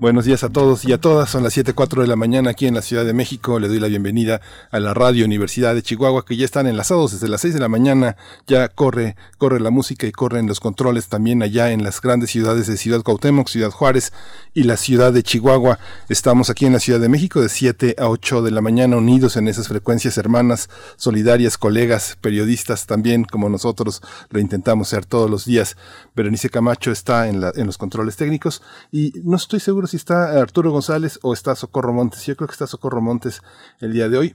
Buenos días a todos y a todas. Son las 7.04 de la mañana aquí en la Ciudad de México. Le doy la bienvenida a la Radio Universidad de Chihuahua, que ya están enlazados desde las 6 de la mañana. Ya corre, corre la música y corren los controles también allá en las grandes ciudades de Ciudad Cuauhtémoc, Ciudad Juárez y la Ciudad de Chihuahua. Estamos aquí en la Ciudad de México de 7 a 8 de la mañana unidos en esas frecuencias hermanas, solidarias, colegas, periodistas también como nosotros lo intentamos ser todos los días. Berenice Camacho está en, la, en los controles técnicos y no estoy seguro si está Arturo González o está Socorro Montes. Yo creo que está Socorro Montes el día de hoy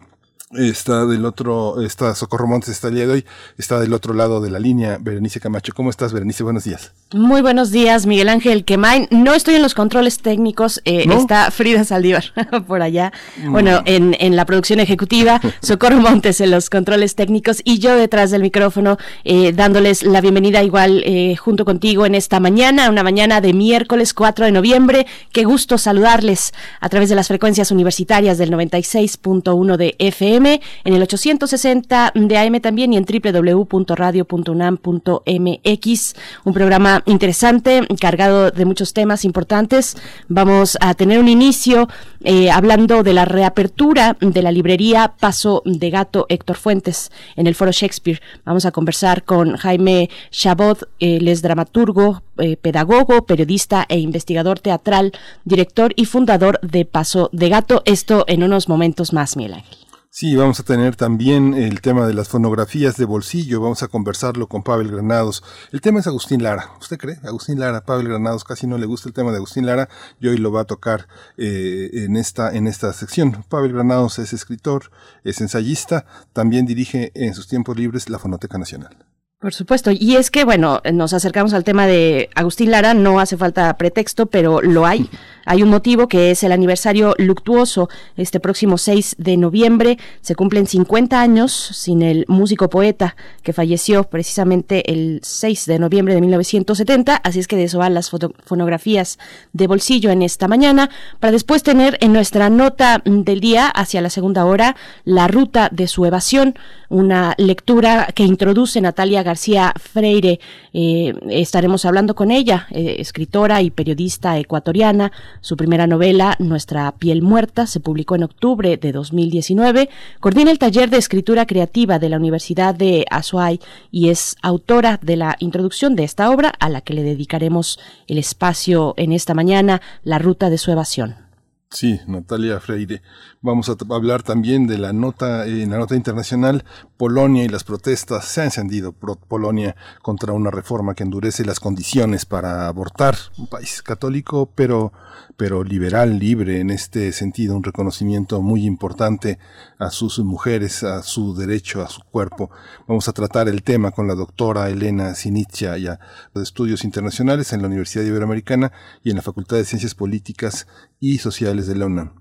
está del otro, está Socorro Montes está el día de hoy, está del otro lado de la línea, Berenice Camacho. ¿Cómo estás, Berenice? Buenos días. Muy buenos días, Miguel Ángel Quemain. No estoy en los controles técnicos, eh, está Frida Saldívar por allá. Mm. Bueno, en, en, la producción ejecutiva, Socorro Montes en los controles técnicos y yo detrás del micrófono, eh, dándoles la bienvenida igual eh, junto contigo en esta mañana, una mañana de miércoles 4 de noviembre. Qué gusto saludarles a través de las frecuencias universitarias del 96.1 de FM en el 860 de AM también y en www.radio.unam.mx. Un programa interesante, cargado de muchos temas importantes. Vamos a tener un inicio eh, hablando de la reapertura de la librería Paso de Gato Héctor Fuentes en el Foro Shakespeare. Vamos a conversar con Jaime Chabot, él es dramaturgo, eh, pedagogo, periodista e investigador teatral, director y fundador de Paso de Gato. Esto en unos momentos más, Miguel Ángel. Sí, vamos a tener también el tema de las fonografías de bolsillo, vamos a conversarlo con Pavel Granados. El tema es Agustín Lara, ¿usted cree? Agustín Lara, Pavel Granados casi no le gusta el tema de Agustín Lara y hoy lo va a tocar eh, en, esta, en esta sección. Pavel Granados es escritor, es ensayista, también dirige en sus tiempos libres la Fonoteca Nacional. Por supuesto. Y es que, bueno, nos acercamos al tema de Agustín Lara, no hace falta pretexto, pero lo hay. Hay un motivo que es el aniversario luctuoso. Este próximo 6 de noviembre se cumplen 50 años sin el músico poeta que falleció precisamente el 6 de noviembre de 1970. Así es que de eso van las fonografías de bolsillo en esta mañana, para después tener en nuestra nota del día, hacia la segunda hora, la ruta de su evasión, una lectura que introduce Natalia García Freire. Eh, estaremos hablando con ella, eh, escritora y periodista ecuatoriana. Su primera novela, Nuestra piel muerta, se publicó en octubre de 2019. Coordina el taller de escritura creativa de la Universidad de Azuay y es autora de la introducción de esta obra a la que le dedicaremos el espacio en esta mañana, La ruta de su evasión. Sí, Natalia Freire. Vamos a hablar también de la nota, en la nota internacional, Polonia y las protestas. Se ha encendido Polonia contra una reforma que endurece las condiciones para abortar. Un país católico, pero, pero liberal, libre en este sentido. Un reconocimiento muy importante a sus mujeres, a su derecho, a su cuerpo. Vamos a tratar el tema con la doctora Elena Sinicia ya de Estudios Internacionales en la Universidad Iberoamericana y en la Facultad de Ciencias Políticas y Sociales de la UNAM.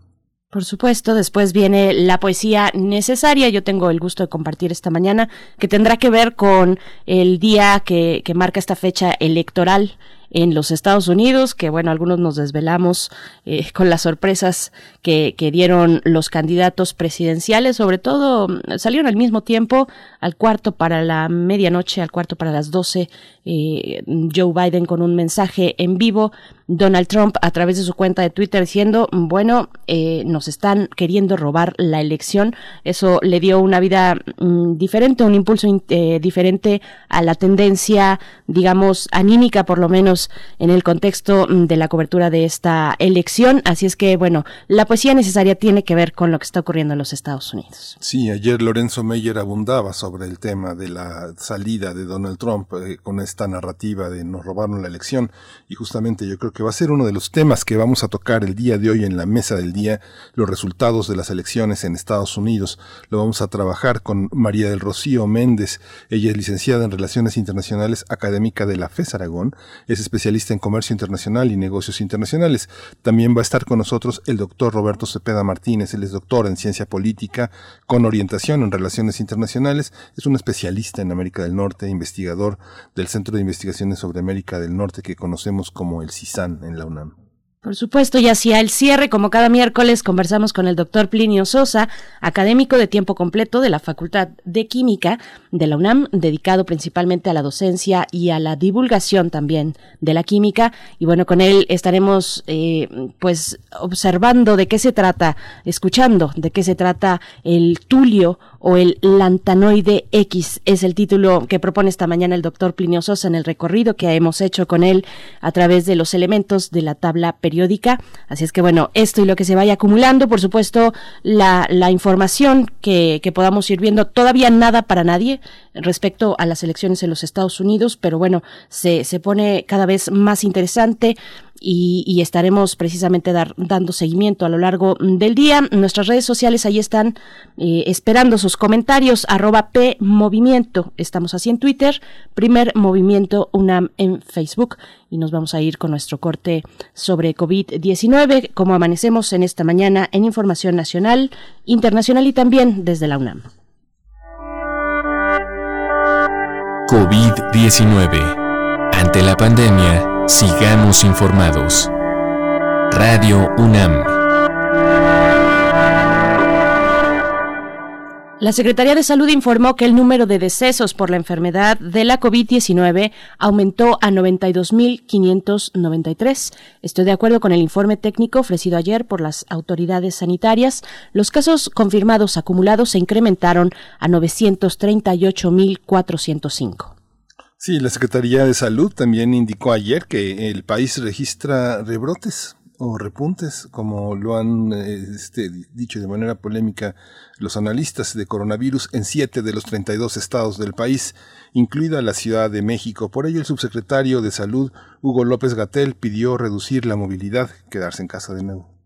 Por supuesto, después viene la poesía necesaria. Yo tengo el gusto de compartir esta mañana, que tendrá que ver con el día que, que marca esta fecha electoral en los Estados Unidos, que bueno, algunos nos desvelamos eh, con las sorpresas que, que, dieron los candidatos presidenciales, sobre todo salieron al mismo tiempo, al cuarto para la medianoche, al cuarto para las doce, eh, Joe Biden con un mensaje en vivo, Donald Trump a través de su cuenta de Twitter diciendo, bueno, eh, nos están queriendo robar la elección, eso le dio una vida mm, diferente, un impulso eh, diferente a la tendencia, digamos, anímica por lo menos en el contexto mm, de la cobertura de esta elección. Así es que, bueno, la poesía necesaria tiene que ver con lo que está ocurriendo en los Estados Unidos. Sí, ayer Lorenzo Meyer abundaba sobre sobre el tema de la salida de Donald Trump eh, con esta narrativa de nos robaron la elección y justamente yo creo que va a ser uno de los temas que vamos a tocar el día de hoy en la mesa del día, los resultados de las elecciones en Estados Unidos. Lo vamos a trabajar con María del Rocío Méndez. Ella es licenciada en Relaciones Internacionales, académica de la FES Aragón, es especialista en comercio internacional y negocios internacionales. También va a estar con nosotros el doctor Roberto Cepeda Martínez, él es doctor en ciencia política con orientación en relaciones internacionales, es un especialista en América del Norte, investigador del Centro de Investigaciones sobre América del Norte que conocemos como el CISAN en la UNAM. Por supuesto, y hacia el cierre, como cada miércoles, conversamos con el doctor Plinio Sosa, académico de tiempo completo de la Facultad de Química de la UNAM, dedicado principalmente a la docencia y a la divulgación también de la química. Y bueno, con él estaremos eh, pues observando de qué se trata, escuchando de qué se trata el tulio o el lantanoide X. Es el título que propone esta mañana el doctor Plinio Sosa en el recorrido que hemos hecho con él a través de los elementos de la tabla periódica. Así es que bueno, esto y lo que se vaya acumulando, por supuesto, la, la información que, que podamos ir viendo, todavía nada para nadie respecto a las elecciones en los Estados Unidos, pero bueno, se, se pone cada vez más interesante y, estaremos precisamente dando seguimiento a lo largo del día. Nuestras redes sociales ahí están eh, esperando sus comentarios, arroba P Movimiento. Estamos así en Twitter, primer movimiento UNAM en Facebook. Y nos vamos a ir con nuestro corte sobre COVID-19, como amanecemos en esta mañana en Información Nacional, Internacional y también desde la UNAM. COVID-19. Ante la pandemia, Sigamos informados. Radio UNAM. La Secretaría de Salud informó que el número de decesos por la enfermedad de la COVID-19 aumentó a 92.593. Estoy de acuerdo con el informe técnico ofrecido ayer por las autoridades sanitarias. Los casos confirmados acumulados se incrementaron a 938.405. Sí, la Secretaría de Salud también indicó ayer que el país registra rebrotes o repuntes, como lo han este, dicho de manera polémica los analistas de coronavirus en siete de los 32 estados del país, incluida la Ciudad de México. Por ello, el subsecretario de Salud, Hugo López Gatel, pidió reducir la movilidad, quedarse en casa de nuevo.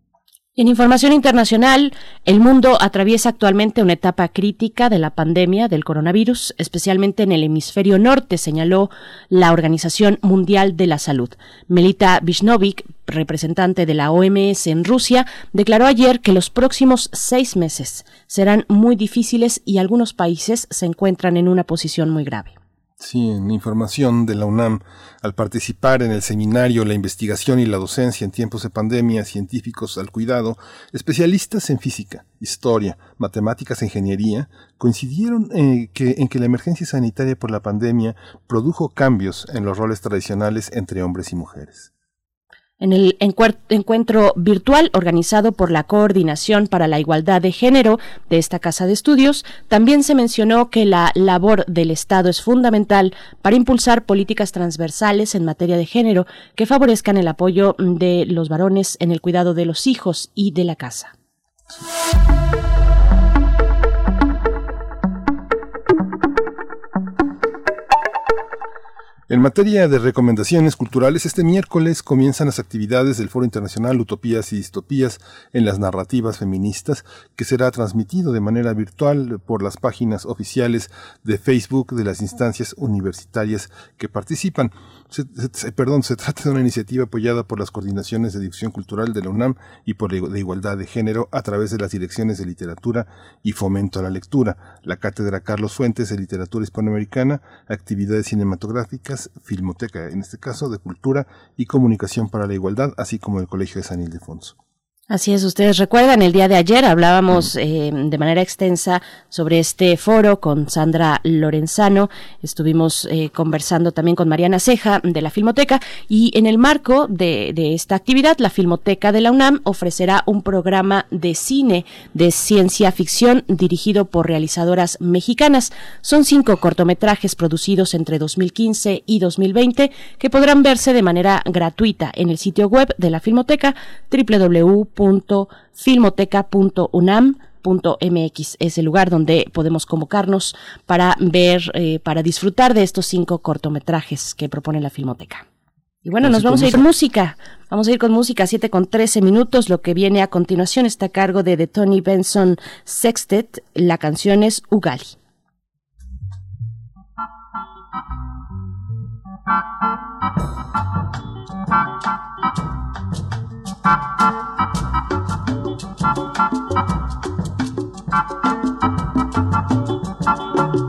En información internacional, el mundo atraviesa actualmente una etapa crítica de la pandemia del coronavirus, especialmente en el hemisferio norte, señaló la Organización Mundial de la Salud. Melita Vishnovic, representante de la OMS en Rusia, declaró ayer que los próximos seis meses serán muy difíciles y algunos países se encuentran en una posición muy grave. Sí, en información de la UNAM, al participar en el seminario La investigación y la docencia en tiempos de pandemia, científicos al cuidado, especialistas en física, historia, matemáticas e ingeniería, coincidieron eh, que, en que la emergencia sanitaria por la pandemia produjo cambios en los roles tradicionales entre hombres y mujeres. En el encuentro virtual organizado por la Coordinación para la Igualdad de Género de esta Casa de Estudios, también se mencionó que la labor del Estado es fundamental para impulsar políticas transversales en materia de género que favorezcan el apoyo de los varones en el cuidado de los hijos y de la casa. En materia de recomendaciones culturales, este miércoles comienzan las actividades del Foro Internacional Utopías y Distopías en las Narrativas Feministas, que será transmitido de manera virtual por las páginas oficiales de Facebook de las instancias universitarias que participan. Se, perdón, se trata de una iniciativa apoyada por las coordinaciones de difusión cultural de la UNAM y por la igualdad de género a través de las direcciones de literatura y fomento a la lectura, la Cátedra Carlos Fuentes de Literatura Hispanoamericana, actividades cinematográficas, Filmoteca, en este caso de Cultura y Comunicación para la Igualdad, así como el Colegio de San Ildefonso. Así es, ustedes recuerdan, el día de ayer hablábamos eh, de manera extensa sobre este foro con Sandra Lorenzano, estuvimos eh, conversando también con Mariana Ceja de la Filmoteca y en el marco de, de, esta actividad, la Filmoteca de la UNAM ofrecerá un programa de cine de ciencia ficción dirigido por realizadoras mexicanas. Son cinco cortometrajes producidos entre 2015 y 2020 que podrán verse de manera gratuita en el sitio web de la Filmoteca www filmoteca.unam filmoteca.mx es el lugar donde podemos convocarnos para ver, eh, para disfrutar de estos cinco cortometrajes que propone la Filmoteca. Y bueno, nos vamos a ir con música. Vamos a ir con música 7 con 13 minutos. Lo que viene a continuación está a cargo de The Tony Benson Sextet. La canción es Ugali. Thank you.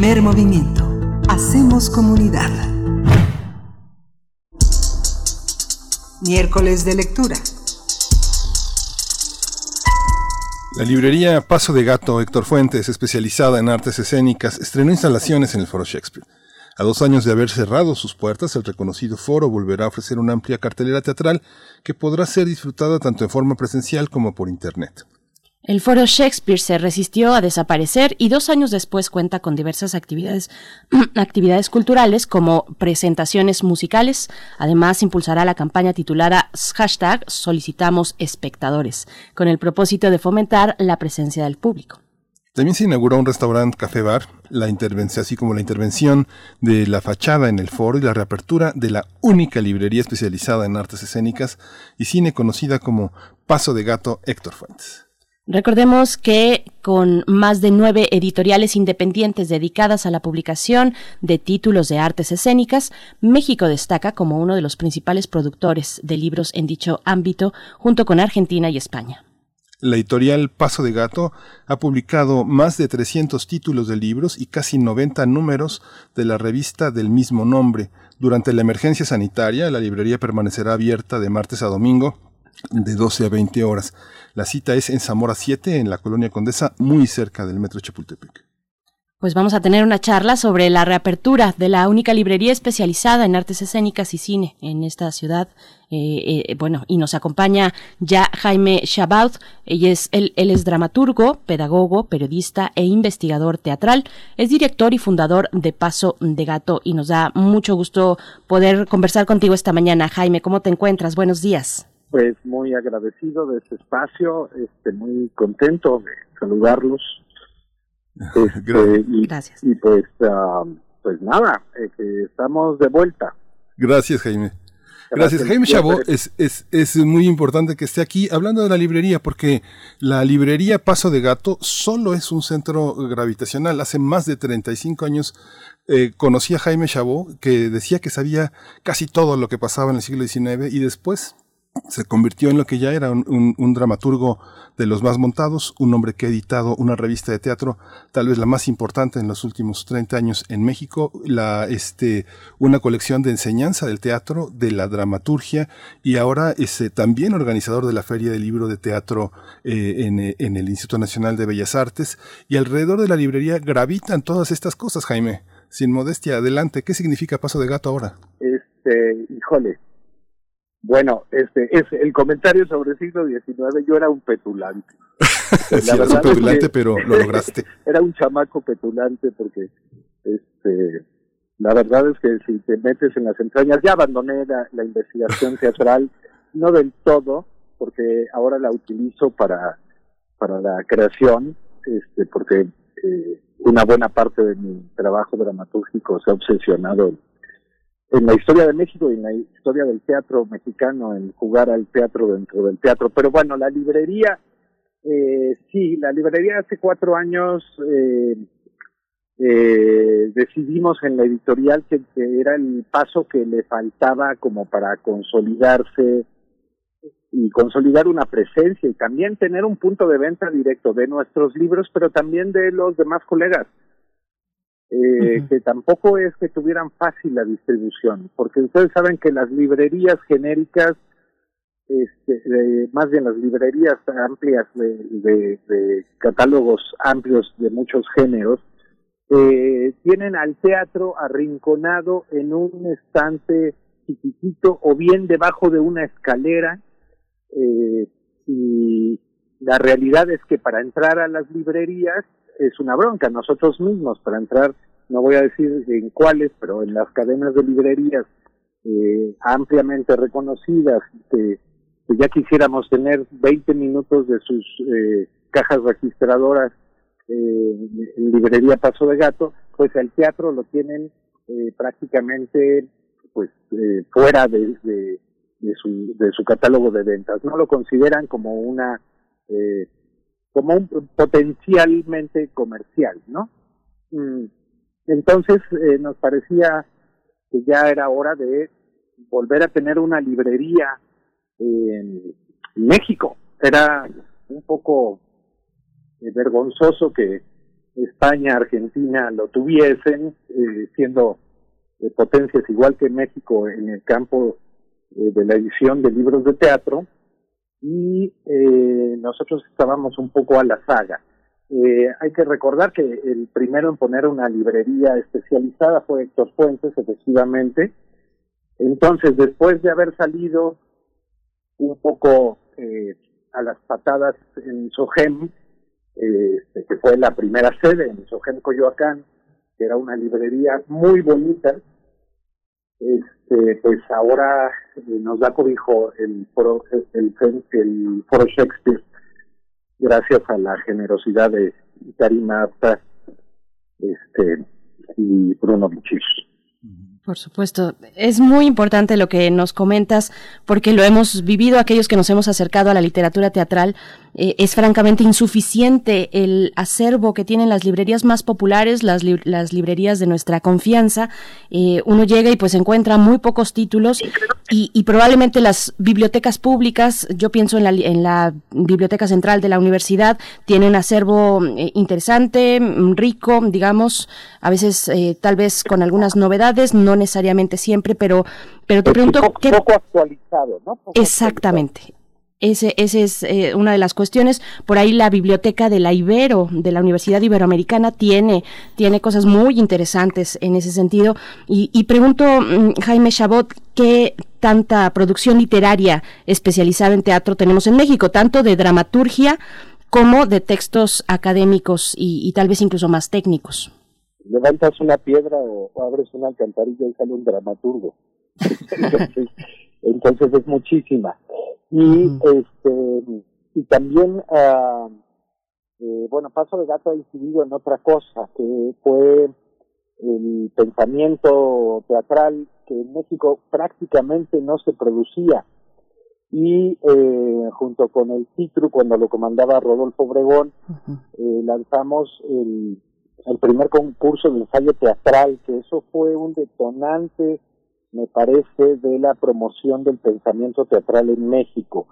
Primer movimiento. Hacemos comunidad. Miércoles de lectura. La librería Paso de Gato Héctor Fuentes, especializada en artes escénicas, estrenó instalaciones en el Foro Shakespeare. A dos años de haber cerrado sus puertas, el reconocido foro volverá a ofrecer una amplia cartelera teatral que podrá ser disfrutada tanto en forma presencial como por Internet. El foro Shakespeare se resistió a desaparecer y dos años después cuenta con diversas actividades, culturales como presentaciones musicales. Además, impulsará la campaña titulada hashtag Solicitamos Espectadores, con el propósito de fomentar la presencia del público. También se inauguró un restaurante café bar, la intervención, así como la intervención de la fachada en el foro y la reapertura de la única librería especializada en artes escénicas y cine conocida como Paso de Gato Héctor Fuentes. Recordemos que con más de nueve editoriales independientes dedicadas a la publicación de títulos de artes escénicas, México destaca como uno de los principales productores de libros en dicho ámbito, junto con Argentina y España. La editorial Paso de Gato ha publicado más de 300 títulos de libros y casi 90 números de la revista del mismo nombre. Durante la emergencia sanitaria, la librería permanecerá abierta de martes a domingo de 12 a 20 horas. La cita es en Zamora 7, en la colonia Condesa, muy cerca del metro Chapultepec. Pues vamos a tener una charla sobre la reapertura de la única librería especializada en artes escénicas y cine en esta ciudad. Eh, eh, bueno, y nos acompaña ya Jaime Shabaud. Ella es, él, él es dramaturgo, pedagogo, periodista e investigador teatral. Es director y fundador de Paso de Gato y nos da mucho gusto poder conversar contigo esta mañana. Jaime, ¿cómo te encuentras? Buenos días. Pues muy agradecido de este espacio, este, muy contento de saludarlos este, y, Gracias. Y pues, uh, pues nada, eh, que estamos de vuelta. Gracias, Jaime. Gracias. Jaime Chabot, es, es, es muy importante que esté aquí hablando de la librería, porque la librería Paso de Gato solo es un centro gravitacional. Hace más de 35 años eh, conocí a Jaime Chabot, que decía que sabía casi todo lo que pasaba en el siglo XIX y después se convirtió en lo que ya era un, dramaturgo de los más montados, un hombre que ha editado una revista de teatro, tal vez la más importante en los últimos 30 años en México, la, este, una colección de enseñanza del teatro, de la dramaturgia, y ahora es eh, también organizador de la Feria del Libro de Teatro eh, en, en el Instituto Nacional de Bellas Artes, y alrededor de la librería gravitan todas estas cosas, Jaime. Sin modestia, adelante, ¿qué significa Paso de Gato ahora? Este, híjole, bueno, este es el comentario sobre el siglo XIX. Yo era un petulante. sí, eras un petulante, es que, pero lo lograste. Era un chamaco petulante porque, este, la verdad es que si te metes en las entrañas, ya abandoné la, la investigación teatral, no del todo, porque ahora la utilizo para para la creación, este, porque eh, una buena parte de mi trabajo dramatúrgico se ha obsesionado en la historia de México y en la historia del teatro mexicano, en jugar al teatro dentro del teatro. Pero bueno, la librería, eh, sí, la librería hace cuatro años eh, eh, decidimos en la editorial que, era el paso que le faltaba como para consolidarse y consolidar una presencia y también tener un punto de venta directo de nuestros libros, pero también de los demás colegas eh, uh -huh. que tampoco es que tuvieran fácil la distribución, porque ustedes saben que las librerías genéricas, este, eh, más bien las librerías amplias de, de, de, catálogos amplios de muchos géneros, eh, tienen al teatro arrinconado en un estante chiquitito o bien debajo de una escalera eh, y la realidad es que para entrar a las librerías es una bronca. Nosotros mismos, para entrar, no voy a decir en cuáles, pero en las cadenas de librerías eh, ampliamente reconocidas, que, que, ya quisiéramos tener 20 minutos de sus eh, cajas registradoras eh, en librería Paso de Gato, pues el teatro lo tienen eh, prácticamente pues eh, fuera de, de, de, su, de su catálogo de ventas. No lo consideran como una eh, como un potencialmente comercial, ¿no? Mm, entonces eh, nos parecía que ya era hora de volver a tener una librería en México. Era un poco eh, vergonzoso que España, Argentina lo tuviesen, eh, siendo eh, potencias igual que México en el campo eh, de la edición de libros de teatro, y eh, nosotros estábamos un poco a la saga. Eh, hay que recordar que el primero en poner una librería especializada fue Héctor Fuentes, efectivamente. Entonces, después de haber salido un poco eh, a las patadas en Sogem, eh, que fue la primera sede en Sogem Coyoacán, que era una librería muy bonita, este, pues ahora eh, nos da cobijo el foro, el, el, foro Shakespeare gracias a la generosidad de Karima Apta este, y Bruno Michis. Por supuesto, es muy importante lo que nos comentas porque lo hemos vivido aquellos que nos hemos acercado a la literatura teatral. Eh, es francamente insuficiente el acervo que tienen las librerías más populares, las, li las librerías de nuestra confianza. Eh, uno llega y pues encuentra muy pocos títulos y, y, probablemente las bibliotecas públicas, yo pienso en la, en la Biblioteca Central de la Universidad, tiene un acervo eh, interesante, rico, digamos, a veces eh, tal vez con algunas novedades, no necesariamente siempre, pero, pero te pregunto... Poco, ¿qué... poco actualizado, ¿no? Poco Exactamente. Actualizado. Ese, ese es eh, una de las cuestiones. Por ahí la biblioteca de la Ibero, de la Universidad Iberoamericana, tiene, tiene cosas muy interesantes en ese sentido. Y, pregunto, mm, Jaime Chabot, ¿qué tanta producción literaria especializada en teatro tenemos en México? Tanto de dramaturgia como de textos académicos y, tal vez incluso más técnicos. Levantas una piedra o, abres una alcantarilla y sale un dramaturgo. entonces es muchísima. Y este y también uh, eh, bueno Paso de Gato ha incidido en otra cosa que fue el pensamiento teatral que en México prácticamente no se producía. Y eh, junto con el Citru cuando lo comandaba Rodolfo Obregón eh, lanzamos el, el primer concurso de ensayo teatral que eso fue un detonante me parece, de la promoción del pensamiento teatral en México,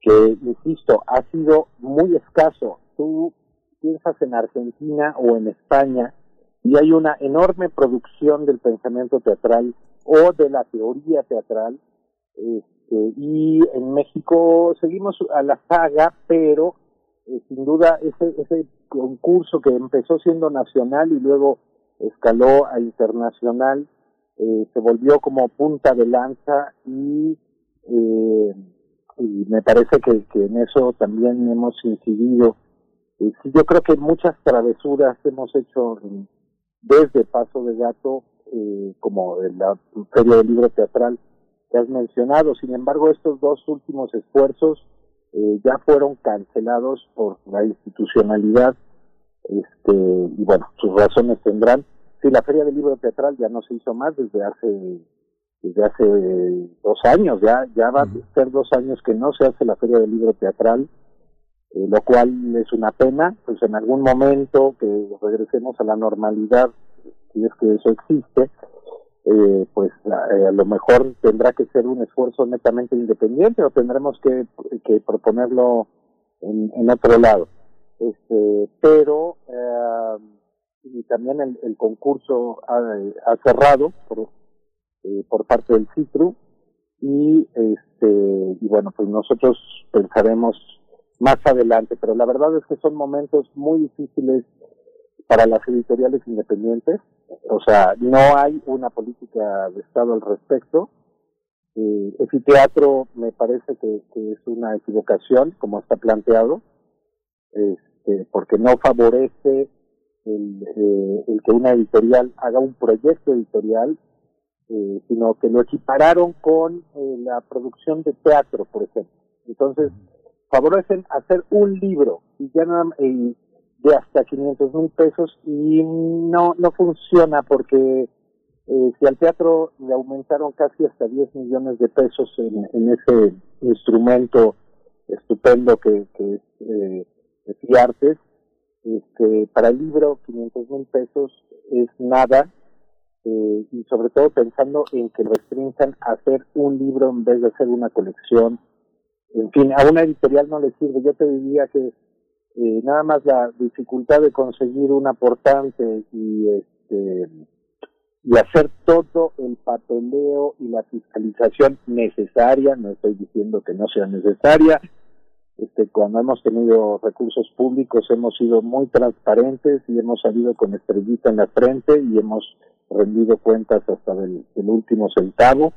que, insisto, ha sido muy escaso. Tú piensas en Argentina o en España y hay una enorme producción del pensamiento teatral o de la teoría teatral. Este, y en México seguimos a la saga, pero eh, sin duda ese, ese concurso que empezó siendo nacional y luego escaló a internacional, eh, se volvió como punta de lanza y, eh, y me parece que, en eso también hemos incidido. Eh, yo creo que muchas travesuras hemos hecho desde Paso de Gato, como en la Feria del Libro Teatral que has mencionado. Sin embargo, estos dos últimos esfuerzos eh, ya fueron cancelados por la institucionalidad este, y bueno, sus razones tendrán. Sí, la Feria del Libro Teatral ya no se hizo más desde hace desde hace dos años, ya ya va a ser dos años que no se hace la Feria del Libro Teatral, eh, lo cual es una pena, pues en algún momento que regresemos a la normalidad, si es que eso existe, eh, pues eh, a lo mejor tendrá que ser un esfuerzo netamente independiente o tendremos que, que proponerlo en, en otro lado. Este, pero eh, y también el, concurso ha, cerrado por, eh, por parte del CITRU y este y bueno pues nosotros pensaremos más adelante pero la verdad es que son momentos muy difíciles para las editoriales independientes o sea no hay una política de estado al respecto eh, ese teatro me parece que, que, es una equivocación como está planteado este, porque no favorece el, eh, el que una editorial haga un proyecto editorial, eh, sino que lo equipararon con eh, la producción de teatro, por ejemplo. Entonces, favorecen hacer un libro y ya no, eh, de hasta 500 mil pesos y no, no funciona porque eh, si al teatro le aumentaron casi hasta 10 millones de pesos en, ese instrumento estupendo que, que es eh, Artes, este, para el libro 500 mil pesos es nada eh, y sobre todo pensando en que restringan a hacer un libro en vez de hacer una colección. En fin, a una editorial no le sirve. Yo te diría que eh, nada más la dificultad de conseguir un aportante y este y hacer todo el papeleo y la fiscalización necesaria, no estoy diciendo que no sea necesaria, este, cuando hemos tenido recursos públicos hemos sido muy transparentes y hemos salido con estrellita en la frente y hemos rendido cuentas hasta del, último centavo.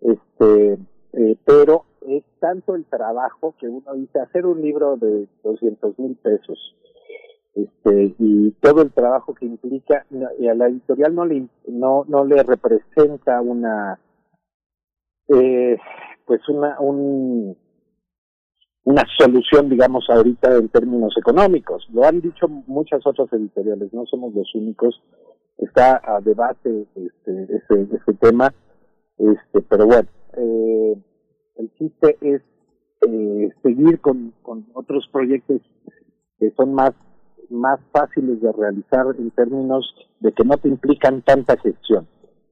Este, eh, pero es tanto el trabajo que uno dice hacer un libro de 200 mil pesos este, y todo el trabajo que implica y a la editorial no le no no le representa una eh, pues una un una solución, digamos, ahorita en términos económicos. Lo han dicho muchas otras editoriales, no somos los únicos. Está a debate este, este, este tema, este, pero bueno, eh, el chiste es eh, seguir con, con otros proyectos que son más más fáciles de realizar en términos de que no te implican tanta gestión.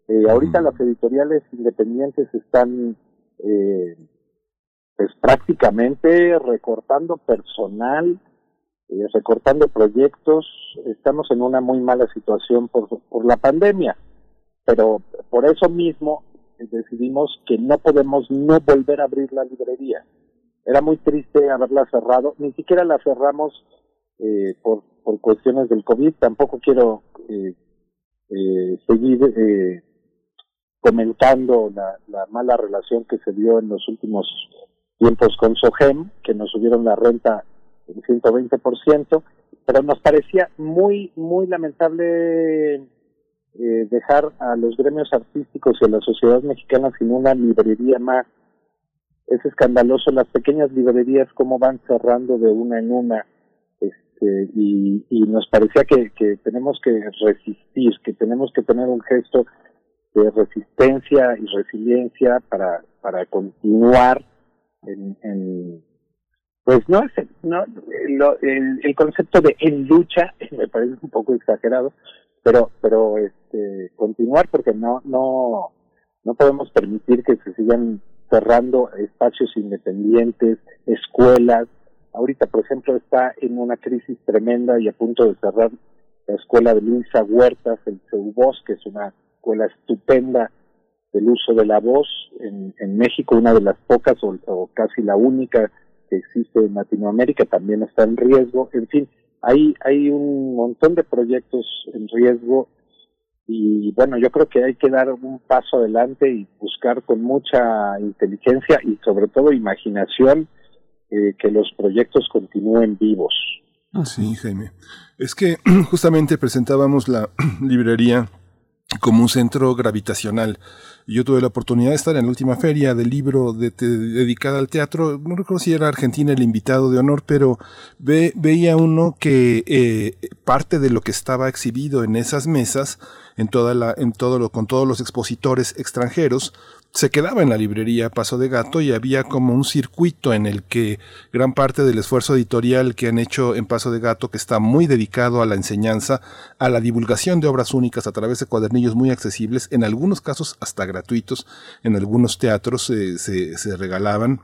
Eh, ahorita las editoriales independientes están eh, pues prácticamente recortando personal, eh, recortando proyectos, estamos en una muy mala situación por, por la pandemia, pero por eso mismo decidimos que no podemos no volver a abrir la librería. era muy triste haberla cerrado, ni siquiera la cerramos eh, por, por cuestiones del COVID, tampoco quiero eh, eh, seguir eh, comentando la, la mala relación que se dio en los últimos tiempos con Sogem, que nos subieron la renta en 120%, pero nos parecía muy, muy lamentable eh, dejar a los gremios artísticos y a la sociedad mexicana sin una librería más. Es escandaloso las pequeñas librerías cómo van cerrando de una en una. Este, y, y nos parecía que, que tenemos que resistir, que tenemos que tener un gesto de resistencia y resiliencia para, para continuar en, en pues no es no el, el concepto de en lucha me parece un poco exagerado pero pero este continuar porque no no no podemos permitir que se sigan cerrando espacios independientes escuelas ahorita por ejemplo está en una crisis tremenda y a punto de cerrar la escuela de Luisa Huertas en Ceubos que es una escuela estupenda del uso de la voz en, en México una de las pocas o casi la única que existe en Latinoamérica también está en riesgo. En fin, hay, hay un montón de proyectos en riesgo y bueno, yo creo que hay que dar un paso adelante y buscar con mucha inteligencia y sobre todo imaginación eh, que los proyectos continúen vivos. Sí, Jaime. Es que justamente presentábamos la librería como un centro gravitacional. Yo tuve la oportunidad de estar en la última feria del libro dedicada al teatro. No recuerdo si era Argentina el invitado de honor, pero ve, veía uno que eh, parte de lo que estaba exhibido en esas mesas, en toda la, en todo lo, con todos los expositores extranjeros, se quedaba en la librería Paso de Gato y había como un circuito en el que gran parte del esfuerzo editorial que han hecho en Paso de Gato, que está muy dedicado a la enseñanza, a la divulgación de obras únicas a través de cuadernillos muy accesibles, en algunos casos hasta gratuitos, en algunos teatros se, se regalaban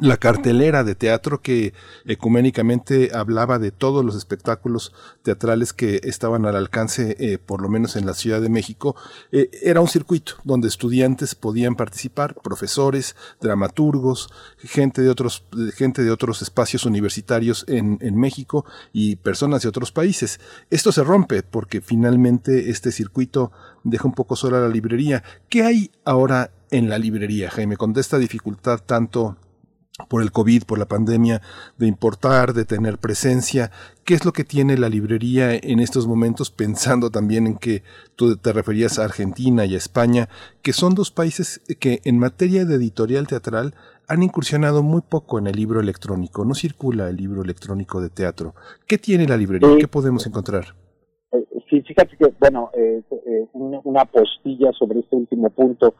la cartelera de teatro que ecuménicamente hablaba de todos los espectáculos teatrales que estaban al alcance, eh, por lo menos en la Ciudad de México, eh, era un circuito donde estudiantes podían participar, profesores, dramaturgos, gente de otros, gente de otros espacios universitarios en, en México y personas de otros países. Esto se rompe porque finalmente este circuito deja un poco sola la librería. ¿Qué hay ahora en la librería, Jaime, con esta dificultad tanto por el COVID, por la pandemia, de importar, de tener presencia. ¿Qué es lo que tiene la librería en estos momentos, pensando también en que tú te referías a Argentina y a España, que son dos países que en materia de editorial teatral han incursionado muy poco en el libro electrónico, no circula el libro electrónico de teatro. ¿Qué tiene la librería? ¿Qué podemos encontrar? Eh, sí, fíjate que, bueno, eh, eh, una postilla sobre este último punto.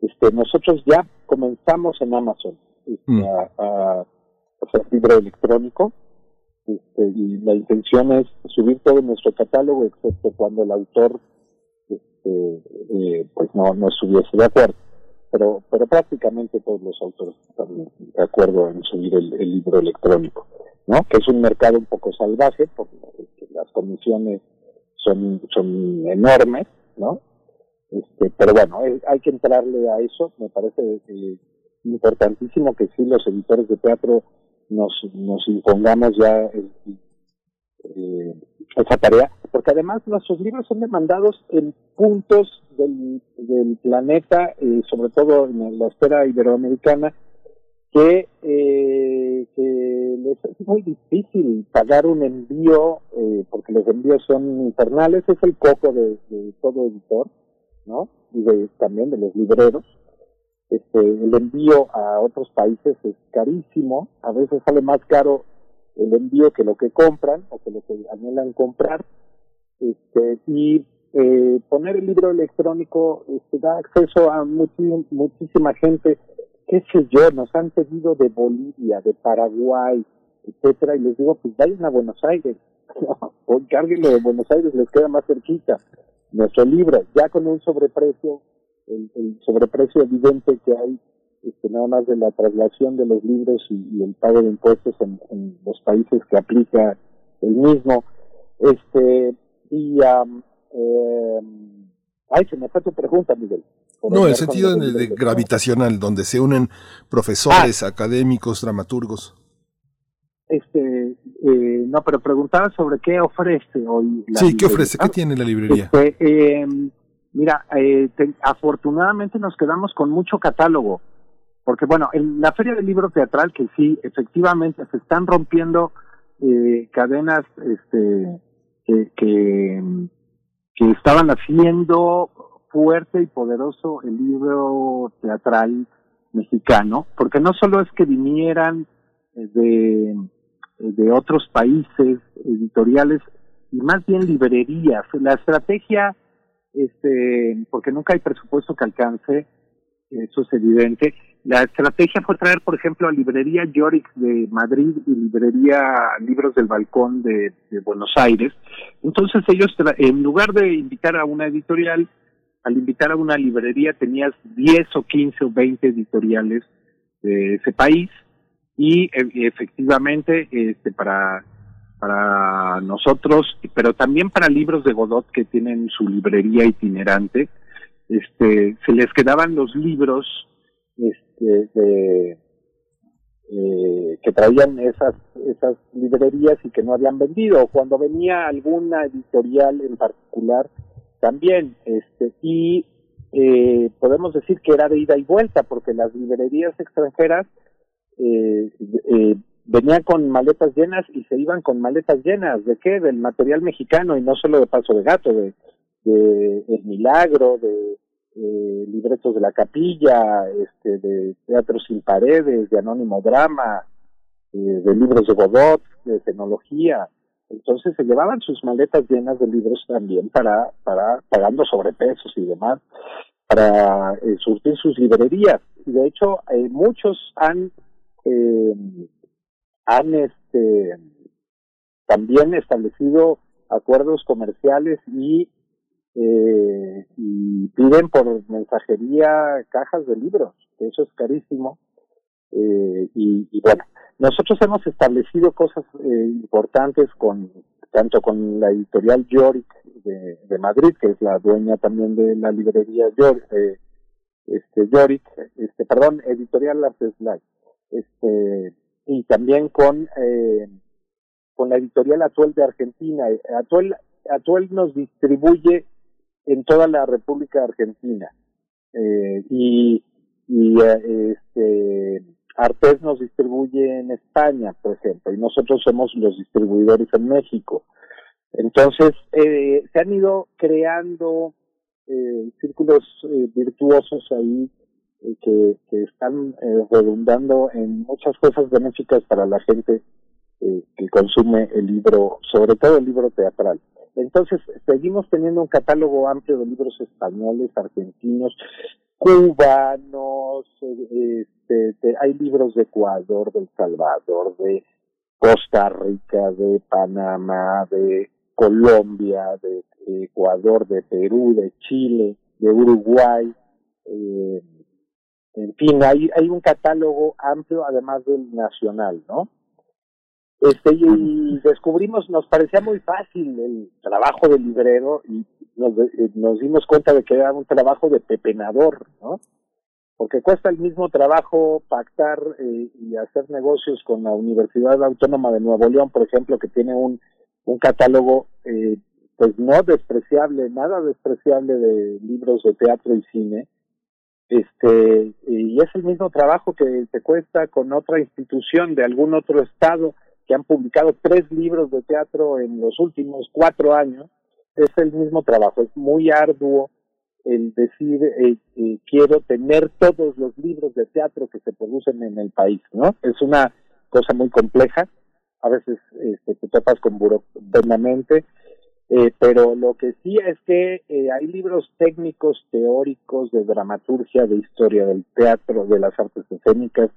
Este, nosotros ya comenzamos en Amazon este, mm. a, hacer libro electrónico este, y la intención es subir todo nuestro catálogo excepto cuando el autor este, eh, pues no, no estuviese de acuerdo. Pero pero prácticamente todos los autores están de acuerdo en subir el, libro electrónico no que es un mercado un poco salvaje porque las comisiones son son enormes no este pero bueno hay que entrarle a eso. Me parece que importantísimo que sí los editores de teatro nos, nos impongamos ya eh, esa tarea, porque además nuestros libros son demandados en puntos del, del planeta, eh, sobre todo en la esfera iberoamericana, que, eh, que les es muy difícil pagar un envío, eh, porque los envíos son infernales, es el coco de, de todo editor, ¿no? Y de, también de los libreros este, el envío a otros países es carísimo, a veces sale más caro el envío que lo que compran o que lo que anhelan comprar, este, y eh, poner el libro electrónico este, da acceso a muchísima gente, qué sé yo, nos han pedido de Bolivia, de Paraguay, etcétera, y les digo, pues vayan a Buenos Aires, o cárguenlo de Buenos Aires, les queda más cerquita nuestro libro, ya con un sobreprecio el, sobreprecio evidente que hay este, nada más de la traslación de los libros y, el pago de impuestos en, los países que aplica el mismo. Este, y, eh, Ay, se me fue tu pregunta, Miguel. no, en el sentido de, gravitacional, donde se unen profesores, ah. académicos, dramaturgos. Este, eh, no, pero preguntaba sobre qué ofrece hoy. La sí, ¿qué ofrece? ¿Qué tiene la librería? Este, eh, mira, eh, afortunadamente nos quedamos con mucho catálogo, porque bueno, en la feria del libro teatral que sí, efectivamente se están rompiendo eh, cadenas, este, que, que estaban haciendo fuerte y poderoso el libro teatral mexicano, porque no solo es que vinieran de de otros países editoriales y más bien librerías. La estrategia, este, porque nunca hay presupuesto que alcance, eso es evidente. La estrategia fue traer, por ejemplo, a Librería Yorix de Madrid y Librería Libros del Balcón de, Buenos Aires. Entonces ellos, en lugar de invitar a una editorial, al invitar a una librería tenías 10 o 15 o 20 editoriales de ese país y e, efectivamente este para para nosotros pero también para libros de Godot que tienen su librería itinerante. Este se les quedaban los libros este de eh, que traían esas esas librerías y que no habían vendido. Cuando venía alguna editorial en particular también este y eh, podemos decir que era de ida y vuelta porque las librerías extranjeras eh, eh, venían con maletas llenas y se iban con maletas llenas. ¿De qué? Del material mexicano y no solo de Paso de Gato, de, de El Milagro, de eh, libretos de la capilla, este, de Teatro sin paredes, de Anónimo Drama, eh, de libros de Godot, de tecnología. Entonces se llevaban sus maletas llenas de libros también para, para pagando sobrepesos y demás, para eh, surtir sus librerías. Y de hecho, muchos han eh, han este, también establecido acuerdos comerciales y, eh, y piden por mensajería cajas de libros, eso es carísimo. Eh, y, bueno, nosotros hemos establecido cosas eh, importantes con tanto con la editorial Yorick de, Madrid, que es la dueña también de la librería Yorick, eh, este, Yorick, este, perdón, editorial Artes Light este y también con eh, con la editorial Atuel de Argentina. Atuel, Atuel nos distribuye en toda la República Argentina eh, y, y eh, este Artes nos distribuye en España, por ejemplo, y nosotros somos los distribuidores en México. Entonces, eh, se han ido creando eh, círculos eh, virtuosos ahí que, que están eh, redundando en muchas cosas benéficas para la gente eh, que consume el libro, sobre todo el libro teatral. Entonces, seguimos teniendo un catálogo amplio de libros españoles, argentinos, cubanos, este, hay libros de Ecuador, de El Salvador, de Costa Rica, de Panamá, de Colombia, de Ecuador, de Perú, de Chile, de Uruguay, eh, en fin, hay, hay un catálogo amplio además del nacional, ¿no? Este, y descubrimos, nos parecía muy fácil el trabajo del librero y nos, eh, nos dimos cuenta de que era un trabajo de pepenador, ¿no? Porque cuesta el mismo trabajo pactar eh, y hacer negocios con la Universidad Autónoma de Nuevo León, por ejemplo, que tiene un, un catálogo, eh, pues no despreciable, nada despreciable de libros de teatro y cine, este y es el mismo trabajo que te cuesta con otra institución de algún otro estado que han publicado tres libros de teatro en los últimos cuatro años es el mismo trabajo es muy arduo el decir eh, eh, quiero tener todos los libros de teatro que se producen en el país no es una cosa muy compleja a veces este, te topas con burocráticamente eh, pero lo que sí es que eh, hay libros técnicos, teóricos, de dramaturgia, de historia del teatro, de las artes escénicas,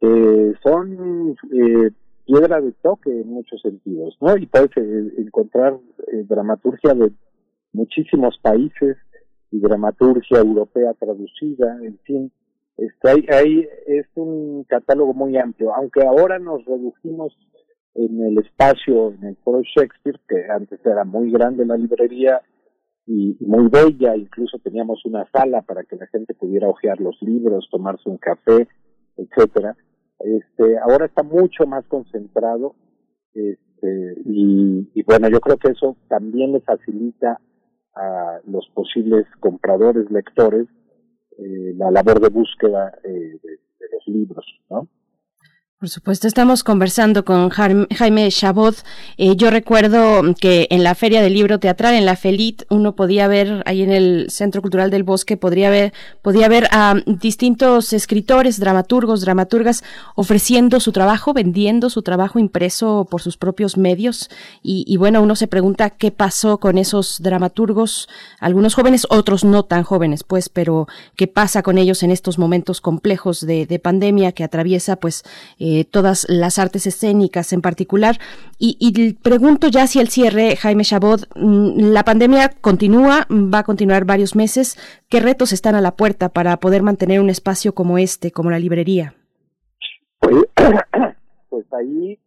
que son eh, piedra de toque en muchos sentidos, ¿no? Y puedes eh, encontrar dramaturgia de muchísimos países y dramaturgia europea traducida, en fin, este, hay, hay, es un catálogo muy amplio, aunque ahora nos redujimos en el espacio, en el Foro Shakespeare, que antes era muy grande la librería, y, muy bella, incluso teníamos una sala para que la gente pudiera hojear los libros, tomarse un café, etcétera. Este, ahora está mucho más concentrado este, y, bueno, yo creo que eso también le facilita a los posibles compradores, lectores, eh, la labor de búsqueda eh, de, de los libros, ¿no? Por supuesto, estamos conversando con Jaime Chabot. Eh, yo recuerdo que en la Feria del Libro Teatral, en la FELIT, uno podía ver, ahí en el Centro Cultural del Bosque, podría ver, podía ver a distintos escritores, dramaturgos, dramaturgas, ofreciendo su trabajo, vendiendo su trabajo impreso por sus propios medios. Y, bueno, uno se pregunta qué pasó con esos dramaturgos, algunos jóvenes, otros no tan jóvenes, pues, pero qué pasa con ellos en estos momentos complejos de, pandemia que atraviesa, pues, eh, todas las artes escénicas en particular. Y, pregunto ya si el cierre, Jaime Chabot, mm, la pandemia continúa, va a continuar varios meses. ¿Qué retos están a la puerta para poder mantener un espacio como este, como la librería? Pues, pues ahí,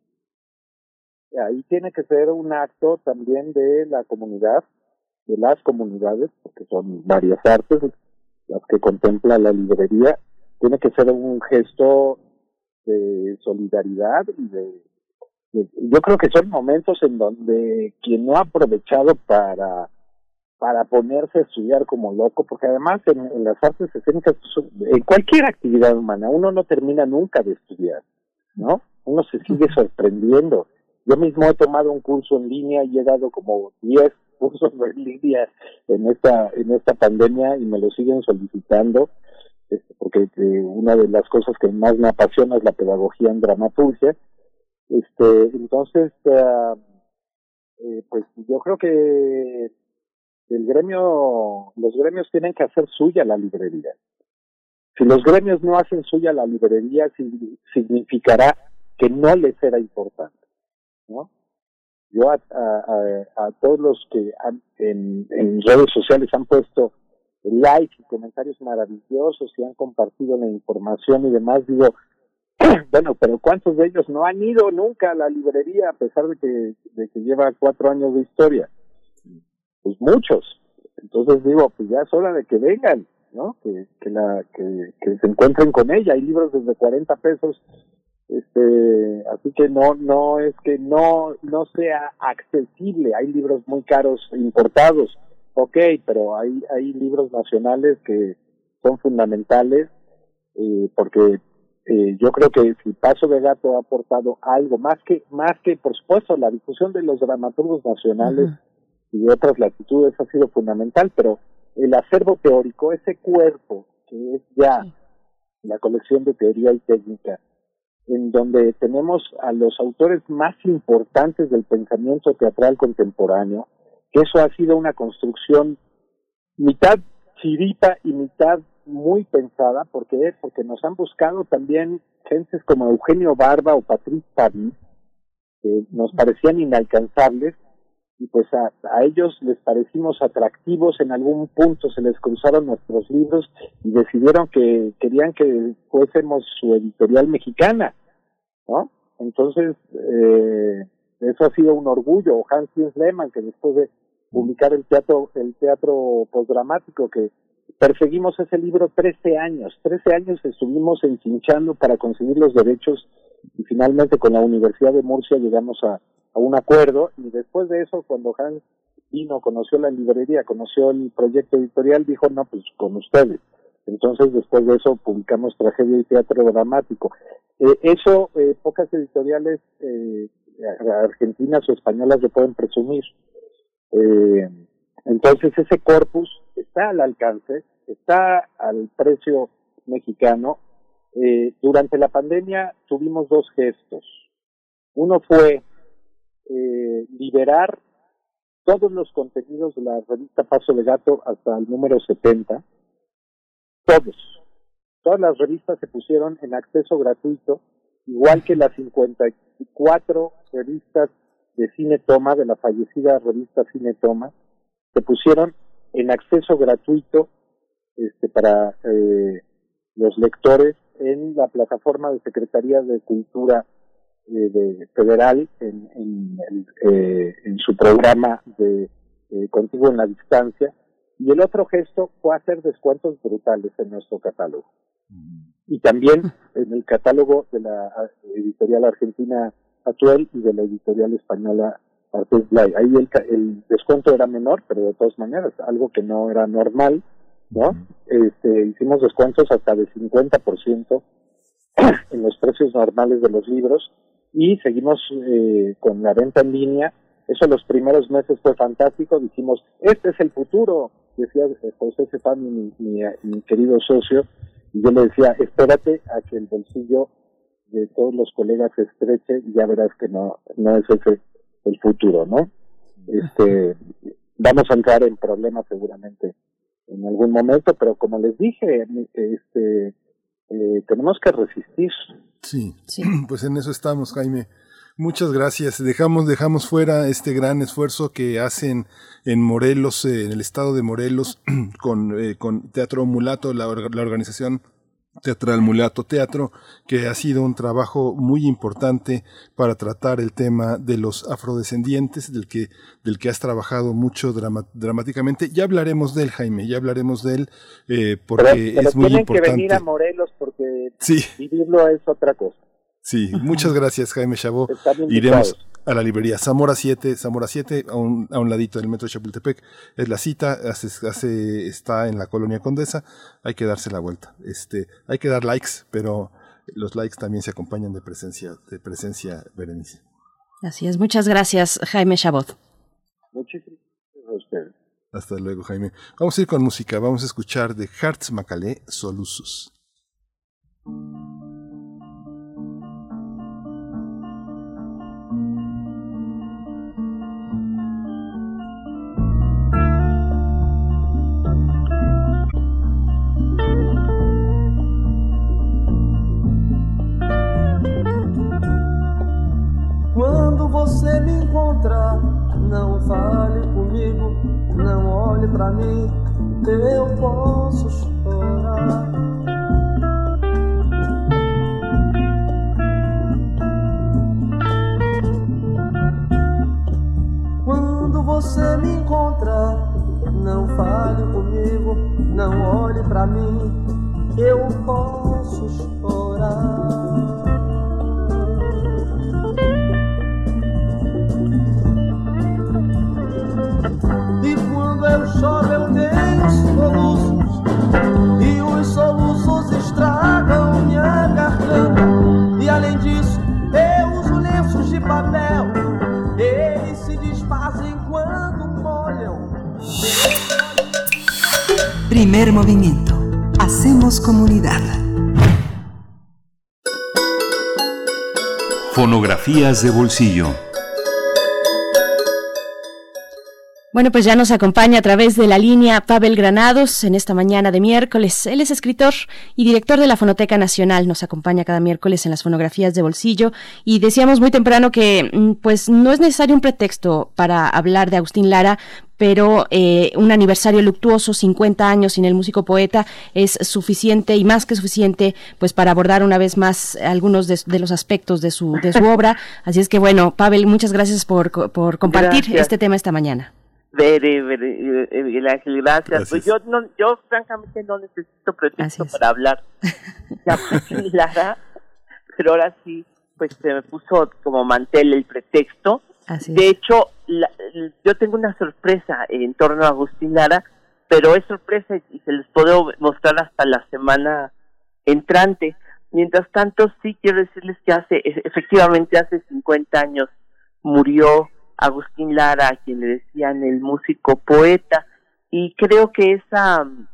ahí tiene que ser un acto también de la comunidad, de las comunidades, porque son varias artes las que contempla la librería, tiene que ser un gesto de solidaridad y de, yo creo que son momentos en donde quien no ha aprovechado para para ponerse a estudiar como loco, porque además en, las artes escénicas, en cualquier actividad humana, uno no termina nunca de estudiar, ¿no? Uno se sigue sorprendiendo. Yo mismo he tomado un curso en línea y he dado como 10 cursos en línea en esta, en esta pandemia y me lo siguen solicitando este, porque eh, una de las cosas que más me apasiona es la pedagogía en dramaturgia. Este, entonces, eh, pues yo creo que el gremio, los gremios tienen que hacer suya la librería. Si los gremios no hacen suya la librería, significará que no les era importante, ¿no? Yo a, a, a todos los que en, en redes sociales han puesto likes y comentarios maravillosos y han compartido la información y demás, digo, bueno, pero ¿cuántos de ellos no han ido nunca a la librería a pesar de que, de que lleva cuatro años de historia? Pues muchos. Entonces digo, pues ya es hora de que vengan, ¿no? Que, que, la, que, que se encuentren con ella. Hay libros desde 40 pesos, este, así que no, no es que no, no sea accesible. Hay libros muy caros importados ok, pero hay, hay libros nacionales que son fundamentales eh, porque eh, yo creo que si Paso de Gato ha aportado algo, más que, más que por supuesto la difusión de los dramaturgos nacionales y de otras latitudes ha sido fundamental, pero el acervo teórico, ese cuerpo que es ya la colección de teoría y técnica, en donde tenemos a los autores más importantes del pensamiento teatral contemporáneo, que eso ha sido una construcción mitad chiripa y mitad muy pensada, porque porque nos han buscado también gentes como Eugenio Barba o Patrick París, que nos parecían inalcanzables, y pues a, ellos les parecimos atractivos, en algún punto se les cruzaron nuestros libros y decidieron que querían que fuésemos su editorial mexicana, ¿no? Entonces, eh, eso ha sido un orgullo. Hans Lehmann, que después de publicar el teatro, el teatro postdramático que perseguimos ese libro 13 años, 13 años estuvimos enchinchando para conseguir los derechos y finalmente con la Universidad de Murcia llegamos a, un acuerdo y después de eso cuando Hans vino, conoció la librería, conoció el proyecto editorial, dijo, no, pues con ustedes. Entonces, después de eso, publicamos Tragedia y Teatro Dramático. Eh, eso, eh, pocas editoriales eh, argentinas o españolas le pueden presumir. Eh, entonces ese corpus está al alcance, está al precio mexicano. Eh, durante la pandemia tuvimos dos gestos. Uno fue eh, liberar todos los contenidos de la revista Paso de Gato hasta el número 70. Todos. Todas las revistas se pusieron en acceso gratuito, igual que las 54 revistas de Cine Toma, de la fallecida revista Cine Toma, se pusieron en acceso gratuito este, para eh, los lectores en la plataforma de Secretaría de Cultura eh, de Federal en, en, eh, en, su programa de eh, contigo en la distancia. Y el otro gesto fue hacer descuentos brutales en nuestro catálogo. Y también en el catálogo de la editorial argentina Actual y de la editorial española Artes Blay. Ahí el, el descuento era menor, pero de todas maneras, algo que no era normal, ¿no? Este, hicimos descuentos hasta de 50% en los precios normales de los libros y seguimos eh, con la venta en línea. Eso los primeros meses fue fantástico. Dijimos, este es el futuro, decía eh, José Cepani, mi, mi, mi querido socio, y yo le decía, espérate a que el bolsillo de todos los colegas se estreche y ya verás que no, no es ese el futuro, ¿no? Este, vamos a entrar en problemas seguramente en algún momento, pero como les dije, este, eh, tenemos que resistir. Sí, sí, pues en eso estamos, Jaime. Muchas gracias. Dejamos, dejamos fuera este gran esfuerzo que hacen en Morelos, eh, en el estado de Morelos, con, eh, con Teatro Mulato, la, la organización Teatral Mulato Teatro, que ha sido un trabajo muy importante para tratar el tema de los afrodescendientes, del que, del que has trabajado mucho dramáticamente. Ya hablaremos de él, Jaime, ya hablaremos de él, eh, porque es muy importante. Tienen que venir a Morelos porque vivirlo es otra cosa. Sí, muchas gracias, Jaime Chabot. Iremos a la librería Zamora 7, Zamora 7, a un, a un ladito del metro de Chapultepec. Es la cita, hace, hace, está en la colonia Condesa. Hay que darse la vuelta. Este, hay que dar likes, pero los likes también se acompañan de presencia, de presencia, Berenice. Así es. Muchas gracias, Jaime Chabot. Muchísimas gracias Hasta luego, Jaime. Vamos a ir con música. Vamos a escuchar de Hertz Macalé Solusus. Você me encontrar, não fale comigo, não olhe pra mim, eu posso chorar. Quando você me encontrar, não fale comigo, não olhe pra mim, eu posso chorar. Eu choro, eu tenho soluços. E os soluços estragam minha garganta. E além disso, eu uso lenços de papel. Eles se desfazem quando molham. Primer movimiento. Hacemos comunidad. Fonografías de bolsillo. Bueno, pues ya nos acompaña a través de la línea Pavel Granados en esta mañana de miércoles. Él es escritor y director de la Fonoteca Nacional. Nos acompaña cada miércoles en las fonografías de bolsillo y decíamos muy temprano que mm, pues no es necesario un pretexto para hablar de Agustín Lara, pero eh, un aniversario luctuoso, 50 años sin el músico poeta, es suficiente y más que suficiente pues para abordar una vez más algunos de, los aspectos de su, de su obra. Así es que bueno, Pavel, muchas gracias por, por compartir este tema esta mañana. Ángel, gracias. Pues yo, no, yo francamente no necesito pretexto para hablar ya Lara, pero ahora sí, pues se me puso como mantel el pretexto. de hecho, yo tengo una sorpresa en torno a Agustín Lara, pero es sorpresa y se les puedo mostrar hasta la semana entrante. Mientras tanto, sí quiero decirles que hace, efectivamente hace 50 años murió Agustín Lara, a quien le decían el músico poeta, y creo que esa mm,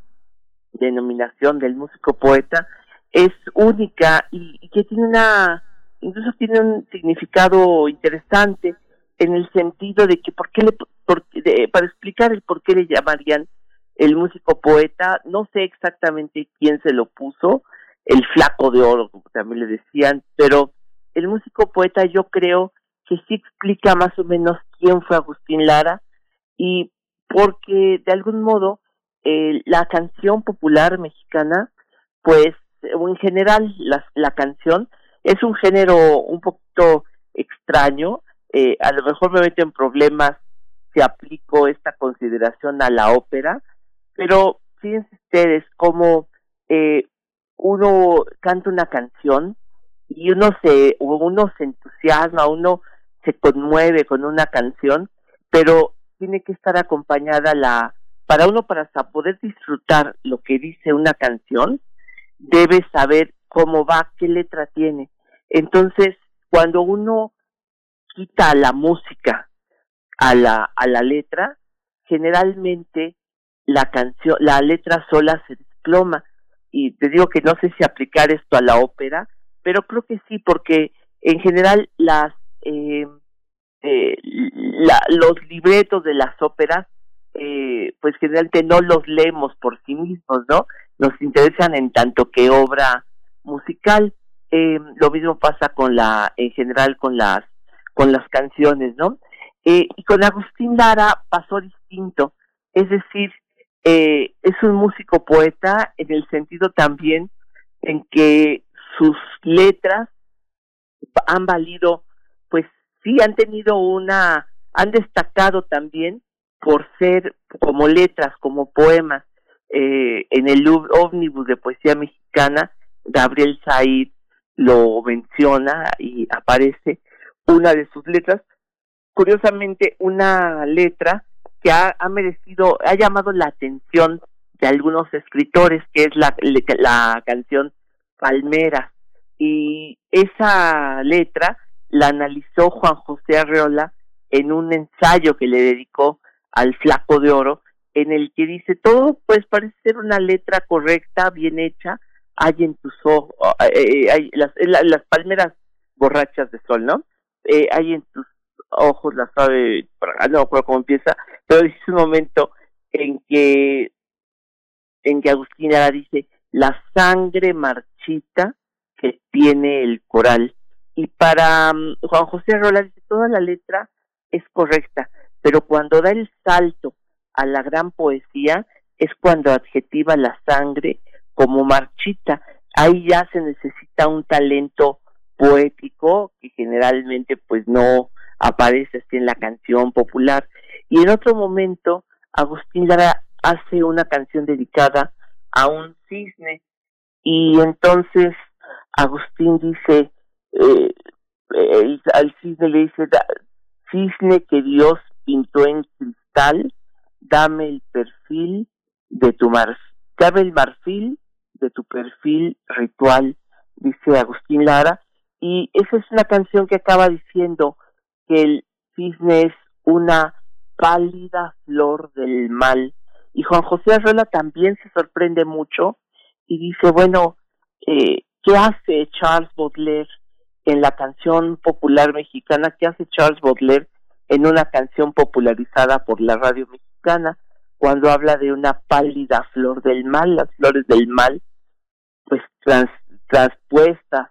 denominación del músico poeta es única y, que tiene una, incluso tiene un significado interesante en el sentido de que por qué le, para explicar el por qué le llamarían el músico poeta, no sé exactamente quién se lo puso, el flaco de oro, como también le decían, pero el músico poeta yo creo que sí explica más o menos quién fue Agustín Lara y porque de algún modo eh, la canción popular mexicana, pues en general la, la canción es un género un poquito extraño, eh, a lo mejor me meto en problemas si aplico esta consideración a la ópera, pero fíjense ustedes cómo eh, uno canta una canción y uno se, uno se entusiasma, uno se conmueve con una canción, pero tiene que estar acompañada la, para uno para poder disfrutar lo que dice una canción, debe saber cómo va, qué letra tiene. Entonces, cuando uno quita la música a la, a la letra, generalmente la canción, la letra sola se desploma. Y te digo que no sé si aplicar esto a la ópera, pero creo que sí, porque en general las eh, eh, la, los libretos de las óperas, eh, pues generalmente no los leemos por sí mismos, ¿no? Nos interesan en tanto que obra musical. Eh, lo mismo pasa con la, en general con las, con las canciones, ¿no? Eh, y con Agustín Lara pasó distinto, es decir, es un músico poeta en el sentido también en que sus letras han valido, sí, han tenido una, han destacado también por ser como letras, como poemas. Eh, en el ómnibus de poesía mexicana, Gabriel Said lo menciona y aparece una de sus letras, curiosamente una letra que ha, merecido, ha llamado la atención de algunos escritores, que es la, la canción Palmera. Y esa letra la analizó Juan José Arreola en un ensayo que le dedicó al Flaco de Oro, en el que dice, todo pues parece ser una letra correcta, bien hecha, hay en tus ojos, eh, eh, hay las, las palmeras borrachas de sol, ¿no? Eh, hay en tus ojos la sabe, no me acuerdo cómo empieza, pero dice un momento en que en que Agustín dice la sangre marchita que tiene el coral y para mm, Juan José Rola dice toda la letra es correcta pero cuando da el salto a la gran poesía es cuando adjetiva la sangre como marchita ahí ya se necesita un talento poético que generalmente pues no aparece así en la canción popular. Y en otro momento, Agustín Lara hace una canción dedicada a un cisne y entonces Agustín dice, eh, eh al cisne le dice, cisne que Dios pintó en cristal, dame el perfil de tu mar, dame el marfil de tu perfil ritual, dice Agustín Lara, y esa es una canción que acaba diciendo, que el cisne es una pálida flor del mal. Y Juan José Arreola también se sorprende mucho y dice, bueno, eh, ¿qué hace Charles Baudelaire en la canción popular mexicana? ¿Qué hace Charles Baudelaire en una canción popularizada por la radio mexicana cuando habla de una pálida flor del mal, las flores del mal, pues trans, transpuestas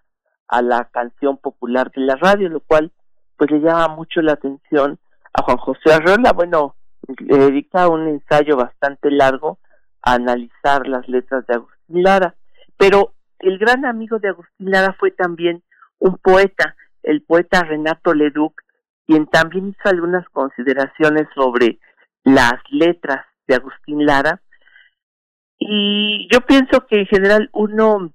a la canción popular de la radio, lo cual pues le llama mucho la atención a Juan José Arreola. Bueno, le dedica un ensayo bastante largo a analizar las letras de Agustín Lara. Pero el gran amigo de Agustín Lara fue también un poeta, el poeta Renato Leduc, quien también hizo algunas consideraciones sobre las letras de Agustín Lara. Y yo pienso que en general uno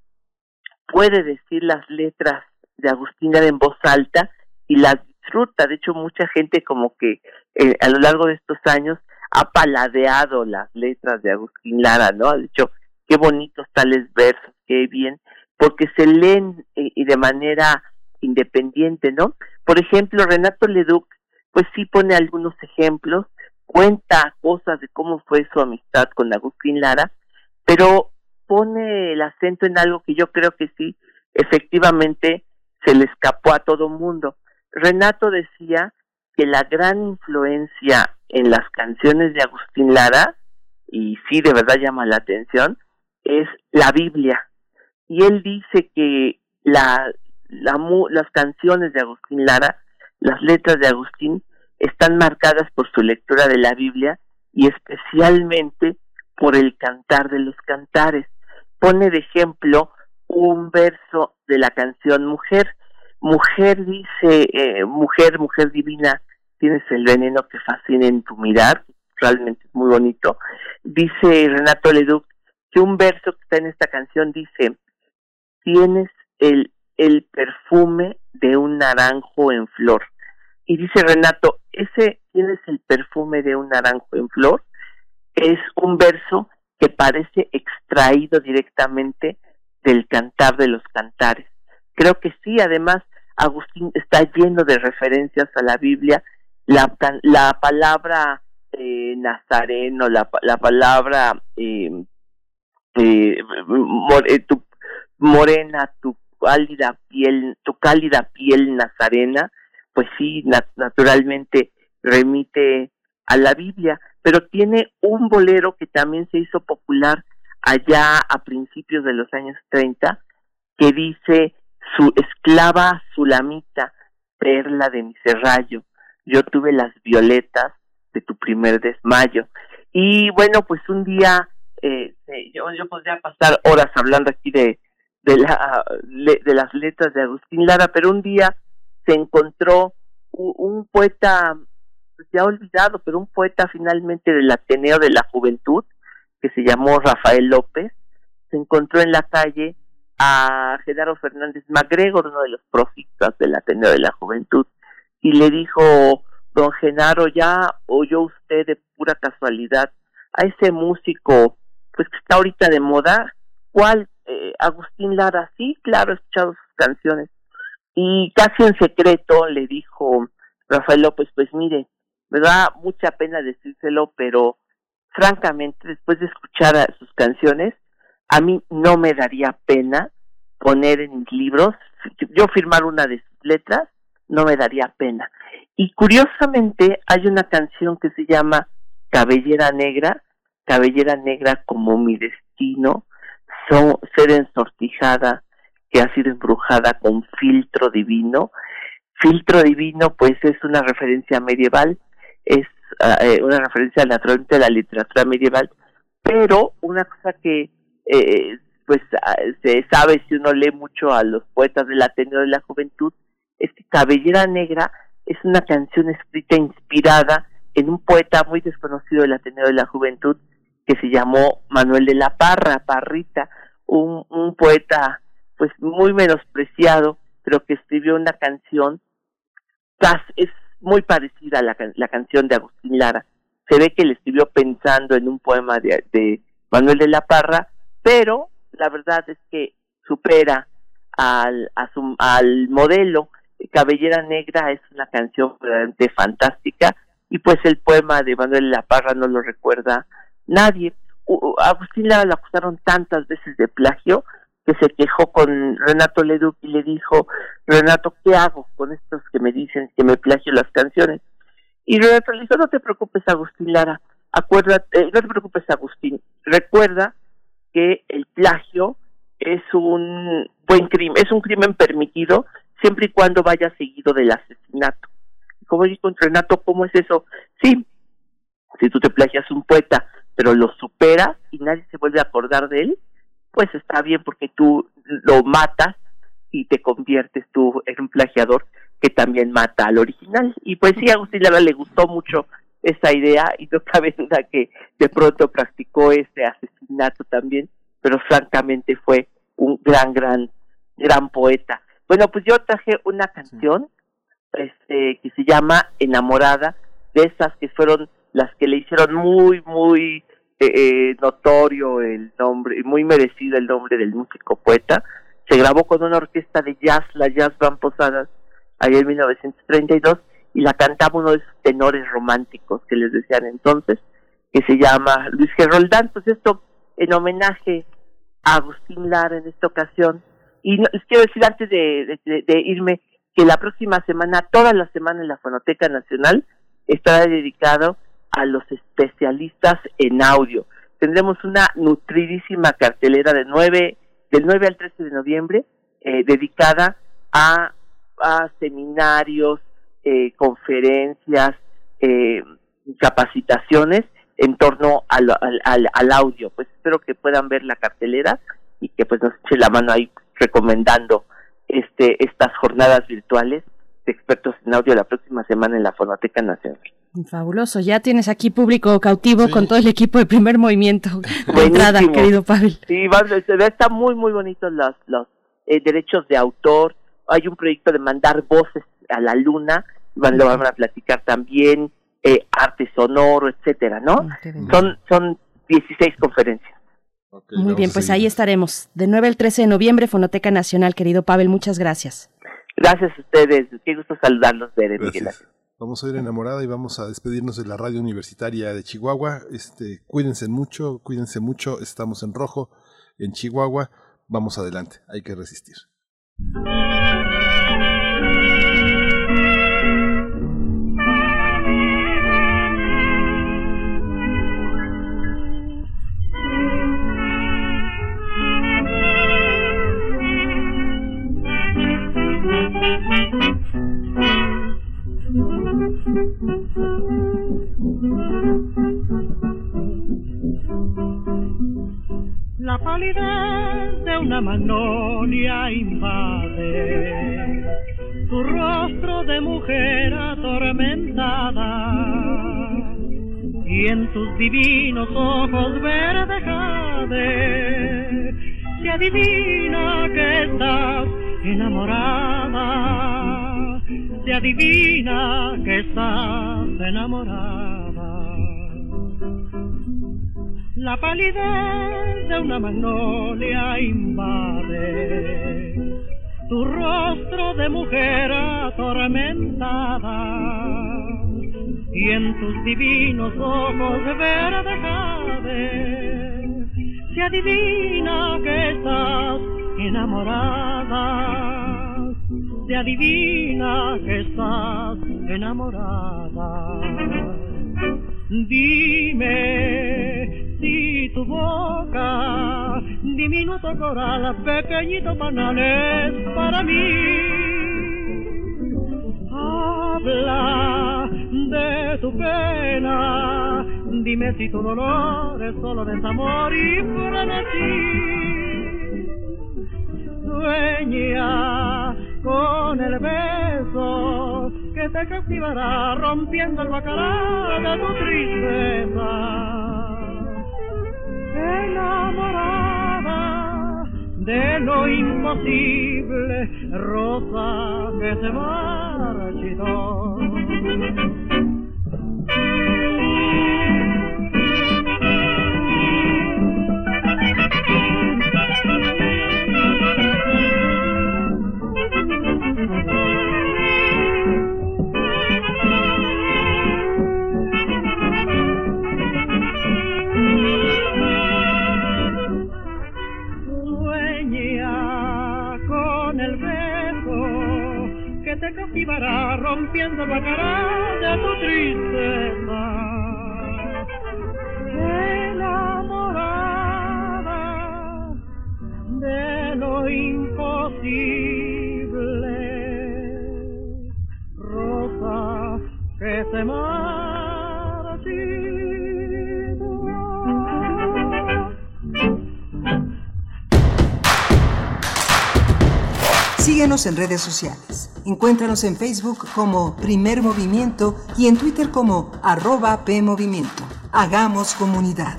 puede decir las letras de Agustín Lara en voz alta y las disfruta. De hecho, mucha gente como que eh, a lo largo de estos años ha paladeado las letras de Agustín Lara, ¿no? Ha dicho, qué bonitos tales versos, qué bien, porque se leen eh, y de manera independiente, ¿no? Por ejemplo, Renato Leduc, pues sí pone algunos ejemplos, cuenta cosas de cómo fue su amistad con Agustín Lara, pero pone el acento en algo que yo creo que sí, efectivamente, se le escapó a todo mundo. Renato decía que la gran influencia en las canciones de Agustín Lara, y sí de verdad llama la atención, es la Biblia. Y él dice que la, las canciones de Agustín Lara, las letras de Agustín, están marcadas por su lectura de la Biblia y especialmente por el cantar de los cantares. Pone de ejemplo un verso de la canción Mujer, mujer dice, eh, mujer, mujer divina, tienes el veneno que fascina en tu mirar, realmente es muy bonito. Dice Renato Leduc que un verso que está en esta canción dice, tienes el, el perfume de un naranjo en flor. Y dice Renato, ese tienes el perfume de un naranjo en flor, es un verso que parece extraído directamente del cantar de los cantares. Creo que sí, además, Agustín está lleno de referencias a la Biblia, la, la palabra eh, nazareno, la, la palabra eh, eh, eh, tu, morena, tu cálida piel, tu cálida piel nazarena, pues sí, naturalmente remite a la Biblia, pero tiene un bolero que también se hizo popular allá a principios de los años 30, que dice su esclava Sulamita, perla de mi serrallo, yo tuve las violetas de tu primer desmayo. Y bueno, pues un día, eh, yo, yo podría pasar horas hablando aquí de, de, la, de las letras de Agustín Lara, pero un día se encontró un, poeta, pues ya olvidado, pero un poeta finalmente del Ateneo de la Juventud, que se llamó Rafael López, se encontró en la calle a Genaro Fernández MacGregor, uno de los profetas del Ateneo de la Juventud, y le dijo, don Genaro, ya oyó usted de pura casualidad a ese músico, pues que está ahorita de moda, ¿cuál? Eh, Agustín Lara, sí, claro, he escuchado sus canciones. Y casi en secreto le dijo Rafael López, pues mire, me da mucha pena decírselo, pero francamente, después de escuchar sus canciones, a mí no me daría pena poner en mis libros, yo firmar una de sus letras no me daría pena. Y curiosamente hay una canción que se llama Cabellera Negra, Cabellera Negra como mi destino, son, ser ensortijada, que ha sido embrujada con filtro divino. Filtro divino, pues es una referencia medieval, es ah, eh, una referencia naturalmente a la literatura medieval, pero una cosa que eh, pues ah, se sabe si uno lee mucho a los poetas del Ateneo de la Juventud, es que Cabellera Negra es una canción escrita inspirada en un poeta muy desconocido del Ateneo de la Juventud que se llamó Manuel de la Parra, Parrita, un, un poeta pues muy menospreciado, pero que escribió una canción es muy parecida a la, canción de Agustín Lara. Se ve que le escribió pensando en un poema de, de Manuel de la Parra, pero la verdad es que supera al, a su, al modelo Cabellera Negra es una canción realmente fantástica y pues el poema de Manuel La Parra no lo recuerda nadie. Agustín Lara lo acusaron tantas veces de plagio que se quejó con Renato Leduc y le dijo, Renato, ¿qué hago con estos que me dicen que me plagio las canciones? Y Renato le dijo, no te preocupes Agustín Lara, acuérdate, no te preocupes Agustín, recuerda que el plagio es un buen crimen, es un crimen permitido siempre y cuando vaya seguido del asesinato. Como dijo Renato, ¿cómo es eso? Sí, si tú te plagias un poeta, pero lo superas y nadie se vuelve a acordar de él, pues está bien porque tú lo matas y te conviertes tú en un plagiador que también mata al original. Y pues sí, a Agustín Lara le gustó mucho esa idea y no cabe duda que de pronto practicó ese asesinato también, pero francamente fue un gran, gran, gran poeta. Bueno, pues yo traje una canción este, que se llama Enamorada, de esas que fueron las que le hicieron muy, muy eh, eh, notorio el nombre, muy merecido el nombre del músico poeta. Se grabó con una orquesta de jazz, la Jazz Band Posadas, ahí en 1932, y la cantaba uno de esos tenores románticos que les decían entonces, que se llama Luis Geroldán. Pues esto en homenaje a Agustín Lara en esta ocasión, y les quiero decir antes de, irme que la próxima semana, toda la semana en la Fonoteca Nacional, estará dedicado a los especialistas en audio. Tendremos una nutridísima cartelera de nueve, del 9 al 13 de noviembre eh, dedicada a, a seminarios, eh, conferencias, eh, capacitaciones en torno al, audio. Pues espero que puedan ver la cartelera y que pues nos eche la mano ahí recomendando este estas jornadas virtuales de expertos en audio la próxima semana en la Fonoteca Nacional. Fabuloso, ya tienes aquí público cautivo con todo el equipo de primer movimiento de entrada, querido Pavel. Sí, está muy, muy bonito los, los eh, derechos de autor. Hay un proyecto de mandar voces a la luna, van, lo van a platicar también, eh, arte sonoro, etcétera, ¿no? Ah, son, son 16 conferencias. muy bien, pues ahí estaremos. De 9 al 13 de noviembre, Fonoteca Nacional, querido Pavel, muchas gracias. Gracias a ustedes, qué gusto saludarlos, Vamos a ir enamorada y vamos a despedirnos de la radio universitaria de Chihuahua. Este, cuídense mucho, cuídense mucho. Estamos en rojo en Chihuahua. Vamos adelante, hay que resistir. La palidez de una magnolia invade tu rostro de mujer atormentada. Y en tus divinos ojos verde jade se adivina que estás enamorada se adivina que estás enamorada. La palidez de una magnolia invade tu rostro de mujer atormentada y en tus divinos ojos de verde jade se adivina que estás enamorada se adivina que estás enamorada. Dime si tu boca, diminuto coral, pequeñito panal es para mí. Habla de tu pena, dime si tu dolor es solo desamor y frenesí. Sueña con el beso que te cautivará rompiendo el bacará de tu tristeza. Enamorada de lo imposible, rosa que se marchitó. Rompiendo la cara de tu tristeza. Enamorada de lo imposible, rosa que se marchita. Síguenos en redes sociales. Encuéntranos en Facebook como Primer Movimiento y en Twitter como arroba PMovimiento. Hagamos comunidad.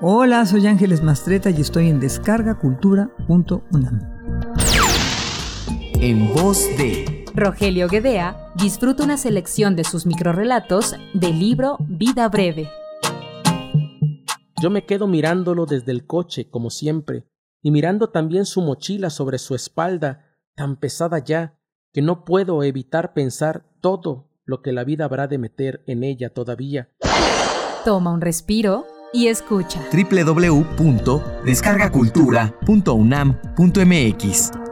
Hola, soy Ángeles Mastreta y estoy en descargacultura.unam. En voz de Rogelio Guedea, disfruta una selección de sus microrelatos del libro Vida Breve yo me quedo mirándolo desde el coche, como siempre, y mirando también su mochila sobre su espalda, tan pesada ya, que no puedo evitar pensar todo lo que la vida habrá de meter en ella todavía. Toma un respiro y escucha. www.descargacultura.unam.mx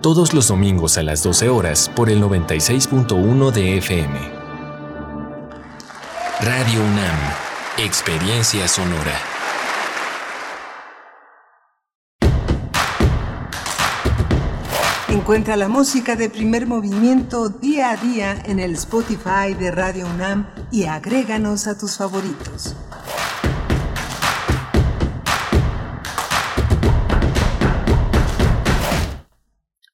todos los domingos a las 12 horas por el 96.1 de FM. Radio UNAM, Experiencia Sonora. Encuentra la música de primer movimiento día a día en el Spotify de Radio UNAM y agréganos a tus favoritos.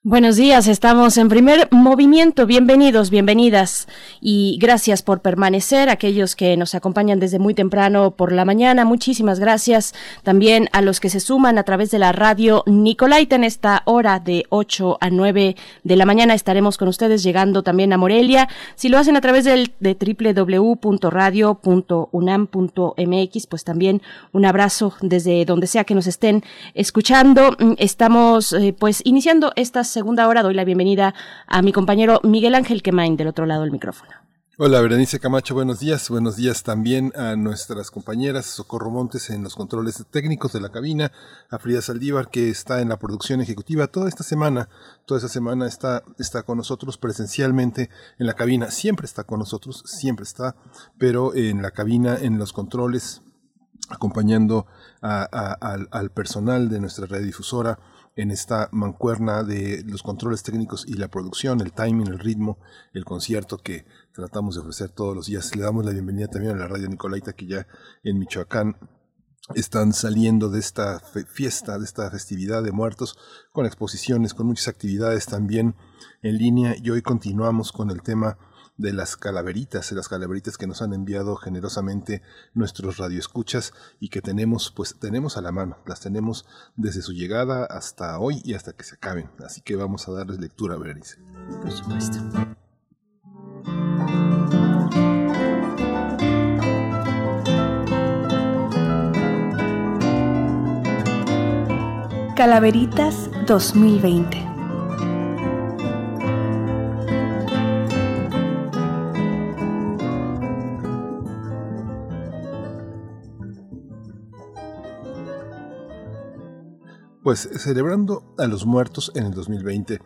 Buenos días, estamos en primer movimiento. Bienvenidos, bienvenidas y gracias por permanecer. Aquellos que nos acompañan desde muy temprano por la mañana, muchísimas gracias. También a los que se suman a través de la radio Nicolaita en esta hora de 8 a 9 de la mañana estaremos con ustedes llegando también a Morelia. Si lo hacen a través del, de www.radio.unam.mx, pues también un abrazo desde donde sea que nos estén escuchando. Estamos eh, pues iniciando estas segunda hora doy la bienvenida a mi compañero Miguel Ángel Quemain del otro lado del micrófono. Hola, Berenice Camacho, buenos días. Buenos días también a nuestras compañeras Socorro Montes en los controles técnicos de la cabina, a Frida Saldívar que está en la producción ejecutiva toda esta semana. Toda esta semana está, está con nosotros presencialmente en la cabina. Siempre está con nosotros, siempre está, pero en la cabina, en los controles, acompañando al, al personal de nuestra radiodifusora en esta mancuerna de los controles técnicos y la producción, el timing, el ritmo, el concierto que tratamos de ofrecer todos los días. Le damos la bienvenida también a la radio Nicolaita que ya en Michoacán están saliendo de esta fiesta, de esta festividad de muertos, con exposiciones, con muchas actividades también en línea y hoy continuamos con el tema de las calaveritas, de las calaveritas que nos han enviado generosamente nuestros radioescuchas y que tenemos, pues tenemos a la mano, las tenemos desde su llegada hasta hoy y hasta que se acaben. Así que vamos a darles lectura, Berenice. Por supuesto. Calaveritas 2020 Pues celebrando a los muertos en el 2020,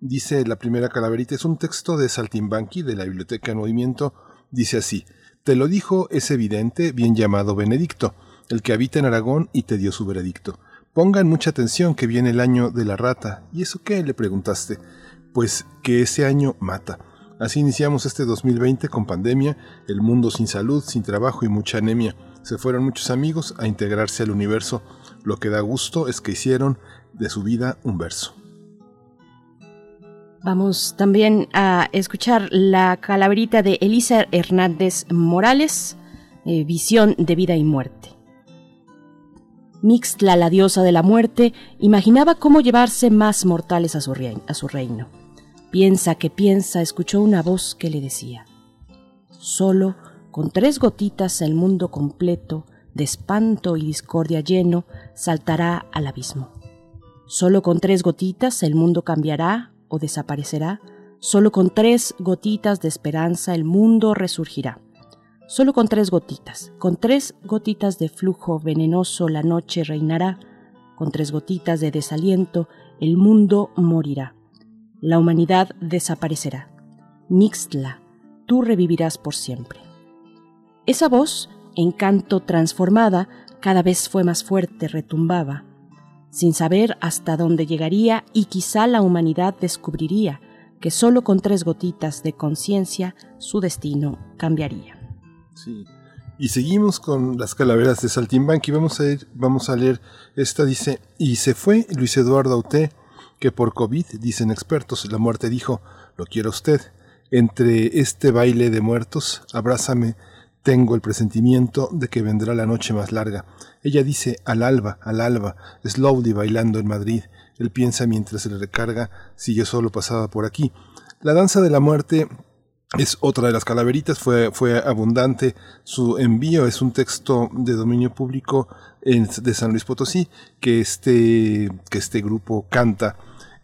dice la primera calaverita, es un texto de Saltimbanqui de la Biblioteca en Movimiento, dice así, te lo dijo ese evidente, bien llamado Benedicto, el que habita en Aragón y te dio su veredicto. Pongan mucha atención que viene el año de la rata. ¿Y eso qué? le preguntaste. Pues que ese año mata. Así iniciamos este 2020 con pandemia, el mundo sin salud, sin trabajo y mucha anemia. Se fueron muchos amigos a integrarse al universo lo que da gusto es que hicieron de su vida un verso. Vamos también a escuchar la calaverita de Elisa Hernández Morales, eh, Visión de vida y muerte. Mixtla, la diosa de la muerte, imaginaba cómo llevarse más mortales a su, a su reino. Piensa que piensa, escuchó una voz que le decía, solo con tres gotitas el mundo completo de espanto y discordia lleno, saltará al abismo. Solo con tres gotitas el mundo cambiará o desaparecerá, solo con tres gotitas de esperanza el mundo resurgirá. Solo con tres gotitas, con tres gotitas de flujo venenoso la noche reinará, con tres gotitas de desaliento el mundo morirá. La humanidad desaparecerá. Mixtla, tú revivirás por siempre. Esa voz en canto transformada, cada vez fue más fuerte, retumbaba, sin saber hasta dónde llegaría y quizá la humanidad descubriría que solo con tres gotitas de conciencia su destino cambiaría. Sí. Y seguimos con las calaveras de Saltimbanqui. Vamos a ir, vamos a leer esta dice, y se fue Luis Eduardo Auté, que por COVID, dicen expertos, la muerte dijo, lo quiero usted. Entre este baile de muertos, abrázame, tengo el presentimiento de que vendrá la noche más larga. Ella dice al alba, al alba, slowly bailando en Madrid. Él piensa mientras se le recarga si yo solo pasaba por aquí. La danza de la muerte es otra de las calaveritas, fue, fue abundante. Su envío es un texto de dominio público de San Luis Potosí que este, que este grupo canta.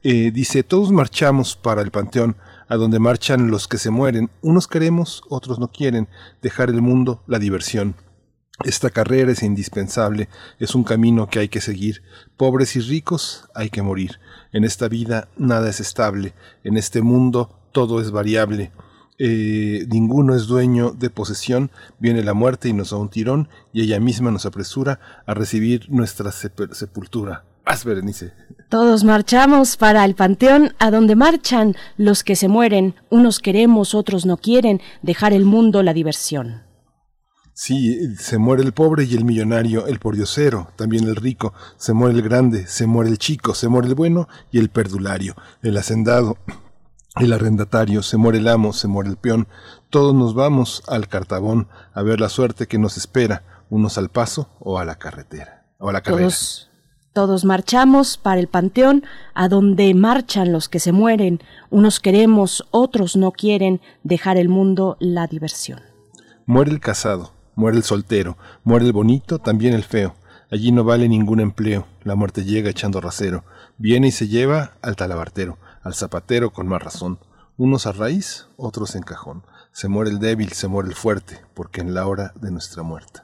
Eh, dice, todos marchamos para el panteón a donde marchan los que se mueren. Unos queremos, otros no quieren dejar el mundo, la diversión. Esta carrera es indispensable, es un camino que hay que seguir. Pobres y ricos hay que morir. En esta vida nada es estable, en este mundo todo es variable. Eh, ninguno es dueño de posesión, viene la muerte y nos da un tirón y ella misma nos apresura a recibir nuestra sepultura. Todos marchamos para el panteón a donde marchan los que se mueren. Unos queremos, otros no quieren dejar el mundo la diversión. Sí, se muere el pobre y el millonario, el pordiosero, también el rico, se muere el grande, se muere el chico, se muere el bueno y el perdulario, el hacendado, el arrendatario, se muere el amo, se muere el peón. Todos nos vamos al cartabón a ver la suerte que nos espera, unos al paso o a la carretera, o a la carrera. Todos marchamos para el panteón, a donde marchan los que se mueren. Unos queremos, otros no quieren dejar el mundo la diversión. Muere el casado, muere el soltero, muere el bonito, también el feo. Allí no vale ningún empleo, la muerte llega echando rasero. Viene y se lleva al talabartero, al zapatero con más razón. Unos a raíz, otros en cajón. Se muere el débil, se muere el fuerte, porque en la hora de nuestra muerte.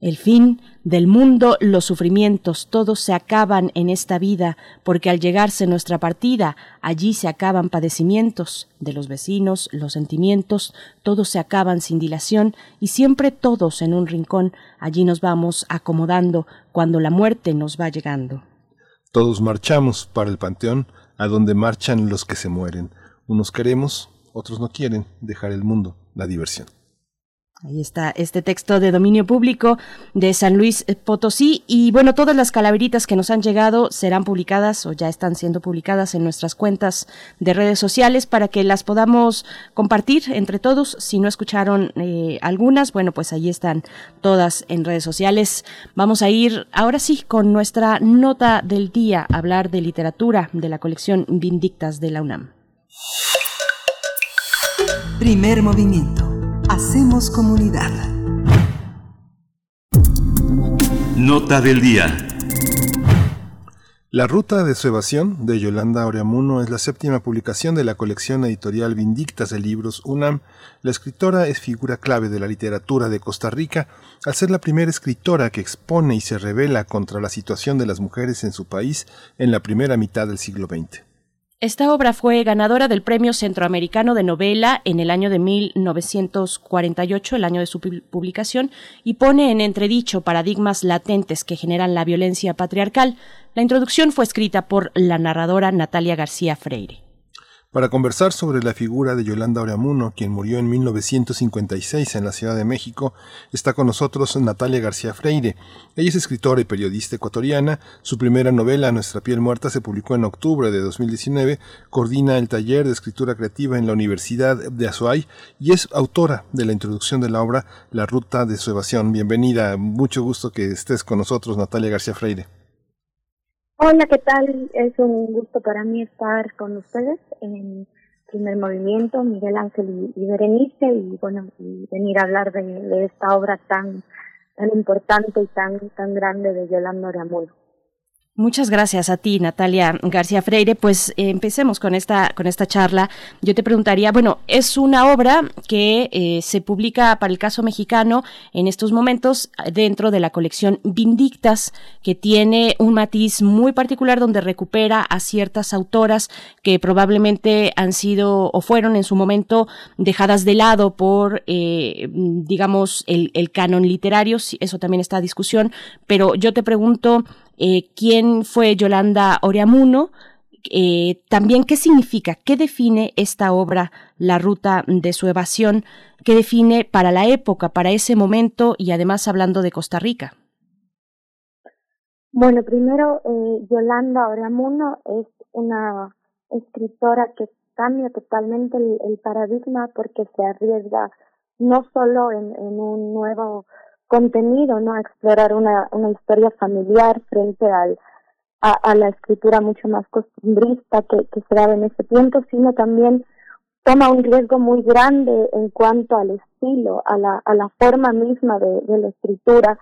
El fin del mundo, los sufrimientos, todos se acaban en esta vida, porque al llegarse nuestra partida, allí se acaban padecimientos de los vecinos, los sentimientos, todos se acaban sin dilación, y siempre todos en un rincón, allí nos vamos acomodando cuando la muerte nos va llegando. Todos marchamos para el panteón, a donde marchan los que se mueren. Unos queremos, otros no quieren dejar el mundo, la diversión. Ahí está este texto de dominio público de San Luis Potosí y bueno, todas las calaveritas que nos han llegado serán publicadas o ya están siendo publicadas en nuestras cuentas de redes sociales para que las podamos compartir entre todos. Si no escucharon eh, algunas, bueno, pues ahí están todas en redes sociales. Vamos a ir ahora sí con nuestra nota del día, hablar de literatura de la colección Vindictas de la UNAM. Primer movimiento Hacemos comunidad. Nota del día. La ruta de su evasión de Yolanda Oreamuno es la séptima publicación de la colección editorial Vindictas de libros UNAM. La escritora es figura clave de la literatura de Costa Rica al ser la primera escritora que expone y se revela contra la situación de las mujeres en su país en la primera mitad del siglo XX. Esta obra fue ganadora del Premio Centroamericano de Novela en el año de 1948, el año de su publicación, y pone en entredicho paradigmas latentes que generan la violencia patriarcal. La introducción fue escrita por la narradora Natalia García Freire. Para conversar sobre la figura de Yolanda Oreamuno, quien murió en 1956 en la Ciudad de México, está con nosotros Natalia García Freire. Ella es escritora y periodista ecuatoriana. Su primera novela, Nuestra piel muerta, se publicó en octubre de 2019. Coordina el taller de escritura creativa en la Universidad de Azuay y es autora de la introducción de la obra La ruta de su evasión. Bienvenida, mucho gusto que estés con nosotros, Natalia García Freire. Hola, ¿qué tal? Es un gusto para mí estar con ustedes en primer movimiento, Miguel Ángel y, Berenice, y bueno, y venir a hablar de, esta obra tan tan importante y tan tan grande de Yolanda Oreamuno. Muchas gracias a ti, Natalia García Freire. Pues eh, empecemos con esta, con esta charla. Yo te preguntaría, bueno, es una obra que eh, se publica para el caso mexicano en estos momentos dentro de la colección Vindictas, que tiene un matiz muy particular donde recupera a ciertas autoras que probablemente han sido o fueron en su momento dejadas de lado por, eh, digamos, el, el canon literario. Eso también está a discusión. Pero yo te pregunto, eh, quién fue Yolanda Oriamuno, eh, también qué significa, qué define esta obra, la ruta de su evasión, qué define para la época, para ese momento y además hablando de Costa Rica. Bueno, primero, eh, Yolanda Oriamuno es una escritora que cambia totalmente el, paradigma porque se arriesga no solo en un nuevo contenido, ¿no? A explorar una, una historia familiar frente al, a, la escritura mucho más costumbrista que, que se daba en ese tiempo, sino también toma un riesgo muy grande en cuanto al estilo, a la, a la forma misma de, de la escritura,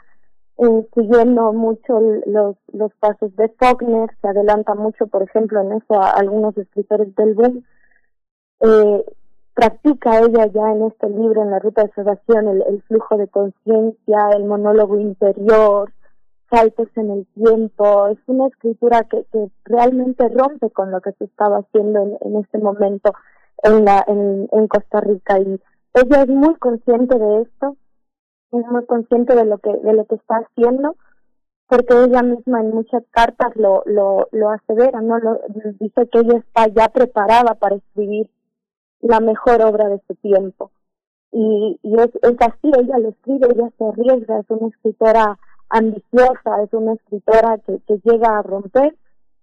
eh, siguiendo mucho los, los pasos de Faulkner, se adelanta mucho, por ejemplo, en eso a algunos escritores del boom, eh, practica ella ya en este libro, en la ruta de salvación, el, flujo de conciencia, el monólogo interior, saltos en el tiempo. Es una escritura que, que realmente rompe con lo que se estaba haciendo en, en este momento en, la, en, en Costa Rica. Y ella es muy consciente de esto, es muy consciente de lo que, de lo que está haciendo porque ella misma en muchas cartas lo, lo, lo asevera, ¿no? Lo, dice que ella está ya preparada para escribir la mejor obra de su tiempo. Y, y es, es así, ella lo escribe, ella se arriesga, es una escritora ambiciosa, es una escritora que, que llega a romper,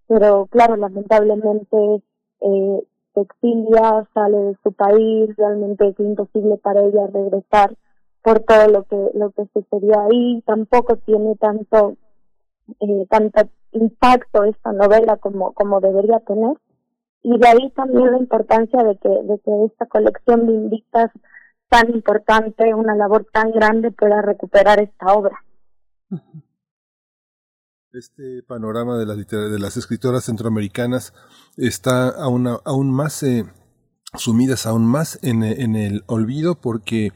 pero claro, lamentablemente eh, se exilia, sale de su país, realmente es imposible para ella regresar por todo lo que lo que sucedió ahí, tampoco tiene tanto eh, tanto impacto esta novela como como debería tener y de ahí también la importancia de que, de que esta colección de indictas tan importante, una labor tan grande pueda recuperar esta obra. Este panorama de las, de las escritoras centroamericanas está aún, aún más eh, sumidas aún más en, en el olvido porque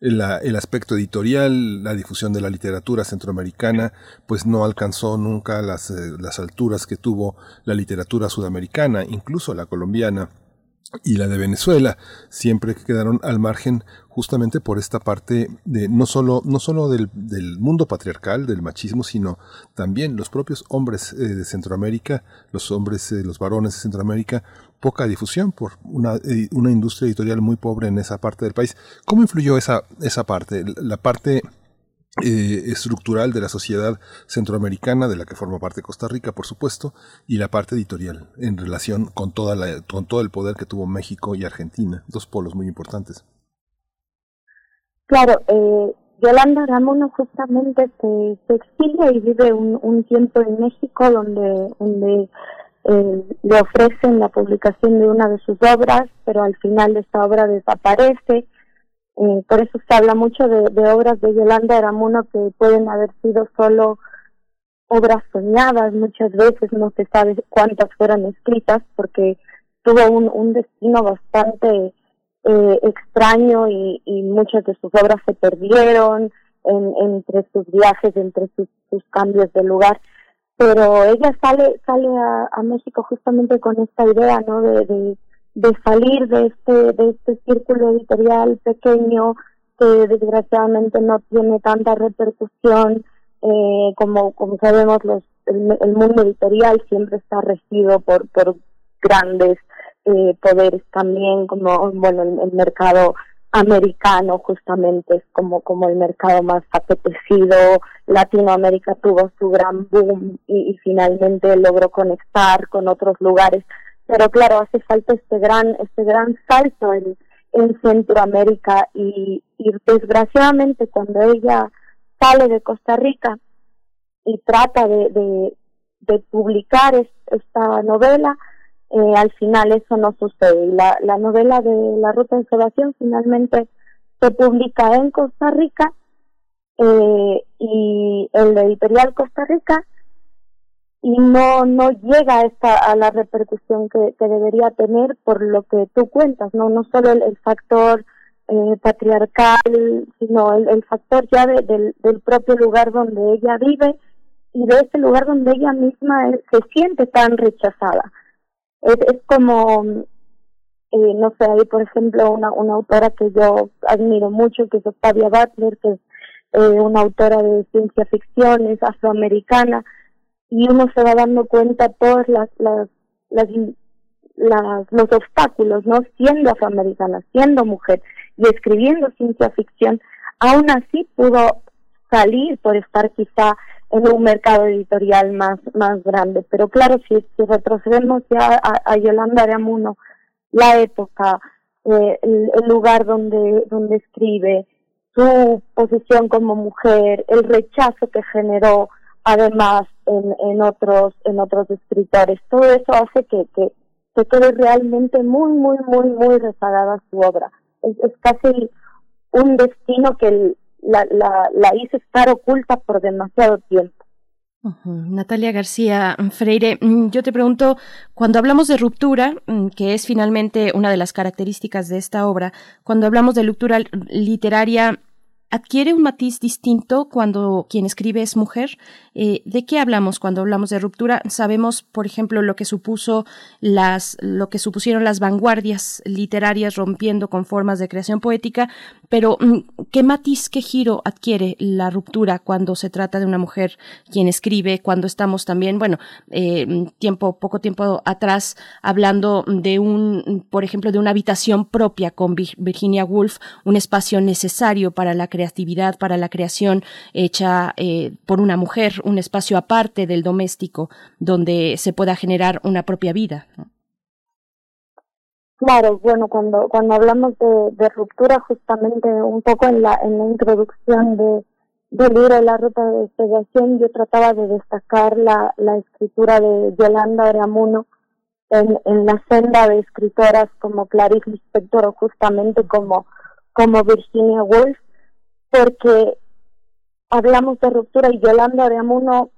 el aspecto editorial, la difusión de la literatura centroamericana, pues no alcanzó nunca las, eh, alturas que tuvo la literatura sudamericana, incluso la colombiana y la de Venezuela siempre quedaron al margen justamente por esta parte de no solo no solo del, del mundo patriarcal del machismo sino también los propios hombres eh, de Centroamérica los hombres eh, los varones de Centroamérica poca difusión por una, eh, una industria editorial muy pobre en esa parte del país. Cómo influyó esa esa parte la parte eh, estructural de la sociedad centroamericana, de la que forma parte Costa Rica, por supuesto, y la parte editorial en relación con, toda la, con todo el poder que tuvo México y Argentina, dos polos muy importantes. Claro, eh, Yolanda Ramón justamente se, se, exilia y vive un, tiempo en México donde, donde eh, le ofrecen la publicación de una de sus obras, pero al final esta obra desaparece eh, por eso se habla mucho de, obras de Yolanda Aramuno que pueden haber sido solo obras soñadas, muchas veces no se sabe cuántas fueron escritas porque tuvo un, un destino bastante eh, extraño y, muchas de sus obras se perdieron en, entre sus viajes, entre sus, sus cambios de lugar. Pero ella sale sale a, México justamente con esta idea no de de salir de este, de este círculo editorial pequeño que desgraciadamente no tiene tanta repercusión eh, como, como sabemos los, el, mundo editorial siempre está regido por, por grandes eh, poderes también como bueno el, mercado americano justamente es como como el mercado más apetecido. Latinoamérica tuvo su gran boom y, y finalmente logró conectar con otros lugares pero claro, hace falta este gran, este gran salto en, en Centroamérica y, y desgraciadamente cuando ella sale de Costa Rica y trata de, de, de publicar esta novela, eh, al final eso no sucede. Y la, la novela de La Ruta de Sebastián finalmente se publica en Costa Rica eh, y el editorial Costa Rica y no no llega a esta a la repercusión que, que debería tener por lo que tú cuentas no no solo el, factor eh, patriarcal sino el, el factor ya del, del propio lugar donde ella vive y de ese lugar donde ella misma se siente tan rechazada. Es, es como eh, no sé hay por ejemplo una una autora que yo admiro mucho que es Octavia Butler que es eh, una autora de ciencia ficción es afroamericana y uno se va dando cuenta todos las, las, las, los obstáculos, ¿no? Siendo afroamericana, siendo mujer y escribiendo ciencia ficción, aún así pudo salir por estar quizá en un mercado editorial más, más grande. Pero claro, si, si retrocedemos ya a, Yolanda Aramuno, la época, eh, el, el, lugar donde, donde escribe, su posición como mujer, el rechazo que generó, además en, en otros en otros escritores. Todo eso hace que, que, que quede realmente muy, muy, muy, muy rezagada su obra. Es, es casi un destino que la, la, la hizo estar oculta por demasiado tiempo. Natalia García Freire, mm, yo te pregunto, cuando hablamos de ruptura, mm, que es finalmente una de las características de esta obra, cuando hablamos de ruptura literaria, adquiere un matiz distinto cuando quien escribe es mujer. Eh, ¿De qué hablamos cuando hablamos de ruptura? Sabemos, por ejemplo, lo que supuso las, lo que supusieron las vanguardias literarias rompiendo con formas de creación poética, pero mm, ¿qué matiz, qué giro adquiere la ruptura cuando se trata de una mujer quien escribe? Cuando estamos también, bueno, eh, tiempo, poco tiempo atrás, hablando de un, por ejemplo, de una habitación propia con Virginia Woolf, un espacio necesario para la creatividad, para la creación hecha eh, por una mujer, un espacio aparte del doméstico donde se pueda generar una propia vida. Claro, bueno, cuando cuando hablamos de, ruptura, justamente un poco en la en la introducción de del libro La Ruta de Despegación, yo trataba de destacar la, la escritura de Yolanda Aramuno en, en la senda de escritoras como Clarice Lispector o justamente como, como Virginia Woolf, porque hablamos de ruptura y Yolanda Amuno,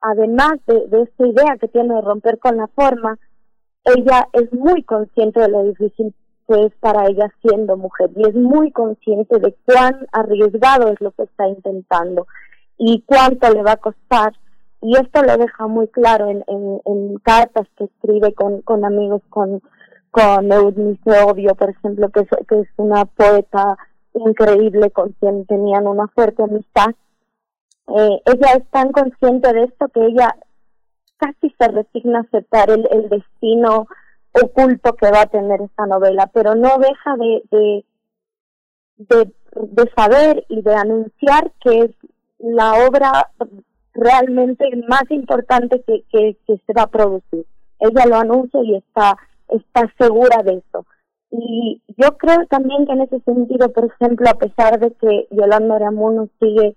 además de, de esta idea que tiene de romper con la forma, ella es muy consciente de lo difícil que es para ella siendo mujer y es muy consciente de cuán arriesgado es lo que está intentando y cuánto le va a costar. Y esto lo deja muy claro en, en, cartas que escribe con, con amigos, con, con Eunice Obvio, por ejemplo, que que es una poeta increíble con quien tenían una fuerte amistad. Eh, ella es tan consciente de esto que ella casi se resigna a aceptar el, el destino oculto que va a tener esta novela, pero no deja de, de, de, saber y de anunciar que es la obra realmente más importante que, que, que se va a producir. Ella lo anuncia y está, está segura de eso. Y yo creo también que en ese sentido, por ejemplo, a pesar de que Yolanda Aramuno sigue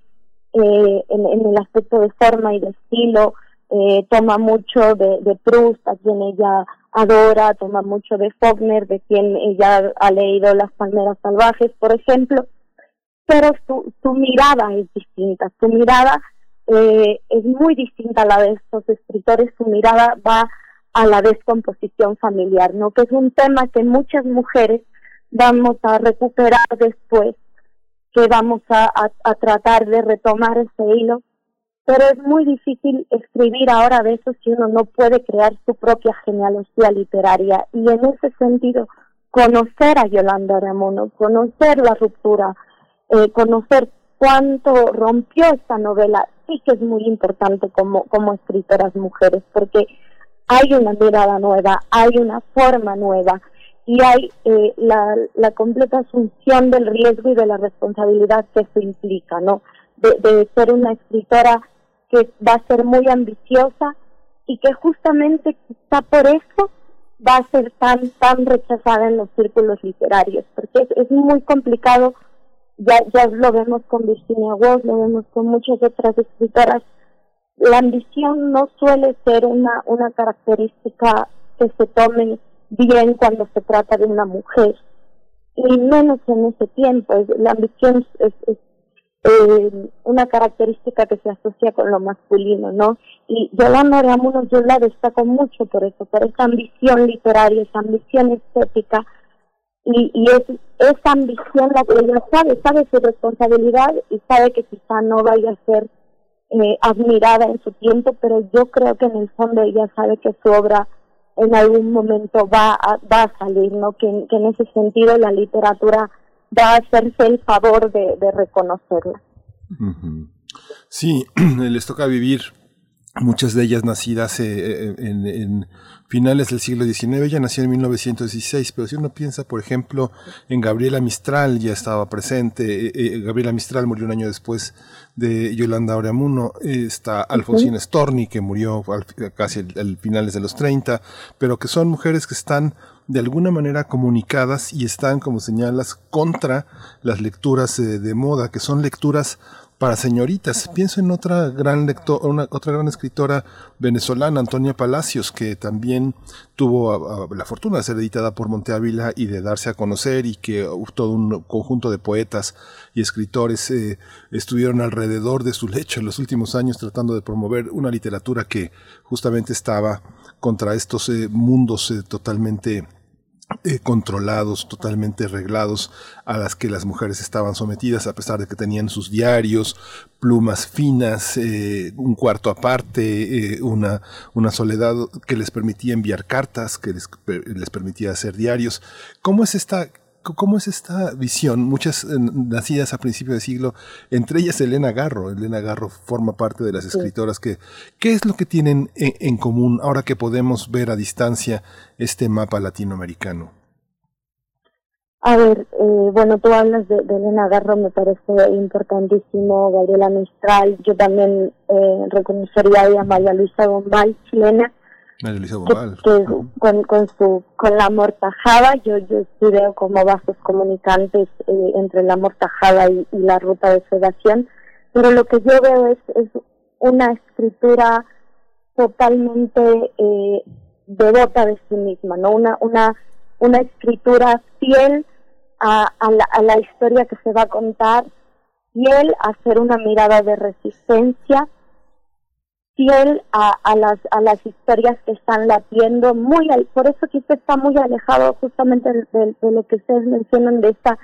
eh, en, el aspecto de forma y de estilo, eh, toma mucho de, de, Proust, a quien ella adora, toma mucho de Faulkner, de quien ella ha leído Las Palmeras Salvajes, por ejemplo, pero su, su mirada es distinta, su mirada eh, es muy distinta a la de estos escritores, su mirada va a la descomposición familiar, ¿no? Que es un tema que muchas mujeres vamos a recuperar después, que vamos a, a, tratar de retomar ese hilo, pero es muy difícil escribir ahora de eso si uno no puede crear su propia genealogía literaria y en ese sentido conocer a Yolanda Ramono, conocer la ruptura, eh, conocer cuánto rompió esta novela, sí que es muy importante como, como escritoras mujeres, porque hay una mirada nueva, hay una forma nueva y hay eh, la, la completa asunción del riesgo y de la responsabilidad que eso implica, ¿no? De, ser una escritora que va a ser muy ambiciosa y que justamente quizá por eso va a ser tan tan rechazada en los círculos literarios, porque es, es muy complicado, ya, ya lo vemos con Virginia Woolf, lo vemos con muchas otras escritoras la ambición no suele ser una, una característica que se tome bien cuando se trata de una mujer, y menos en ese tiempo. La ambición es, es, eh, una característica que se asocia con lo masculino, ¿no? Y Yolanda Aramuno yo la destaco mucho por eso, por esa ambición literaria, esa ambición estética, y, y es esa ambición la que ella sabe, sabe su responsabilidad y sabe que quizá no vaya a ser eh, admirada en su tiempo, pero yo creo que en el fondo ella sabe que su obra en algún momento va a, va a salir, ¿no? Que, en ese sentido la literatura va a hacerse el favor de, de reconocerla. Sí, les toca vivir muchas de ellas nacidas eh, eh, en, en, finales del siglo XIX, ella nació en 1916, pero si uno piensa, por ejemplo, en Gabriela Mistral, ya estaba presente, eh, Gabriela Mistral murió un año después de Yolanda Oreamuno, está Alfonsina Storni, que murió casi al finales de los 30, pero que son mujeres que están de alguna manera comunicadas y están, como señalas, contra las lecturas de moda, que son lecturas para señoritas. Pienso en otra gran lectora, una, otra gran escritora venezolana, Antonia Palacios, que también tuvo la fortuna de ser editada por Monte Ávila y de darse a conocer y que todo un conjunto de poetas y escritores eh, estuvieron alrededor de su lecho en los últimos años tratando de promover una literatura que justamente estaba contra estos eh, mundos eh, totalmente eh, controlados, totalmente arreglados, a las que las mujeres estaban sometidas, a pesar de que tenían sus diarios, plumas finas, eh, un cuarto aparte, eh, una, una soledad que les permitía enviar cartas, que les, les permitía hacer diarios. ¿Cómo es esta ¿Cómo es esta visión? Muchas eh, nacidas a principios de siglo, entre ellas Elena Garro. Elena Garro forma parte de las escritoras que, ¿qué es lo que tienen en, común ahora que podemos ver a distancia este mapa latinoamericano? A ver, eh, bueno, tú hablas de, Elena Garro, me parece importantísimo, Gabriela Mistral, yo también eh, reconocería a María Luisa Bombay, chilena, con, con su con la mortajada yo yo sí veo como vasos comunicantes eh, entre la mortajada y, la ruta de sedación pero lo que yo veo es, es una escritura totalmente eh, devota de sí misma no una una una escritura fiel a, a, la, a la historia que se va a contar fiel a hacer una mirada de resistencia fiel a, a, las, a las historias que están latiendo, muy por eso quizá está muy alejado justamente de, lo que ustedes mencionan de estas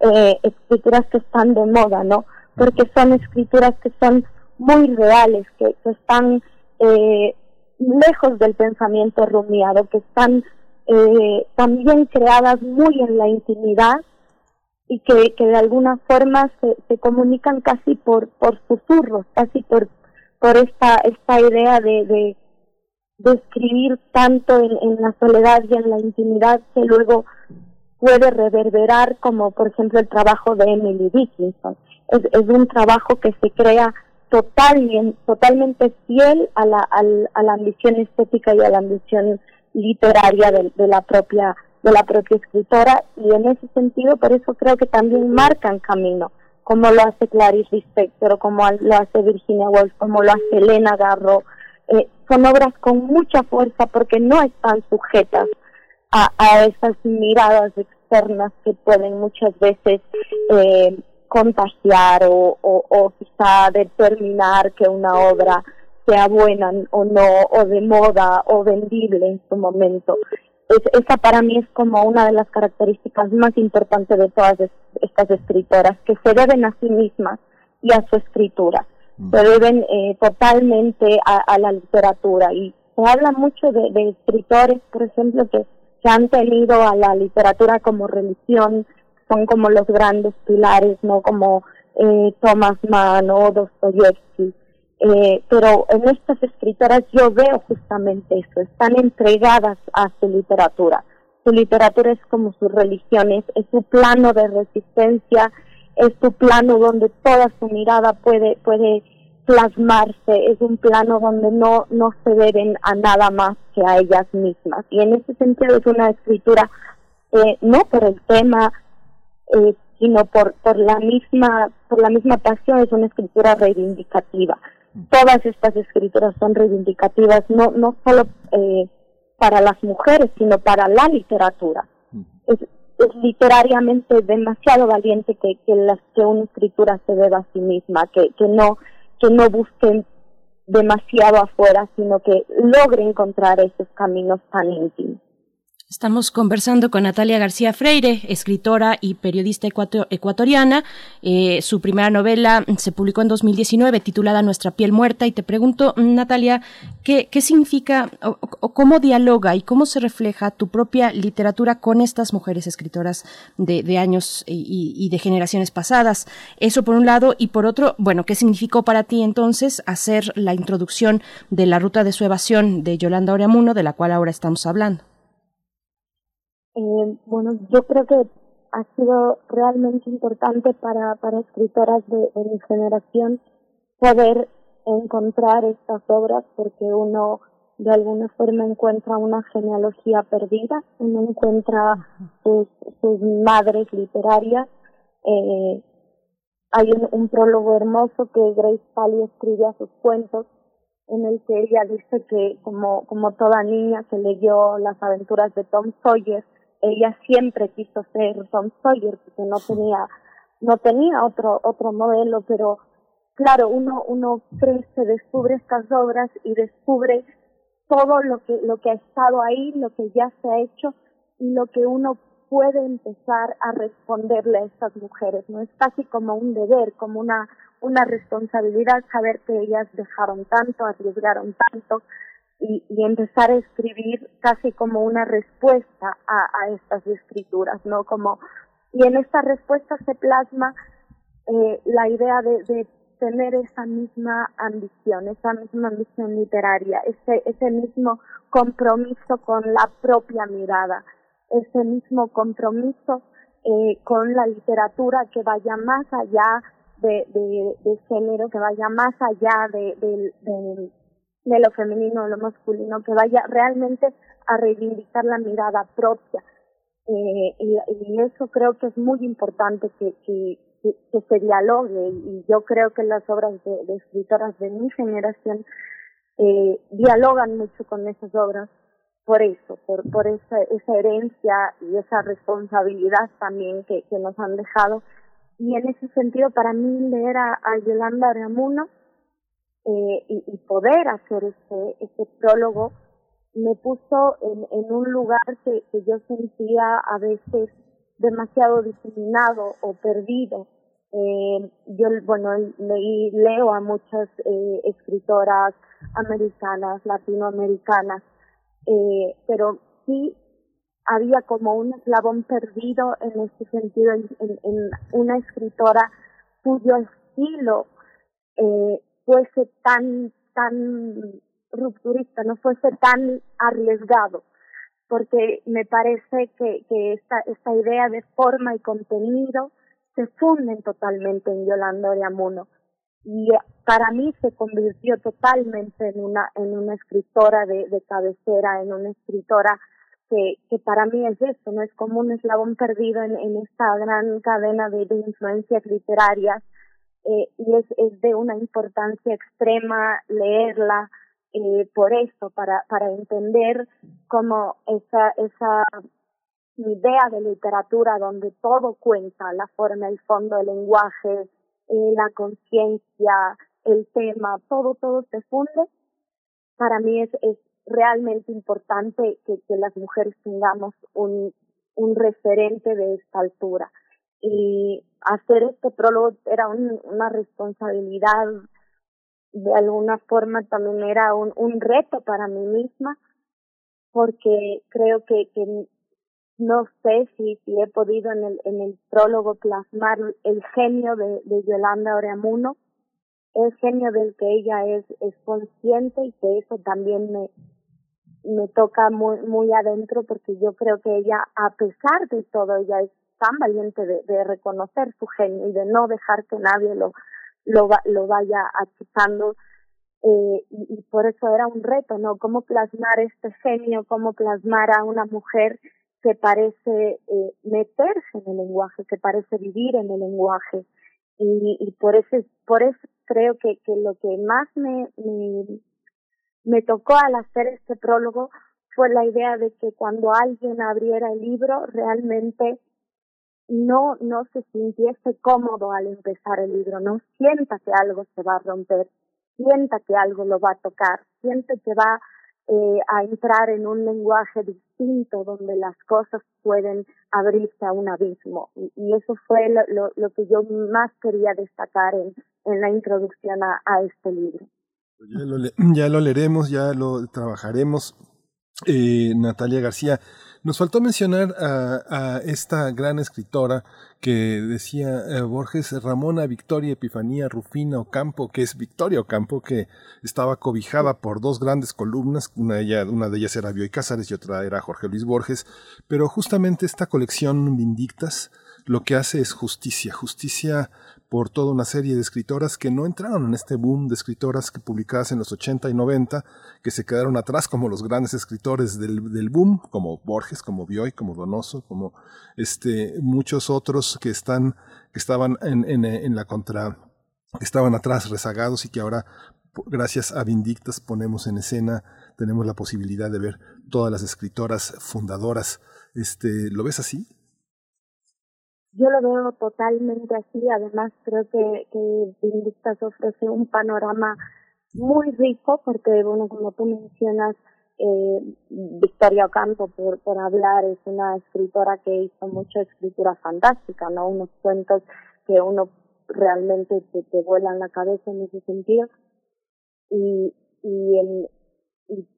eh, escrituras que están de moda, ¿no? Porque son escrituras que son muy reales, que, que están eh, lejos del pensamiento rumiado, que están eh, también creadas muy en la intimidad y que, que de alguna forma se, se comunican casi por, por susurros, casi por por esta, esta idea de, de, escribir tanto en, la soledad y en la intimidad que luego puede reverberar como por ejemplo el trabajo de Emily Dickinson. Es, es un trabajo que se crea total, totalmente fiel a la, a la ambición estética y a la ambición literaria de, la propia de la propia escritora y en ese sentido por eso creo que también marcan camino como lo hace Clarice Lispector, como lo hace Virginia Woolf, como lo hace Elena Garro. Eh, son obras con mucha fuerza porque no están sujetas a, a esas miradas externas que pueden muchas veces eh, contagiar o, o, o quizá determinar que una obra sea buena o no, o de moda o vendible en su momento esa para mí es como una de las características más importantes de todas estas escritoras, que se deben a sí mismas y a su escritura, mm. se deben eh, totalmente a, la literatura. Y se habla mucho de, escritores, por ejemplo, que, que han tenido a la literatura como religión, son como los grandes pilares, ¿no? Como eh, Thomas Mann o Dostoyevsky. Eh, pero en estas escritoras yo veo justamente eso, están entregadas a su literatura. Su literatura es como sus religiones, es su plano de resistencia, es su plano donde toda su mirada puede, puede plasmarse, es un plano donde no, no se deben a nada más que a ellas mismas. Y en ese sentido es una escritura, eh, no por el tema, eh, sino por, por la misma, por la misma pasión, es una escritura reivindicativa todas estas escrituras son reivindicativas, no, no solo eh, para las mujeres, sino para la literatura. Es, es literariamente demasiado valiente que, que, las, que una escritura se deba a sí misma, que, que no que no busquen demasiado afuera, sino que logre encontrar esos caminos tan íntimos. Estamos conversando con Natalia García Freire, escritora y periodista ecuatoriana. Eh, su primera novela se publicó en 2019 titulada Nuestra piel muerta y te pregunto, Natalia, ¿qué, significa o, cómo dialoga y cómo se refleja tu propia literatura con estas mujeres escritoras de, años y, y, de generaciones pasadas? Eso por un lado y por otro, bueno, ¿qué significó para ti entonces hacer la introducción de la ruta de su evasión de Yolanda Oreamuno, de la cual ahora estamos hablando? Eh, bueno, yo creo que ha sido realmente importante para, para escritoras de, mi generación poder encontrar estas obras porque uno de alguna forma encuentra una genealogía perdida, uno encuentra sus, sus madres literarias. Eh, hay un, prólogo hermoso que Grace Pally escribe a sus cuentos, en el que ella dice que como, como toda niña que leyó las aventuras de Tom Sawyer, ella siempre quiso ser Tom Sawyer porque no tenía no tenía otro otro modelo pero claro uno uno crece descubre estas obras y descubre todo lo que lo que ha estado ahí lo que ya se ha hecho y lo que uno puede empezar a responderle a estas mujeres no es casi como un deber como una una responsabilidad saber que ellas dejaron tanto arriesgaron tanto y, y, empezar a escribir casi como una respuesta a, estas escrituras, ¿no? Como, y en esta respuesta se plasma eh, la idea de, de, tener esa misma ambición, esa misma ambición literaria, ese, ese mismo compromiso con la propia mirada, ese mismo compromiso eh, con la literatura que vaya más allá de género, que vaya más allá de, de de lo femenino o lo masculino, que vaya realmente a reivindicar la mirada propia. Eh, y, y, eso creo que es muy importante que, que, que, se dialogue y yo creo que las obras de, de escritoras de mi generación eh, dialogan mucho con esas obras por eso, por, por esa, esa herencia y esa responsabilidad también que, que nos han dejado. Y en ese sentido, para mí leer a, a Yolanda Reamuno eh, y, y, poder hacer este, este prólogo me puso en, en un lugar que, yo sentía a veces demasiado diseminado o perdido. Eh, yo, bueno, leí, leo a muchas eh, escritoras americanas, latinoamericanas, eh, pero sí había como un eslabón perdido en este sentido, en, en, en una escritora cuyo estilo eh, fuese tan, tan rupturista, no fuese tan arriesgado, porque me parece que, que esta, esta idea de forma y contenido se funden totalmente en Yolanda Oriamuno. Y para mí se convirtió totalmente en una en una escritora de, de cabecera, en una escritora que, que para mí es esto, no es como un eslabón perdido en, en esta gran cadena de, de influencias literarias eh, y es, es de una importancia extrema leerla eh, por eso, para, para entender cómo esa, esa idea de literatura donde todo cuenta, la forma, el fondo, el lenguaje, eh, la conciencia, el tema, todo, todo se funde. Para mí es, es realmente importante que, que las mujeres tengamos un, un referente de esta altura y hacer este prólogo era una responsabilidad, de alguna forma también era un, un reto para mí misma, porque creo que, que no sé si, si he podido en el, en el prólogo plasmar el genio de, de Yolanda Oreamuno, el genio del que ella es, es consciente y que eso también me, me toca muy, muy adentro porque yo creo que ella, a pesar de todo, ella es tan valiente de, reconocer su genio y de no dejar que nadie lo, lo, lo vaya achicando. Eh, y, por eso era un reto, ¿no? Cómo plasmar este genio, cómo plasmar a una mujer que parece eh, meterse en el lenguaje, que parece vivir en el lenguaje. Y, por eso, por eso creo que, que lo que más me, me tocó al hacer este prólogo fue la idea de que cuando alguien abriera el libro realmente no, no se sintiese cómodo al empezar el libro, no sienta que algo se va a romper, sienta que algo lo va a tocar, siente que va eh, a entrar en un lenguaje distinto donde las cosas pueden abrirse a un abismo. Y, eso fue lo, que yo más quería destacar en, la introducción a, este libro. Ya lo, ya lo leeremos, ya lo trabajaremos. Eh, Natalia García, nos faltó mencionar a, esta gran escritora que decía eh, Borges, Ramona Victoria Epifanía Rufina Ocampo, que es Victoria Ocampo, que estaba cobijada por dos grandes columnas, una de, ellas, una de ellas era Cázares y otra era Jorge Luis Borges, pero justamente esta colección Vindictas lo que hace es justicia, justicia por toda una serie de escritoras que no entraron en este boom de escritoras que publicadas en los 80 y 90, que se quedaron atrás como los grandes escritores del, del boom, como Borges, como Bioy, como Donoso, como este, muchos otros que están, que estaban en, en, la contra, estaban atrás rezagados y que ahora gracias a Vindictas ponemos en escena, tenemos la posibilidad de ver todas las escritoras fundadoras. Este, ¿Lo ves así? Yo lo veo totalmente así, además creo que, que Vindictas ofrece un panorama muy rico porque, bueno, como tú mencionas, eh, Victoria Ocampo, por, por hablar, es una escritora que hizo mucha escritura fantástica, ¿no? Unos cuentos que uno realmente te, te vuelan la cabeza en ese sentido. Y, y, en, y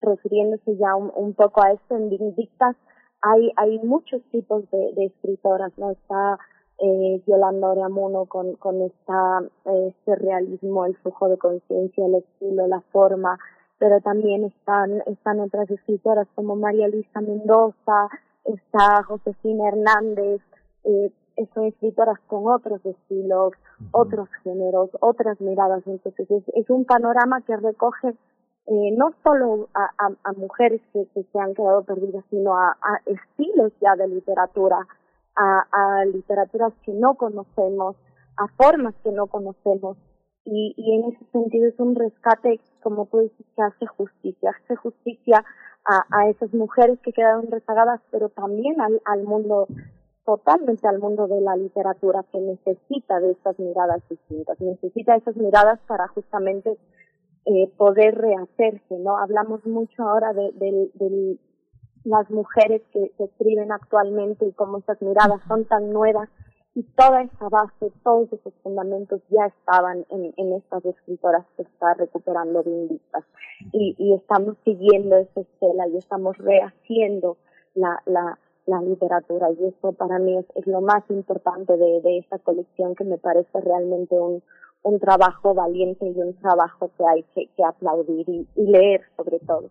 refiriéndose ya un, un poco a esto, en Vindictas hay, hay muchos tipos de, de escritoras, ¿no? Está eh, Yolanda Oreamuno con, con esta, este realismo, el flujo de conciencia, el estilo, la forma, pero también están, están otras escritoras como María Luisa Mendoza, está Josefina Hernández, eh, son escritoras con otros estilos, otros géneros, otras miradas, entonces es, es un panorama que recoge eh, no solo a, mujeres que, se han quedado perdidas, sino a, a estilos ya de literatura, a, literaturas que no conocemos, a formas que no conocemos. Y, en ese sentido es un rescate, como tú dices, que hace justicia, hace justicia a, a esas mujeres que quedaron rezagadas, pero también al, al mundo, totalmente al mundo de la literatura que necesita de estas miradas distintas, necesita esas miradas para justamente eh, poder rehacerse, ¿no? Hablamos mucho ahora de, de, las mujeres que, se escriben actualmente y cómo esas miradas son tan nuevas y toda esa base, todos esos fundamentos ya estaban en, en estas escritoras que está recuperando Vindictas y, y estamos siguiendo esa estela y estamos rehaciendo la, la, la literatura. Y eso para mí es, es lo más importante de, de esta colección que me parece realmente un, un trabajo valiente y un trabajo que hay que, aplaudir y, leer sobre todo.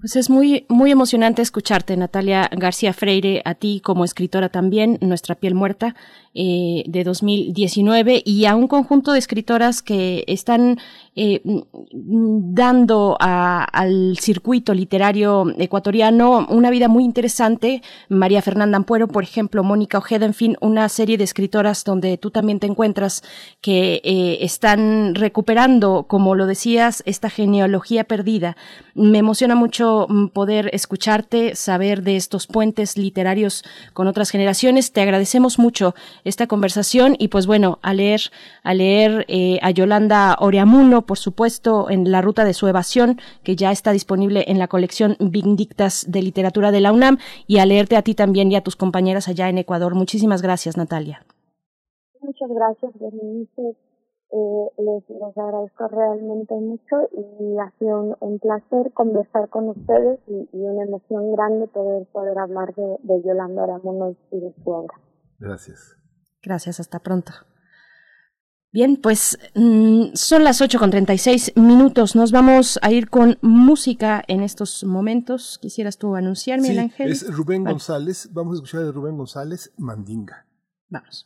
Pues es muy, muy emocionante escucharte, Natalia García Freire, a ti como escritora también, Nuestra piel muerta, eh, de 2019, y a un conjunto de escritoras que están eh, dando al circuito literario ecuatoriano una vida muy interesante. María Fernanda Ampuero, por ejemplo, Mónica Ojeda, en fin, una serie de escritoras donde tú también te encuentras que eh, están recuperando, como lo decías, esta genealogía perdida. Me emociona mucho mm, poder escucharte, saber de estos puentes literarios con otras generaciones. Te agradecemos mucho esta conversación y pues bueno, a leer, a leer eh, a Yolanda Oreamuno, por supuesto, en la ruta de su evasión, que ya está disponible en la colección Vindictas de Literatura de la UNAM, y a leerte a ti también y a tus compañeras allá en Ecuador. Muchísimas gracias, Natalia. Muchas gracias, Bernice. Eh, les, les, agradezco realmente mucho y ha sido un, placer conversar con ustedes y, una emoción grande poder poder hablar de, de Yolanda Oreamuno y de su obra. Gracias. Gracias, hasta pronto. Bien, pues mm, son las 8 con 36 minutos. Nos vamos a ir con música en estos momentos. ¿Quisieras tú anunciarme, sí, Ángel? Es Rubén González. Vamos a escuchar de Rubén González, Mandinga. Vamos.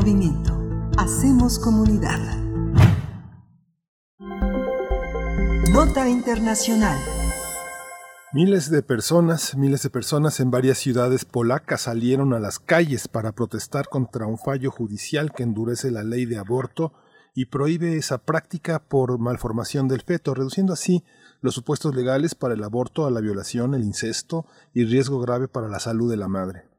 Movimiento. Hacemos comunidad. Nota Internacional. Miles de personas, miles de personas en varias ciudades polacas salieron a las calles para protestar contra un fallo judicial que endurece la ley de aborto y prohíbe esa práctica por malformación del feto, reduciendo así los supuestos legales para el aborto a la violación, el incesto y riesgo grave para la salud de la madre.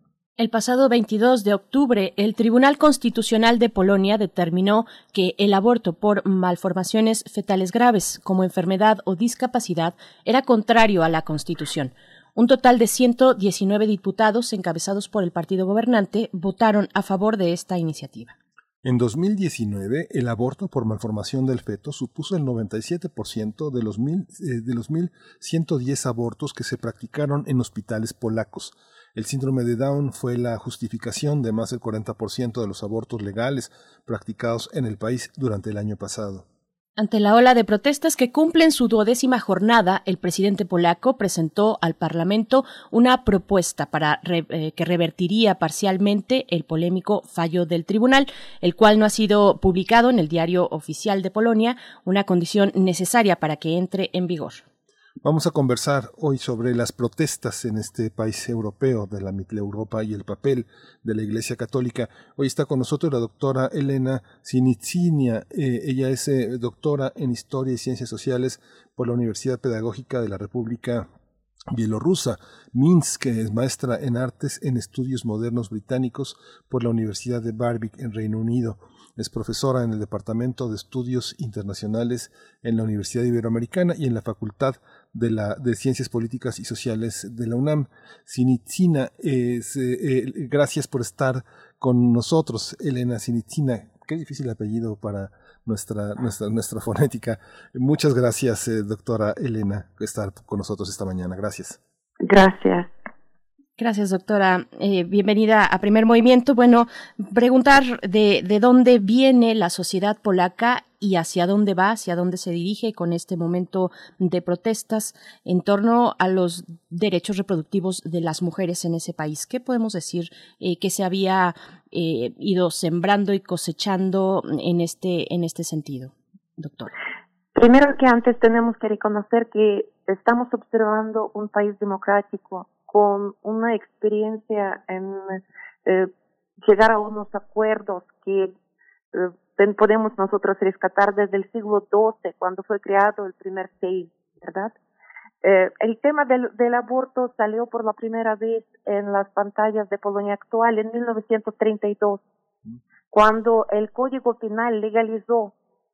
El pasado 22 de octubre, el Tribunal Constitucional de Polonia determinó que el aborto por malformaciones fetales graves, como enfermedad o discapacidad, era contrario a la Constitución. Un total de 119 diputados, encabezados por el partido gobernante, votaron a favor de esta iniciativa. En 2019, el aborto por malformación del feto supuso el 97% de los, mil, eh, de los 1.110 abortos que se practicaron en hospitales polacos. El síndrome de Down fue la justificación de más del 40% de los abortos legales practicados en el país durante el año pasado. Ante la ola de protestas que cumplen su duodécima jornada, el presidente polaco presentó al Parlamento una propuesta para eh, que revertiría parcialmente el polémico fallo del tribunal, el cual no ha sido publicado en el diario oficial de Polonia, una condición necesaria para que entre en vigor. Vamos a conversar hoy sobre las protestas en este país europeo de la Europa y el papel de la Iglesia Católica. Hoy está con nosotros la doctora Elena Sinitsinia. Eh, ella es eh, doctora en Historia y Ciencias Sociales por la Universidad Pedagógica de la República Bielorrusa. Minsk es maestra en artes en estudios modernos británicos por la Universidad de Barvik en Reino Unido. Es profesora en el Departamento de Estudios Internacionales en la Universidad Iberoamericana y en la Facultad de, la, de Ciencias Políticas y Sociales de la UNAM. Sinitzina, eh, eh, gracias por estar con nosotros, Elena Sinitzina. Qué difícil apellido para nuestra, nuestra, nuestra fonética. Muchas gracias, eh, doctora Elena, por estar con nosotros esta mañana. Gracias. Gracias. Gracias, doctora. Eh, bienvenida a Primer Movimiento. Bueno, preguntar de, de, dónde viene la sociedad polaca y hacia dónde va, hacia dónde se dirige con este momento de protestas en torno a los derechos reproductivos de las mujeres en ese país. ¿Qué podemos decir eh, que se había eh, ido sembrando y cosechando en este, en este sentido, doctora? Primero que antes tenemos que reconocer que estamos observando un país democrático con una experiencia en eh, llegar a unos acuerdos que eh, podemos nosotros rescatar desde el siglo XII, cuando fue creado el primer SEI, ¿verdad? Eh, el tema del, del, aborto salió por la primera vez en las pantallas de Polonia actual en 1932, cuando el Código Penal legalizó,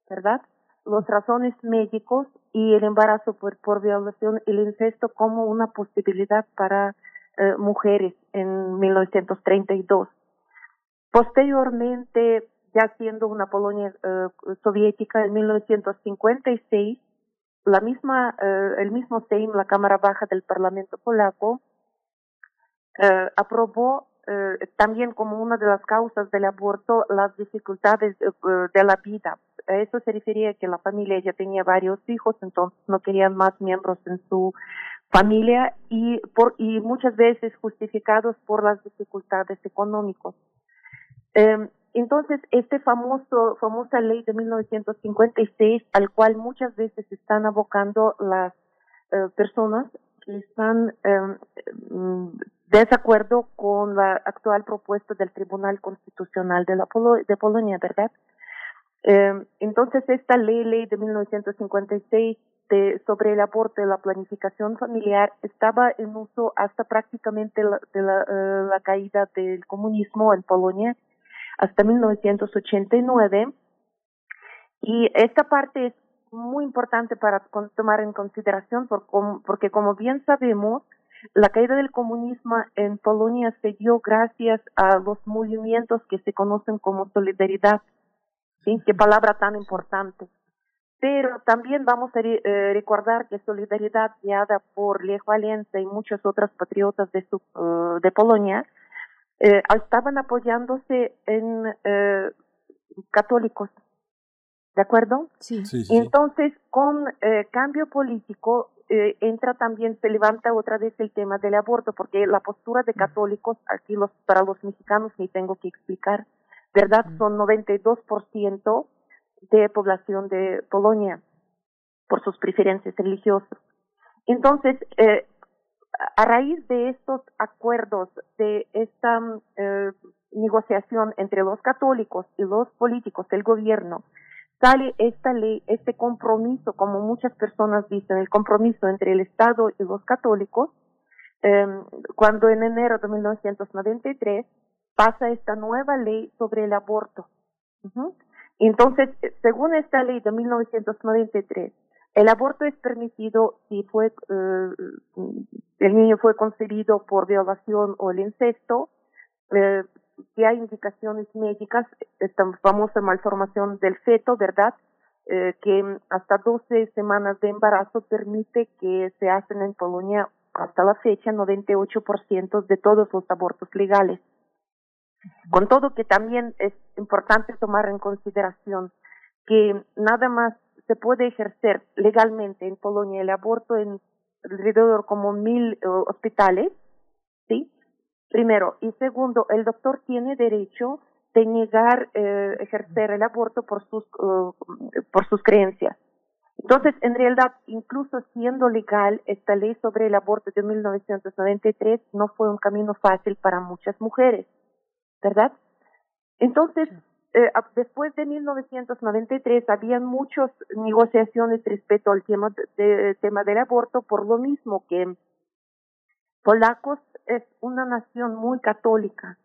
¿verdad? Las razones médicos y el embarazo por, por violación el incesto como una posibilidad para eh, mujeres en 1932. Posteriormente, ya siendo una Polonia eh, soviética en 1956, la misma, eh, el mismo Sejm, la Cámara Baja del Parlamento polaco, aprobó también como una de las causas del aborto las dificultades de la vida, a eso se refería que la familia ya tenía varios hijos, entonces no querían más miembros en su familia y por y muchas veces justificados por las dificultades económicas. Eh, entonces, este famoso famosa ley de 1956 al cual muchas veces están abocando las eh, personas que están eh, desacuerdo con la actual propuesta del Tribunal Constitucional de, la de Polonia, ¿verdad? Eh, entonces, esta ley, ley de 1956 de, sobre el aborto y la planificación familiar estaba en uso hasta prácticamente la, eh, la caída del comunismo en Polonia, hasta 1989. Y esta parte es muy importante para tomar en consideración por, porque, como bien sabemos, la caída del comunismo en Polonia se dio gracias a los movimientos que se conocen como solidaridad. ¿Sí? Qué palabra tan importante. Pero también vamos a eh, recordar que Solidaridad, guiada por Lech Walesa y muchos otros patriotas de, su, uh, de Polonia, eh, estaban apoyándose en eh, católicos. ¿De acuerdo? Sí. sí, sí Entonces, con eh, cambio político, eh, entra también, se levanta otra vez el tema del aborto, porque la postura de católicos, aquí los, para los mexicanos ni tengo que explicar, ¿verdad? Son 92% de población de Polonia por sus preferencias religiosas. Entonces, eh, a raíz de estos acuerdos, de esta eh, negociación entre los católicos y los políticos del gobierno, sale esta ley, este compromiso, como muchas personas dicen, el compromiso entre el Estado y los católicos, eh, cuando en enero de 1993 pasa esta nueva ley sobre el aborto. Entonces, según esta ley de 1993, el aborto es permitido si fue eh, el niño fue concebido por violación o el incesto, eh, si hay indicaciones médicas, esta famosa malformación del feto, ¿verdad? Eh, que hasta 12 semanas de embarazo permite que se hacen en Polonia hasta la fecha 98% de todos los abortos legales. Con todo que también es importante tomar en consideración que nada más se puede ejercer legalmente en Polonia el aborto en alrededor como mil eh, hospitales, ¿sí? Primero. Y segundo, el doctor tiene derecho de negar eh, ejercer el aborto por sus, uh, por sus creencias. Entonces, en realidad, incluso siendo legal, esta ley sobre el aborto de 1993 no fue un camino fácil para muchas mujeres, ¿verdad? Entonces, eh, después de 1993 habían muchas negociaciones respecto al tema, de, tema del aborto, por lo mismo que polacos es una nación muy católica,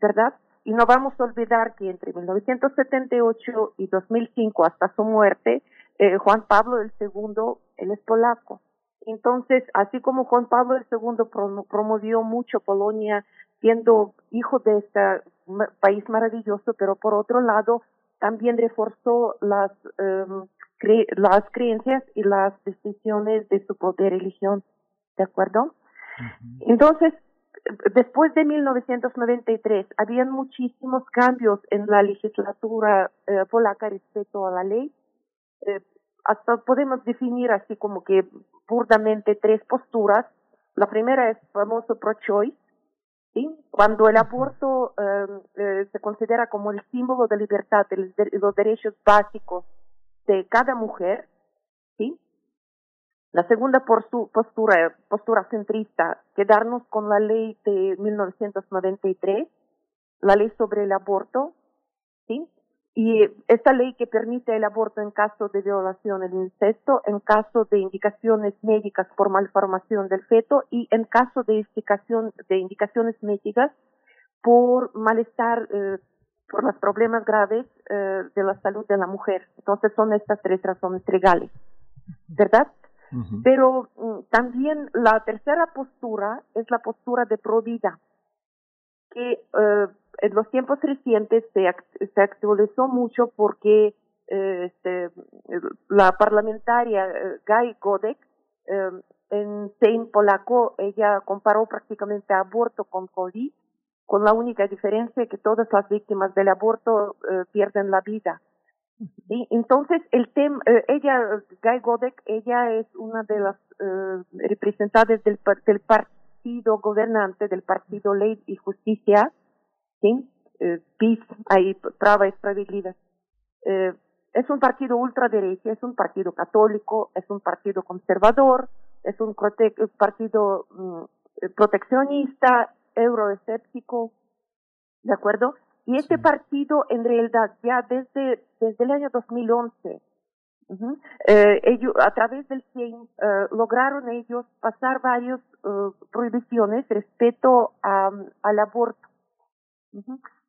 ¿verdad? Y no vamos a olvidar que entre 1978 y 2005, hasta su muerte, eh, Juan Pablo II, él es polaco. Entonces, así como Juan Pablo II promovió mucho Polonia siendo hijo de este país maravilloso, pero por otro lado, también reforzó las, um, las creencias y las decisiones de su propia religión. ¿De acuerdo? Entonces, después de 1993, habían muchísimos cambios en la legislatura eh, polaca respecto a la ley. Eh, hasta podemos definir así como que burdamente tres posturas. La primera es famoso pro-choice, ¿sí? Cuando el aborto em, eh, se considera como el símbolo de libertad y los derechos básicos de cada mujer, ¿sí? La segunda postura, postura centrista, quedarnos con la ley de 1993, la ley sobre el aborto, ¿sí? Y esta ley que permite el aborto en caso de violación, el incesto, en caso de indicaciones médicas por malformación del feto y en caso de, de indicaciones médicas por malestar, eh, por los problemas graves eh, de la salud de la mujer. Entonces son estas tres razones legales, ¿verdad? Pero mm, también la tercera postura es la postura de pro vida, que eh, en los tiempos recientes se, se actualizó mucho porque eh, este, la parlamentaria eh, Guy Godek eh, en Sein Polaco, ella comparó prácticamente aborto con COVID, con la única diferencia que todas las víctimas del aborto eh, pierden la vida. ¿sí? Entonces, el tema, ella, Guy Godek, ella es una de las representantes del, del partido gobernante, del partido Ley y Justicia, ¿sí? PIS, ahí, Prava y Estabilidad. es un partido ultraderecha, es un partido católico, es un partido conservador, es un partido mm, proteccionista, euroescéptico, ¿de acuerdo? Y este partido, en realidad, ya desde, desde el año 2011, eh, ellos, a través del CIEM, eh, lograron ellos pasar varias uh, prohibiciones respecto a, al aborto.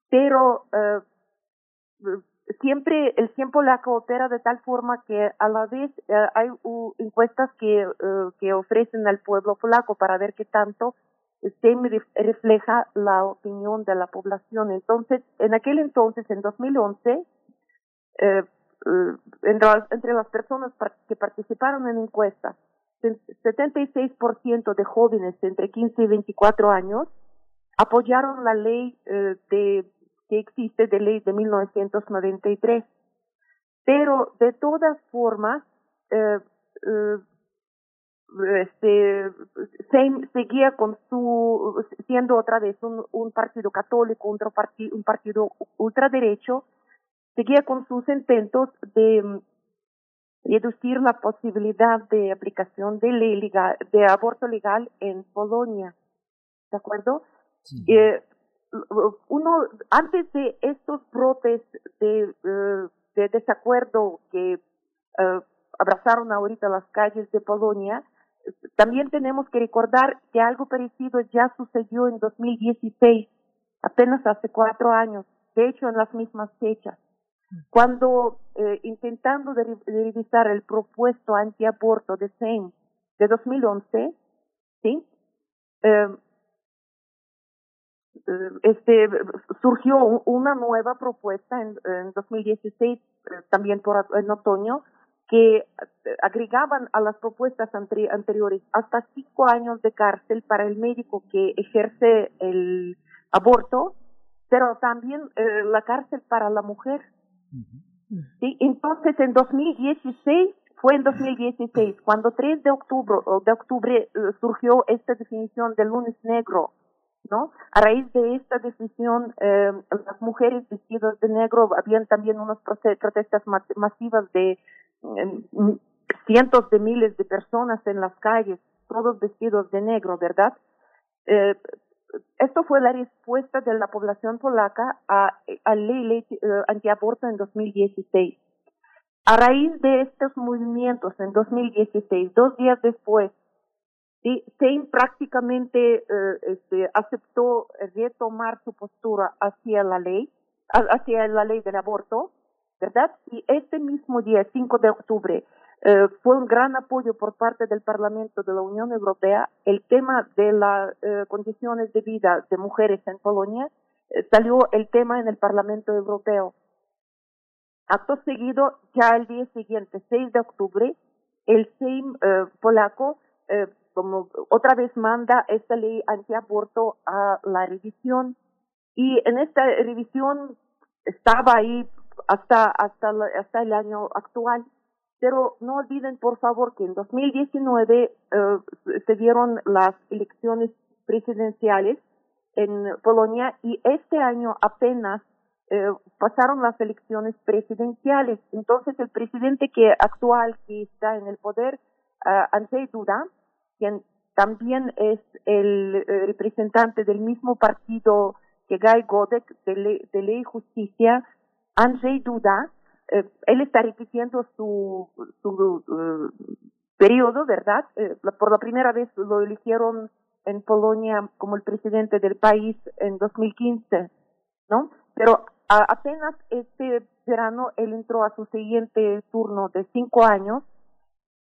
Pero uh, siempre el tiempo la coopera de tal forma que a la vez uh, hay encuestas que, que ofrecen al pueblo polaco para ver qué tanto se refleja la opinión de la población. Entonces, en aquel entonces, en 2011, eh, entre, las, entre las personas que participaron en encuestas, 76% de jóvenes entre 15 y 24 años apoyaron la ley eh, de, que existe de ley de 1993. Pero de todas formas, eh, eh, este seguía con su siendo otra vez un, partido católico un partido ultraderecho seguía con sus intentos de reducir la posibilidad de aplicación de ley legal, de aborto legal en Polonia de acuerdo eh, uno antes de estos brotes de, eh, de desacuerdo que eh, abrazaron ahorita las calles de Polonia también tenemos que recordar que algo parecido ya sucedió en 2016, apenas hace cuatro años, de hecho en las mismas fechas, cuando eh, intentando de, revisar el propuesto antiaborto de SEM de 2011, ¿sí? Eh, este surgió una nueva propuesta en, en 2016 también por en otoño que eh, agregaban a las propuestas anteriores hasta cinco años de cárcel para el médico que ejerce el aborto, pero también eh, la cárcel para la mujer. ¿Sí? Entonces, en 2016, fue en 2016, cuando 3 de octubre, de octubre eh, surgió esta definición de lunes negro, ¿no? A raíz de esta decisión, eh, las mujeres vestidas de negro habían también unas protestas masivas de cientos de miles de personas en las calles, todos vestidos de negro, ¿verdad? Eh, esto fue la respuesta de la población polaca a, a ley, eh, antiaborto en 2016. A raíz de estos movimientos en 2016, dos días después, ¿sí? Sein prácticamente eh, este, aceptó retomar su postura hacia la ley, hacia la ley del aborto, ¿verdad? Y este mismo día, 5 de octubre, eh, fue un gran apoyo por parte del Parlamento de la Unión Europea. El tema de las eh, condiciones de vida de mujeres en Polonia eh, salió el tema en el Parlamento Europeo. Acto seguido, ya el día siguiente, 6 de octubre, el Sejm polaco como otra vez manda esta ley antiaborto a la revisión y en esta revisión estaba ahí hasta, hasta, hasta el año actual. Pero no olviden, por favor, que en 2019 eh, se dieron las elecciones presidenciales en Polonia y este año apenas eh, pasaron las elecciones presidenciales. Entonces, el presidente que actual que está en el poder, uh, Andrzej Duda, quien también es el eh, representante del mismo partido que Guy Godek de, de Ley y Justicia, Andrzej Duda, eh, él está repitiendo su, su uh, periodo, ¿verdad? Eh, por la primera vez lo eligieron en Polonia como el presidente del país en 2015, ¿no? Pero apenas este verano él entró a su siguiente turno de cinco años,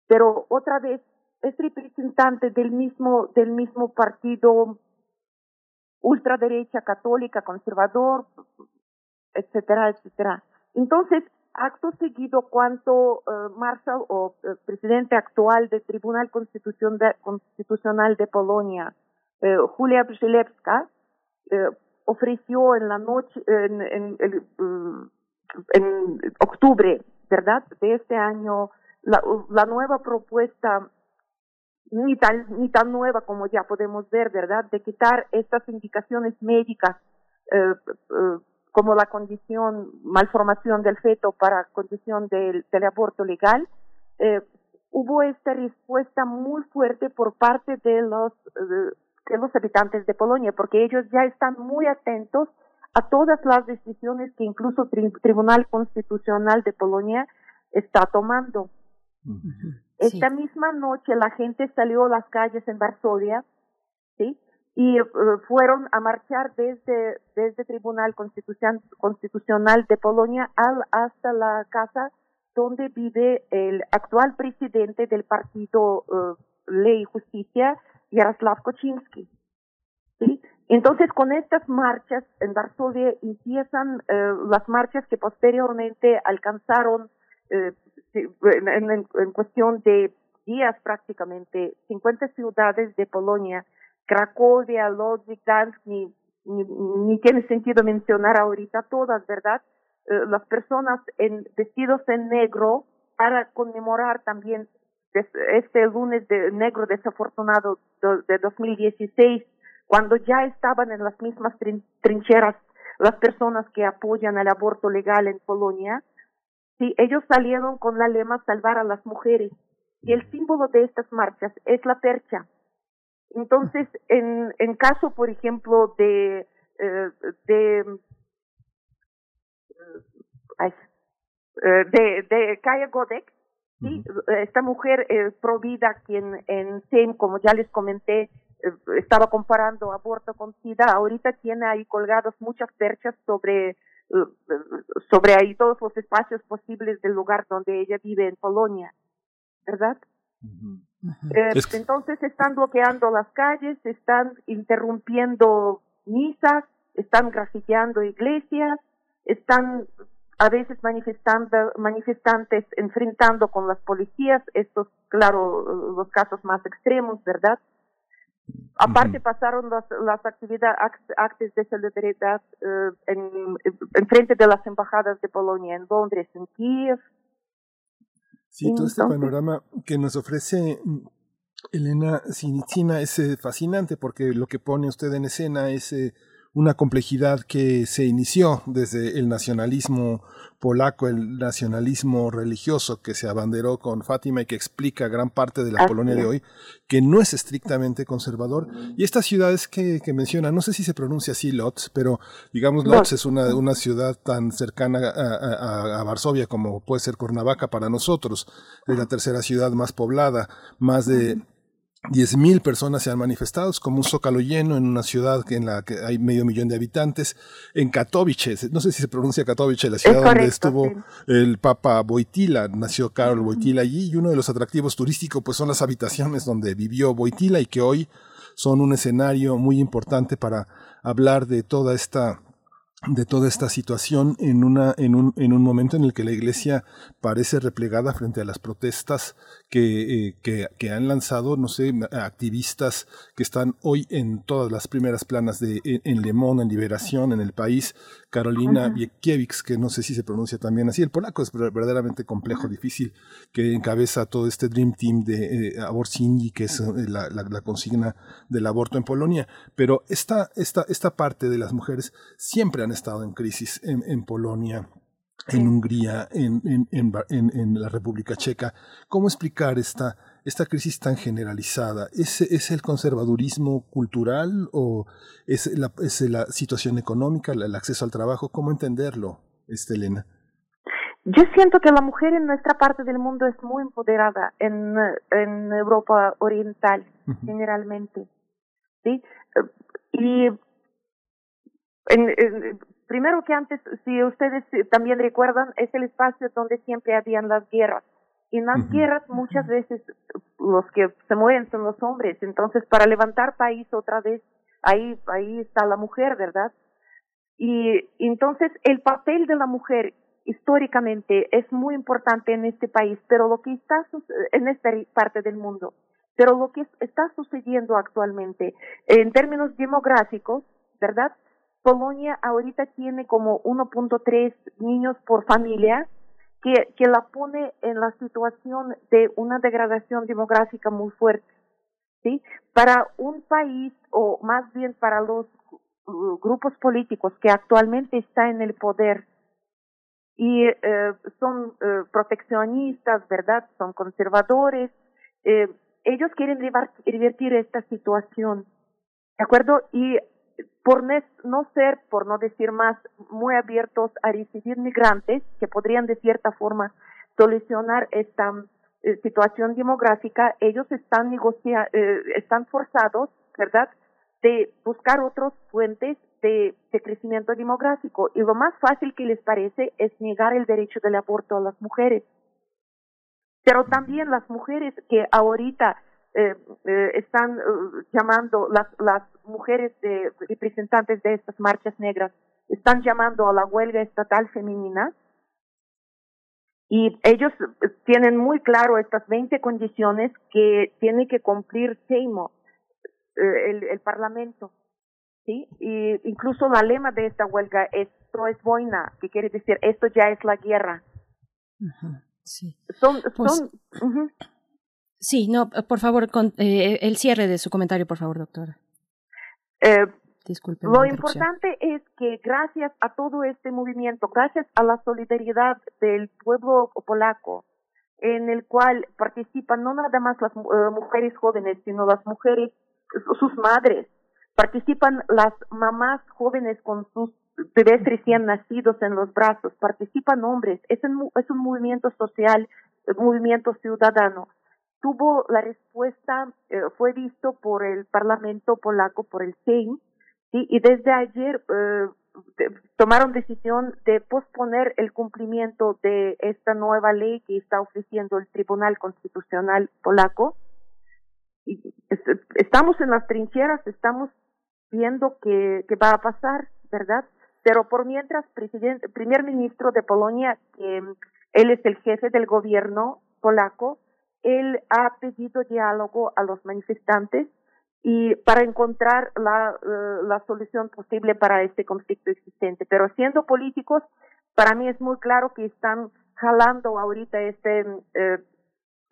pero otra vez es representante del mismo del mismo partido ultraderecha católica conservador etcétera, etcétera. Entonces, acto seguido, cuando uh, Marshall o uh, presidente actual del Tribunal Constitucional de Polonia, uh, Julia Przylewska, ofreció en la noche, el, en octubre, ¿verdad? De este año, la, la nueva propuesta ni tan, ni tan nueva como ya podemos ver, ¿verdad? De quitar estas indicaciones médicas eh, eh, como la condición, malformación del feto para condición del, del aborto legal, eh, hubo esta respuesta muy fuerte por parte de los, de los habitantes de Polonia, porque ellos ya están muy atentos a todas las decisiones que incluso el Tribunal Constitucional de Polonia está tomando. Esta misma noche la gente salió a las calles en Varsovia, ¿sí? Y eh, fueron a marchar desde, desde Tribunal Constitucional de Polonia al, hasta la casa donde vive el actual presidente del partido uh, Ley y Justicia, Yaroslav Koczynski. ¿sí? Entonces, con estas marchas en Varsovia empiezan eh, las marchas que posteriormente alcanzaron eh, en, cuestión de días prácticamente 50 ciudades de Polonia, Cracovia, Lodz, Gdansk, ni, ni, tiene sentido mencionar ahorita todas, ¿verdad? Eh, las personas en, vestidos en negro para conmemorar también este lunes de negro desafortunado de 2016, cuando ya estaban en las mismas trincheras las personas que apoyan el aborto legal en Polonia, Sí, ellos salieron con la lema salvar a las mujeres y el símbolo de estas marchas es la percha. Entonces, en, en caso, por ejemplo, de eh, de eh, de, de Kaya Godek, ¿sí? esta mujer eh, provida quien en SEM, como ya les comenté, eh, estaba comparando aborto con SIDA, ahorita tiene ahí colgados muchas perchas sobre sobre ahí todos los espacios posibles del lugar donde ella vive en Polonia, ¿verdad? Eh, entonces están bloqueando las calles, están interrumpiendo misas, están grafiteando iglesias, están a veces manifestando, manifestantes enfrentando con las policías, estos, claro, los casos más extremos, ¿verdad? Aparte pasaron las, las actividades, actos de solidaridad eh, en, en frente de las embajadas de Polonia en Londres, en Kiev. Sí, todo este panorama que nos ofrece Elena Sinicina es eh, fascinante porque lo que pone usted en escena es eh, una complejidad que se inició desde el nacionalismo polaco, el nacionalismo religioso que se abanderó con Fátima y que explica gran parte de la Polonia de hoy, que no es estrictamente conservador. Y estas ciudades que, que menciona, no sé si se pronuncia así Lotz, pero digamos Lotz es una, una ciudad tan cercana a, a, Varsovia como puede ser Cuernavaca para nosotros, es la tercera ciudad más poblada, más de 10.000 personas se han manifestado, es como un zócalo lleno en una ciudad en la que hay medio millón de habitantes. En Katowice, no sé si se pronuncia Katowice, la ciudad donde estuvo el Papa Boitila, nació Karol Boitila allí, y uno de los atractivos turísticos pues son las habitaciones donde vivió Boitila y que hoy son un escenario muy importante para hablar de toda esta de toda esta situación en, una, en, un, en un momento en el que la Iglesia parece replegada frente a las protestas que, eh, que, han lanzado, no sé, activistas que están hoy en todas las primeras planas de en, Le Monde, en Liberación, en el país, Carolina Wiekiewicz, que no sé si se pronuncia también así, el polaco es verdaderamente complejo, difícil, que encabeza todo este Dream Team de eh, que es eh, la, la, consigna del aborto en Polonia, pero esta, esta, esta parte de las mujeres siempre han estado en crisis en, en Polonia en Hungría, en, en, en, la República Checa. ¿Cómo explicar esta, esta crisis tan generalizada? ¿Es, ¿Es el conservadurismo cultural o es la, es la situación económica, el acceso al trabajo? ¿Cómo entenderlo, Estelena? Yo siento que la mujer en nuestra parte del mundo es muy empoderada en, en Europa Oriental, generalmente. ¿sí? Y en, primero que antes, si ustedes también recuerdan, es el espacio donde siempre habían las guerras. Y en las guerras muchas veces los que se mueren son los hombres. Entonces, para levantar país otra vez, ahí, ahí está la mujer, ¿verdad? Y entonces el papel de la mujer históricamente es muy importante en este país, pero lo que está en esta parte del mundo, pero lo que está sucediendo actualmente en términos demográficos, ¿verdad? Polonia ahorita tiene como 1.3 niños por familia, que, que la pone en la situación de una degradación demográfica muy fuerte. ¿sí? Para un país, o más bien para los uh, grupos políticos que actualmente están en el poder y eh, son eh, proteccionistas, ¿verdad? Son conservadores. Eh, ellos quieren revertir esta situación, ¿de acuerdo? Y por no ser, por no decir más, muy abiertos a recibir migrantes que podrían de cierta forma solucionar esta eh, situación demográfica, ellos están negocia eh, están forzados, ¿verdad?, de buscar otros fuentes de, de, crecimiento demográfico. Y lo más fácil que les parece es negar el derecho del aborto a las mujeres. Pero también las mujeres que ahorita eh, eh, están eh, llamando, las, las mujeres de, representantes de estas marchas negras, están llamando a la huelga estatal femenina y ellos tienen muy claro estas 20 condiciones que tiene que cumplir Seimo, el, el Parlamento. ¿sí? Y incluso la lema de esta huelga es esto es boina, que quiere decir esto ya es la guerra. sí. Son, pues son, uh Sí, no, por favor, con, eh, el cierre de su comentario, por favor, doctora. Eh, Disculpe. Lo importante es que gracias a todo este movimiento, gracias a la solidaridad del pueblo polaco, en el cual participan no nada más las uh, mujeres jóvenes, sino las mujeres, sus madres, participan las mamás jóvenes con sus bebés recién nacidos en los brazos, participan hombres, es un, es un movimiento social, un movimiento ciudadano tuvo la respuesta, eh, fue visto por el Parlamento polaco, por el Sejm, y desde ayer eh, tomaron decisión de posponer el cumplimiento de esta nueva ley que está ofreciendo el Tribunal Constitucional polaco. Y estamos en las trincheras, estamos viendo qué, qué va a pasar, ¿verdad? Pero por mientras, presidente, primer ministro de Polonia, que él es el jefe del gobierno polaco, él ha pedido diálogo a los manifestantes y para encontrar la, eh, la solución posible para este conflicto existente. Pero siendo políticos, para mí es muy claro que están jalando ahorita este eh,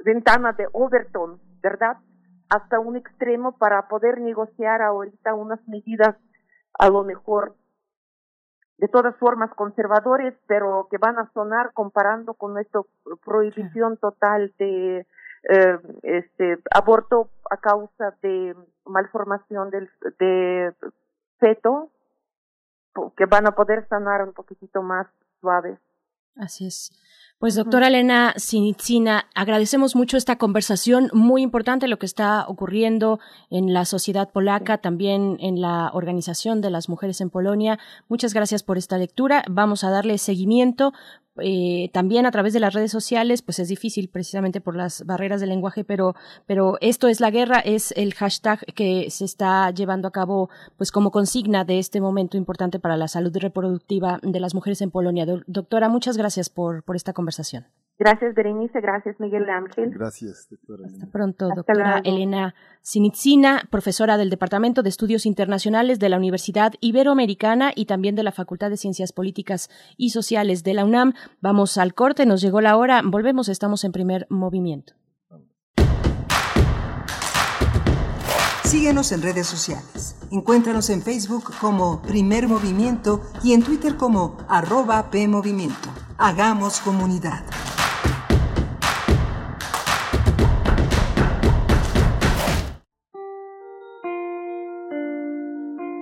ventana de Overton, ¿verdad? Hasta un extremo para poder negociar ahorita unas medidas a lo mejor de todas formas conservadores, pero que van a sonar comparando con nuestra prohibición total de eh, este aborto a causa de malformación del de feto, que van a poder sanar un poquitito más suaves. Así es. Pues doctora Elena Sinitsina, agradecemos mucho esta conversación, muy importante lo que está ocurriendo en la sociedad polaca, también en la Organización de las Mujeres en Polonia. Muchas gracias por esta lectura. Vamos a darle seguimiento. Eh, también a través de las redes sociales, pues es difícil precisamente por las barreras del lenguaje, pero, pero esto es la guerra, es el hashtag que se está llevando a cabo, pues como consigna de este momento importante para la salud reproductiva de las mujeres en Polonia. doctora, muchas gracias por, por esta conversación. Gracias, Berenice. Gracias, Miguel Ángel. Gracias, doctora. Hasta pronto, doctora Elena Sinitsina, profesora del Departamento de Estudios Internacionales de la Universidad Iberoamericana y también de la Facultad de Ciencias Políticas y Sociales de la UNAM. Vamos al corte, nos llegó la hora. Volvemos, estamos en primer movimiento. Síguenos en redes sociales. Encuéntranos en Facebook como Primer Movimiento y en Twitter como arroba PMovimiento. Hagamos comunidad.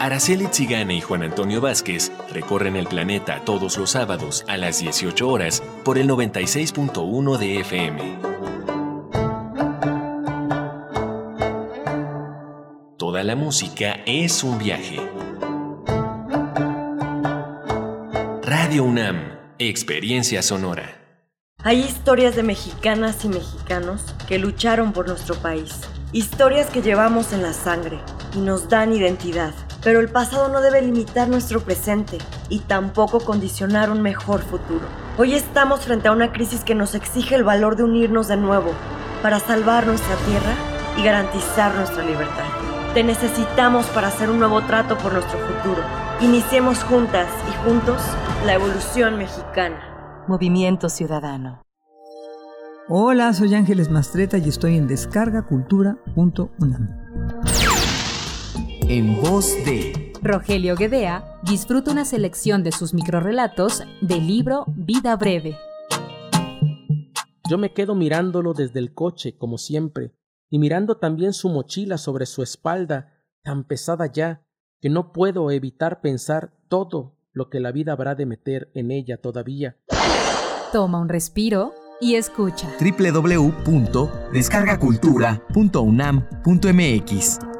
Araceli Tzigane y Juan Antonio Vázquez recorren el planeta todos los sábados a las 18 horas por el 96.1 de FM. Toda la música es un viaje. Radio UNAM, Experiencia Sonora. Hay historias de mexicanas y mexicanos que lucharon por nuestro país. Historias que llevamos en la sangre y nos dan identidad. Pero el pasado no debe limitar nuestro presente y tampoco condicionar un mejor futuro. Hoy estamos frente a una crisis que nos exige el valor de unirnos de nuevo para salvar nuestra tierra y garantizar nuestra libertad. Te necesitamos para hacer un nuevo trato por nuestro futuro. Iniciemos juntas y juntos la evolución mexicana. Movimiento Ciudadano. Hola, soy Ángeles Mastreta y estoy en descargacultura.unam. En voz de Rogelio Guedea, disfruta una selección de sus microrelatos del libro Vida Breve. Yo me quedo mirándolo desde el coche, como siempre, y mirando también su mochila sobre su espalda, tan pesada ya, que no puedo evitar pensar todo lo que la vida habrá de meter en ella todavía. Toma un respiro y escucha. www.descargacultura.unam.mx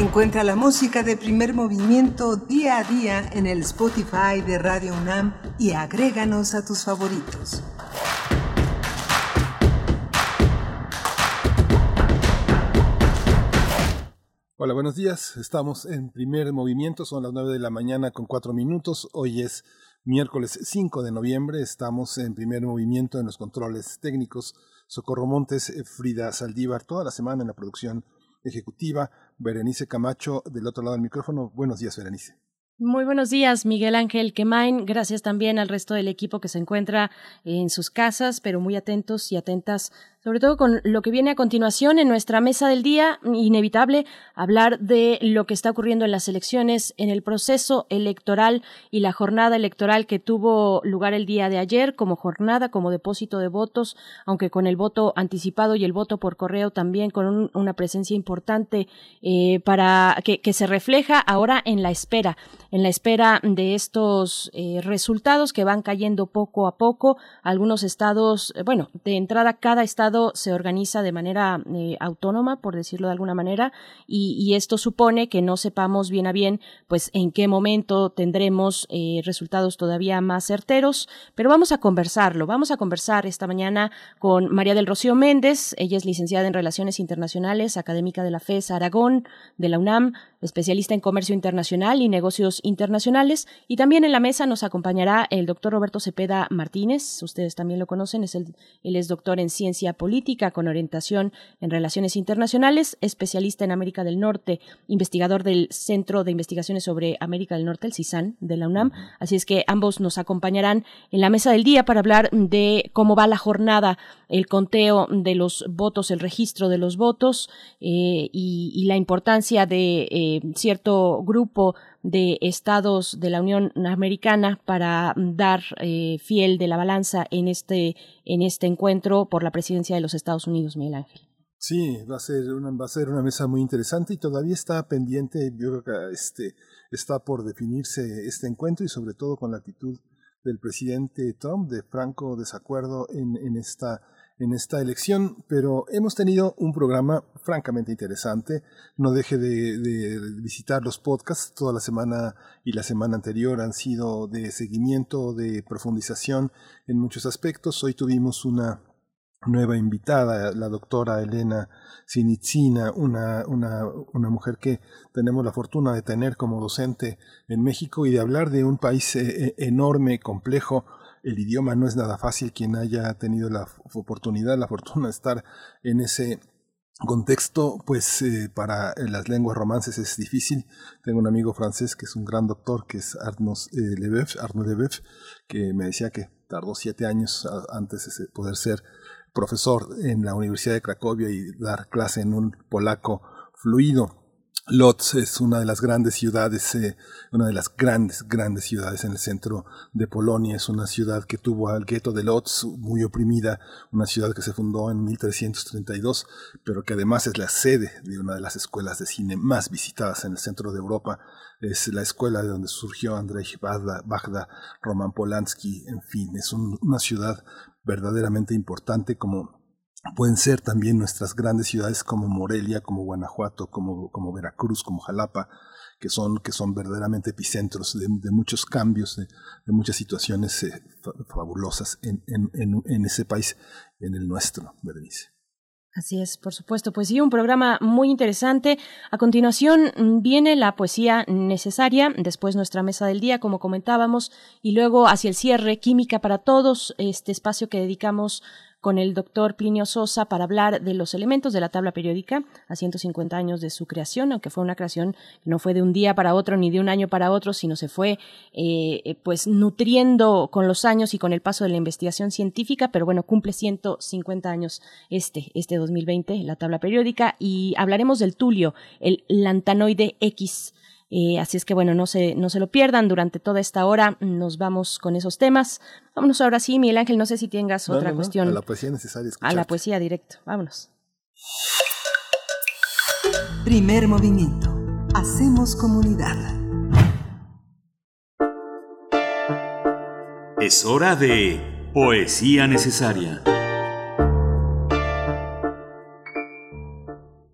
Encuentra la música de primer movimiento día a día en el Spotify de Radio UNAM y agréganos a tus favoritos. Hola, buenos días. Estamos en primer movimiento, son las 9 de la mañana con 4 minutos. Hoy es miércoles 5 de noviembre. Estamos en primer movimiento en los controles técnicos. Socorro Montes, Frida Saldívar, toda la semana en la producción ejecutiva. Berenice Camacho, del otro lado del micrófono. Buenos días, Berenice. Muy buenos días, Miguel Ángel Quemain. Gracias también al resto del equipo que se encuentra en sus casas, pero muy atentos y atentas sobre todo con lo que viene a continuación en nuestra mesa del día, inevitable hablar de lo que está ocurriendo en las elecciones, en el proceso electoral y la jornada electoral que tuvo lugar el día de ayer como jornada, como depósito de votos, aunque con el voto anticipado y el voto por correo también con una presencia importante eh, para que, se refleja ahora en la espera, en la espera de estos eh, resultados que van cayendo poco a poco. Algunos estados, eh, bueno, de entrada cada estado se organiza de manera eh, autónoma, por decirlo de alguna manera, y, esto supone que no sepamos bien a bien, pues, en qué momento tendremos eh, resultados todavía más certeros, pero vamos a conversarlo. Vamos a conversar esta mañana con María del Rocío Méndez. Ella es licenciada en Relaciones Internacionales, académica de la FES Aragón, de la UNAM, especialista en comercio internacional y negocios internacionales. Y también en la mesa nos acompañará el doctor Roberto Cepeda Martínez. Ustedes también lo conocen, es el, él es doctor en ciencia política con orientación en relaciones internacionales, especialista en América del Norte, investigador del Centro de Investigaciones sobre América del Norte, el CISAN de la UNAM. Así es que ambos nos acompañarán en la mesa del día para hablar de cómo va la jornada, el conteo de los votos, el registro de los votos eh, y, y, la importancia de eh, cierto grupo de estados de la Unión Americana para dar eh, fiel de la balanza en este, en este encuentro por la presidencia de los Estados Unidos, Miguel Ángel. Sí, va a ser una, va a ser una mesa muy interesante y todavía está pendiente, yo creo que este, está por definirse este encuentro y sobre todo con la actitud del presidente Trump de franco desacuerdo en, en esta en esta elección, pero hemos tenido un programa francamente interesante. No deje de, visitar los podcasts. Toda la semana y la semana anterior han sido de seguimiento, de profundización en muchos aspectos. Hoy tuvimos una nueva invitada, la doctora Elena Sinitzina, una, una, una, mujer que tenemos la fortuna de tener como docente en México y de hablar de un país eh, eh, enorme, complejo, el idioma no es nada fácil. Quien haya tenido la oportunidad, la fortuna de estar en ese contexto, pues eh, para las lenguas romances es difícil. Tengo un amigo francés que es un gran doctor, que es Arnaud eh, Lebeuf, Arnaud Lebeuf, que me decía que tardó siete años antes de poder ser profesor en la Universidad de Cracovia y dar clase en un polaco fluido. Lodz es una de las grandes ciudades, eh, una de las grandes, grandes ciudades en el centro de Polonia. Es una ciudad que tuvo al gueto de Lodz muy oprimida, una ciudad que se fundó en 1332, pero que además es la sede de una de las escuelas de cine más visitadas en el centro de Europa. Es la escuela de donde surgió Andrzej Bagda, Roman Polanski, en fin, es una ciudad verdaderamente importante como pueden ser también nuestras grandes ciudades como Morelia, como Guanajuato, como, como Veracruz, como Jalapa, que son, que son verdaderamente epicentros de, muchos cambios, de, muchas situaciones eh, fabulosas en, en, en, ese país, en el nuestro, Berenice. Así es, por supuesto. Pues sí, un programa muy interesante. A continuación mm, viene la poesía necesaria, después nuestra mesa del día, como comentábamos, y luego hacia el cierre, Química para Todos, este espacio que dedicamos con el doctor Plinio Sosa para hablar de los elementos de la tabla periódica a 150 años de su creación, aunque fue una creación que no fue de un día para otro ni de un año para otro, sino se fue eh, eh, pues nutriendo con los años y con el paso de la investigación científica, pero bueno, cumple 150 años este, este 2020, la tabla periódica, y hablaremos del tulio, el lantanoide X, eh, así es que bueno, no se, no se lo pierdan. Durante toda esta hora nos vamos con esos temas. Vámonos ahora sí, Miguel Ángel, no sé si tengas otra cuestión. A la poesía necesaria. A la poesía directo. Vámonos. Primer movimiento. Hacemos comunidad. Es hora de poesía necesaria.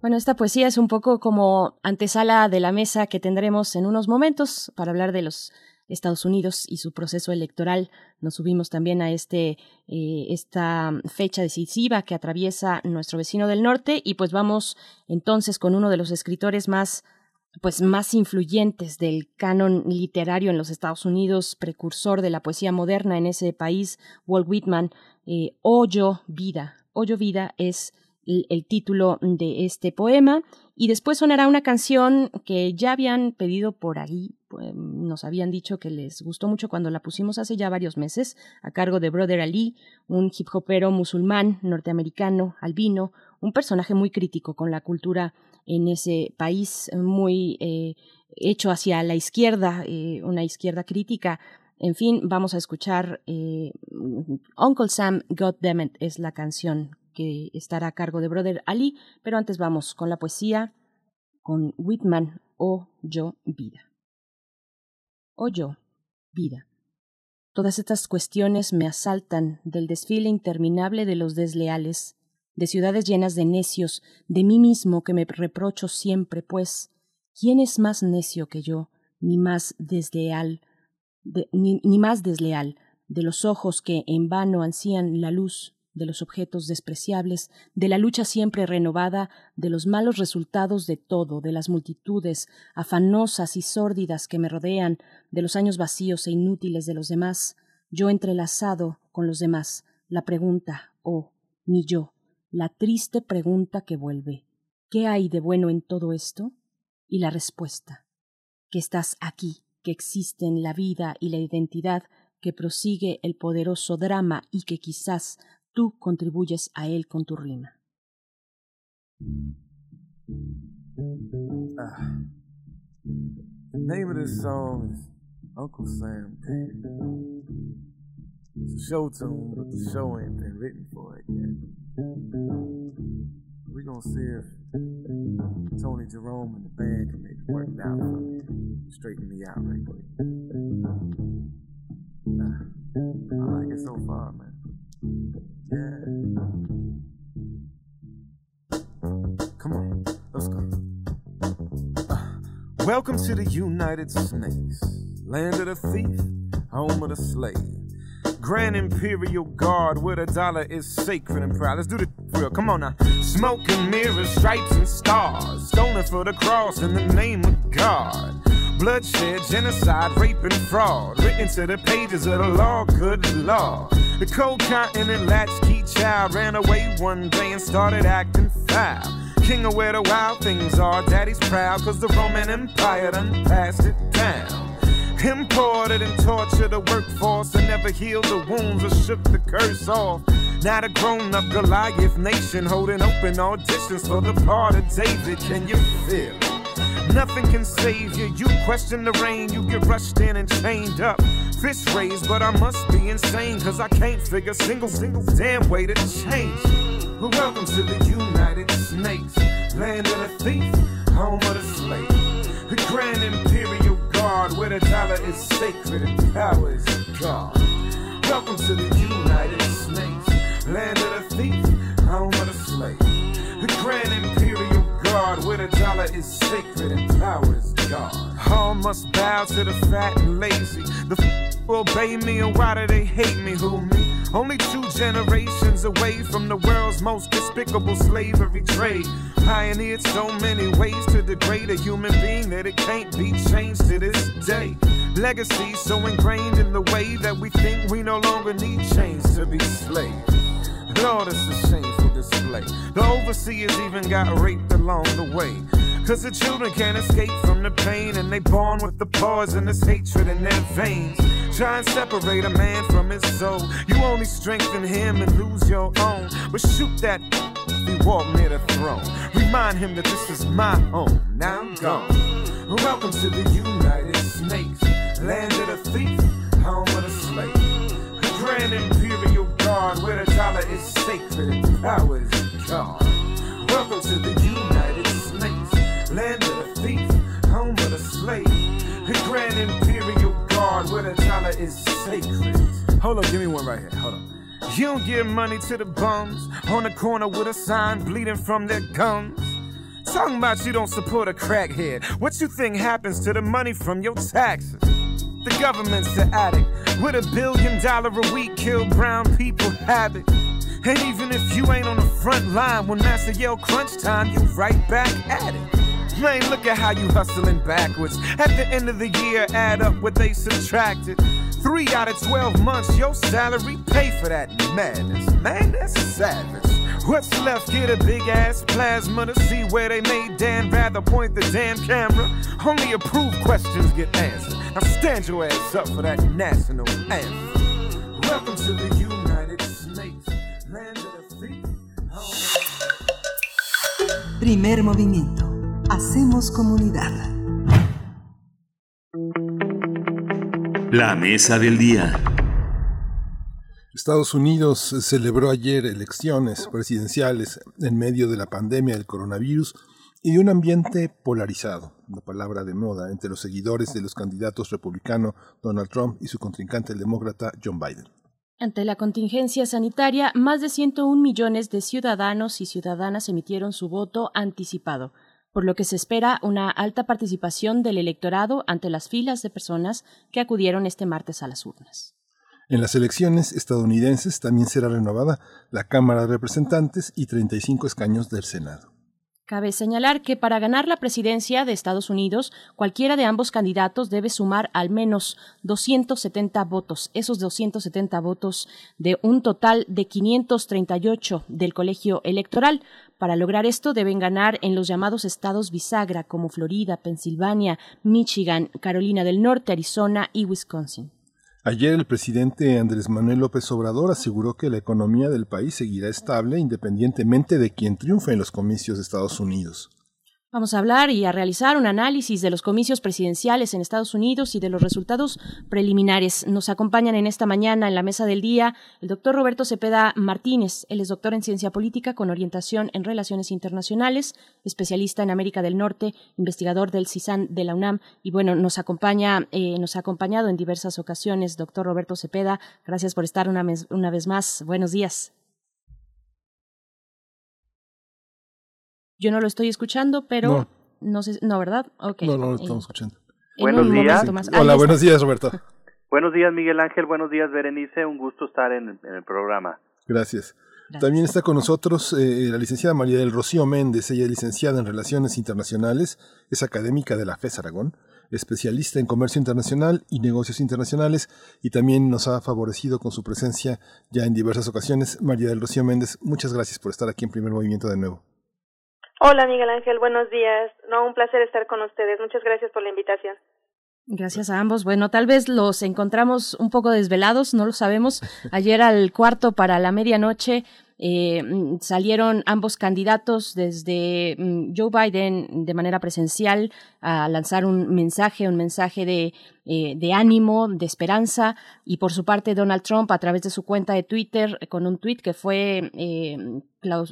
Bueno, esta poesía es un poco como antesala de la mesa que tendremos en unos momentos para hablar de los Estados Unidos y su proceso electoral. Nos subimos también a este, eh, esta fecha decisiva que atraviesa nuestro vecino del norte y pues vamos entonces con uno de los escritores más pues más influyentes del canon literario en los Estados Unidos, precursor de la poesía moderna en ese país, Walt Whitman, eh, Hoyo Vida. Hoyo Vida es el, título de este poema y después sonará una canción que ya habían pedido por ahí, pues, nos habían dicho que les gustó mucho cuando la pusimos hace ya varios meses, a cargo de Brother Ali, un hip hopero musulmán norteamericano, albino, un personaje muy crítico con la cultura en ese país, muy eh, hecho hacia la izquierda, eh, una izquierda crítica. En fin, vamos a escuchar eh, Uncle Sam, God Damn It, es la canción que estará a cargo de Brother Ali, pero antes vamos con la poesía con Whitman o Yo Vida. O Yo Vida. Todas estas cuestiones me asaltan del desfile interminable de los desleales, de ciudades llenas de necios, de mí mismo que me reprocho siempre, pues, ¿quién es más necio que yo, ni más desleal, ni, ni más desleal, de los ojos que en vano ansían la luz, de los objetos despreciables, de la lucha siempre renovada, de los malos resultados de todo, de las multitudes afanosas y sórdidas que me rodean, de los años vacíos e inútiles de los demás, yo entrelazado con los demás, la pregunta, oh, ni yo, la triste pregunta que vuelve, ¿qué hay de bueno en todo esto? Y la respuesta, que estás aquí, que existen la vida y la identidad, que prosigue el poderoso drama y que quizás tú contribuyes a él con tu rima. Ah. The name of this song is Uncle Sam It's a show tune, but the show ain't been written for it yet. We're gonna see if Tony Jerome and the band can make it work out for me. Straighten me out right quick. Nah, I like it so far, man. Come on, let's go. Uh, welcome to the United Snakes, land of the thief, home of the slave. Grand Imperial Guard, where the dollar is sacred and proud. Let's do the real. Come on now. Smoke and mirrors, stripes and stars. Stoning for the cross in the name of God. Bloodshed, genocide, rape, and fraud. Written to the pages of the law, good law. The cold continent latchkey child ran away one day and started acting foul. King of where the wild things are, daddy's proud, cause the Roman Empire done passed it down. Imported and tortured the workforce that never healed the wounds or shook the curse off. Now the grown up Goliath nation holding open auditions for the part of David. Can you feel it? Nothing can save you. You question the rain, you get rushed in and chained up. Fist raised, but I must be insane, cause I can't figure single, single damn way to change. Welcome to the United Snakes, land of the thief, home of the slave. The Grand Imperial Guard, where the dollar is sacred and power is God. Welcome to the United Snakes, land of the thief, home of the slave. The Grand Imperial Guard, where the dollar is sacred and power is God. All must bow to the fat and lazy. The f- obey me, and why do they hate me? Who me? Only two generations away from the world's most despicable slavery trade. Pioneered so many ways to degrade a human being that it can't be changed to this day. Legacy so ingrained in the way that we think we no longer need chains to be slaves. Lord, it's a shameful display. The overseers even got raped along the way. Cause the children can't escape from the pain, and they born with the poison, poisonous hatred in their veins. Try and separate a man from his soul. You only strengthen him and lose your own. But shoot that if he walk near the throne. Remind him that this is my home. Now I'm gone. Welcome to the United Snakes, land of the thief, home of the slave. Grand Imperial Guard, where the dollar is sacred power is God. Welcome to the United Snakes, land of the thief, home of the slave. The Grand Imperial Guard, where the dollar is sacred. Hold on, give me one right here. Hold on. You don't give money to the bums on the corner with a sign bleeding from their gums. Talking about you don't support a crackhead. What you think happens to the money from your taxes? The government's the addict with a billion dollar a week kill brown people habit. And even if you ain't on the front line when Master yell crunch time, you right back at it. Man, look at how you hustling backwards. At the end of the year, add up what they subtracted. Three out of 12 months, your salary pay for that madness. Man, that's savage. What's left? Get a big ass plasma to see where they made Dan rather point the damn camera. Only approved questions get answered. Now stand your ass up for that national anthem. Welcome to the United States, land of the free. Primer movimiento. Hacemos comunidad. La mesa del día. Estados Unidos celebró ayer elecciones presidenciales en medio de la pandemia del coronavirus y de un ambiente polarizado, una palabra de moda, entre los seguidores de los candidatos republicanos Donald Trump y su contrincante el demócrata John Biden. Ante la contingencia sanitaria, más de 101 millones de ciudadanos y ciudadanas emitieron su voto anticipado, por lo que se espera una alta participación del electorado ante las filas de personas que acudieron este martes a las urnas. En las elecciones estadounidenses también será renovada la Cámara de Representantes y 35 escaños del Senado. Cabe señalar que para ganar la presidencia de Estados Unidos, cualquiera de ambos candidatos debe sumar al menos 270 votos, esos 270 votos de un total de 538 del colegio electoral. Para lograr esto deben ganar en los llamados estados bisagra como Florida, Pensilvania, Michigan, Carolina del Norte, Arizona y Wisconsin. Ayer el presidente Andrés Manuel López Obrador aseguró que la economía del país seguirá estable independientemente de quien triunfe en los comicios de Estados Unidos. Vamos a hablar y a realizar un análisis de los comicios presidenciales en Estados Unidos y de los resultados preliminares. Nos acompañan en esta mañana en la mesa del día el doctor Roberto Cepeda Martínez. Él es doctor en ciencia política con orientación en relaciones internacionales, especialista en América del Norte, investigador del CISAN de la UNAM y bueno, nos acompaña, eh, nos ha acompañado en diversas ocasiones. Doctor Roberto Cepeda, gracias por estar una, una vez más. Buenos días. Yo no lo estoy escuchando, pero no, no sé, no, ¿verdad? Okay. No, no lo estamos escuchando. Buenos días. Hola, buenos días, Roberto. Buenos días, Miguel Ángel. Buenos días, Berenice. Un gusto estar en, en el programa. Gracias. Gracias. También está con nosotros eh, la licenciada María del Rocío Méndez. Ella es licenciada en Relaciones Internacionales, es académica de la FES Aragón, especialista en comercio internacional y negocios internacionales y también nos ha favorecido con su presencia ya en diversas ocasiones. María del Rocío Méndez, muchas gracias por estar aquí en Primer Movimiento de nuevo. Hola Miguel Ángel, buenos días. No, un placer estar con ustedes. Muchas gracias por la invitación. Gracias a ambos. Bueno, tal vez los encontramos un poco desvelados, no lo sabemos. Ayer al cuarto para la medianoche eh, salieron ambos candidatos desde mm, Joe Biden de manera presencial a lanzar un mensaje, un mensaje de, eh, de ánimo, de esperanza, y por su parte Donald Trump a través de su cuenta de Twitter con un tweet que fue eh,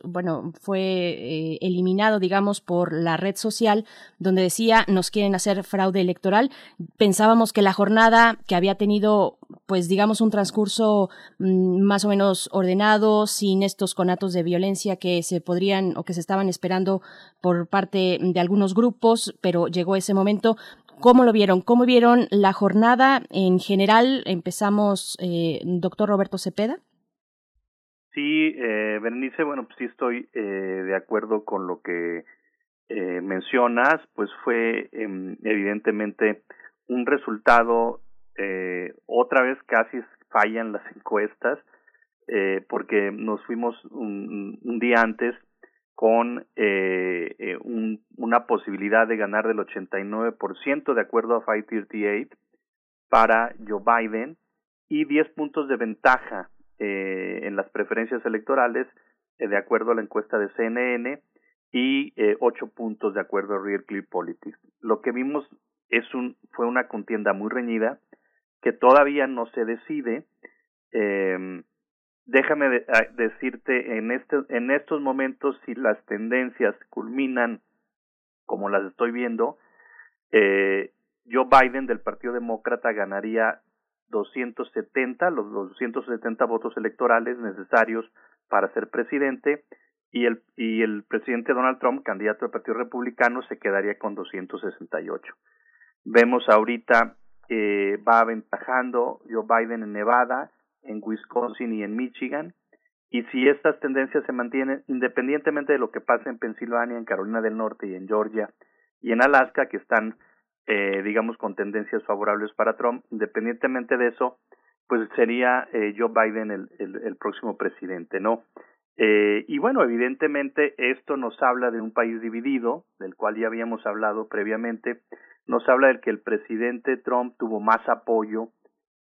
bueno, fue eh, eliminado, digamos, por la red social, donde decía nos quieren hacer fraude electoral. Pensábamos que la jornada que había tenido, pues, digamos, un transcurso mm, más o menos ordenado, sin estos conatos de violencia que se podrían o que se estaban esperando por parte de algunos grupos, pero llegó ese momento. ¿Cómo lo vieron? ¿Cómo vieron la jornada en general? Empezamos, eh, doctor Roberto Cepeda. Sí, eh, Berenice, bueno, pues sí estoy eh, de acuerdo con lo que eh, mencionas, pues fue eh, evidentemente un resultado, eh, otra vez casi fallan las encuestas, eh, porque nos fuimos un día antes con eh, eh, un, una posibilidad de ganar del 89% de acuerdo a 538 para Joe Biden y 10 puntos de ventaja eh, en las preferencias electorales eh, de acuerdo a la encuesta de CNN y eh, ocho puntos de acuerdo a Real Clear Politics. Lo que vimos es un fue una contienda muy reñida que todavía no se decide. Eh, déjame de, decirte en este en estos momentos si las tendencias culminan como las estoy viendo, eh, Joe Biden del Partido Demócrata ganaría 270, los 270 votos electorales necesarios para ser presidente y el y el presidente Donald Trump, candidato del Partido Republicano, se quedaría con 268. Vemos ahorita que va aventajando Joe Biden en Nevada, en Wisconsin y en Michigan. Y si estas tendencias se mantienen, independientemente de lo que pase en Pensilvania, en Carolina del Norte y en Georgia y en Alaska, que están eh, digamos, con tendencias favorables para Trump. Independientemente de eso, pues sería eh, Joe Biden el, el, próximo presidente, ¿no? Eh, y bueno, evidentemente esto nos habla de un país dividido, del cual ya habíamos hablado previamente, nos habla del que el presidente Trump tuvo más apoyo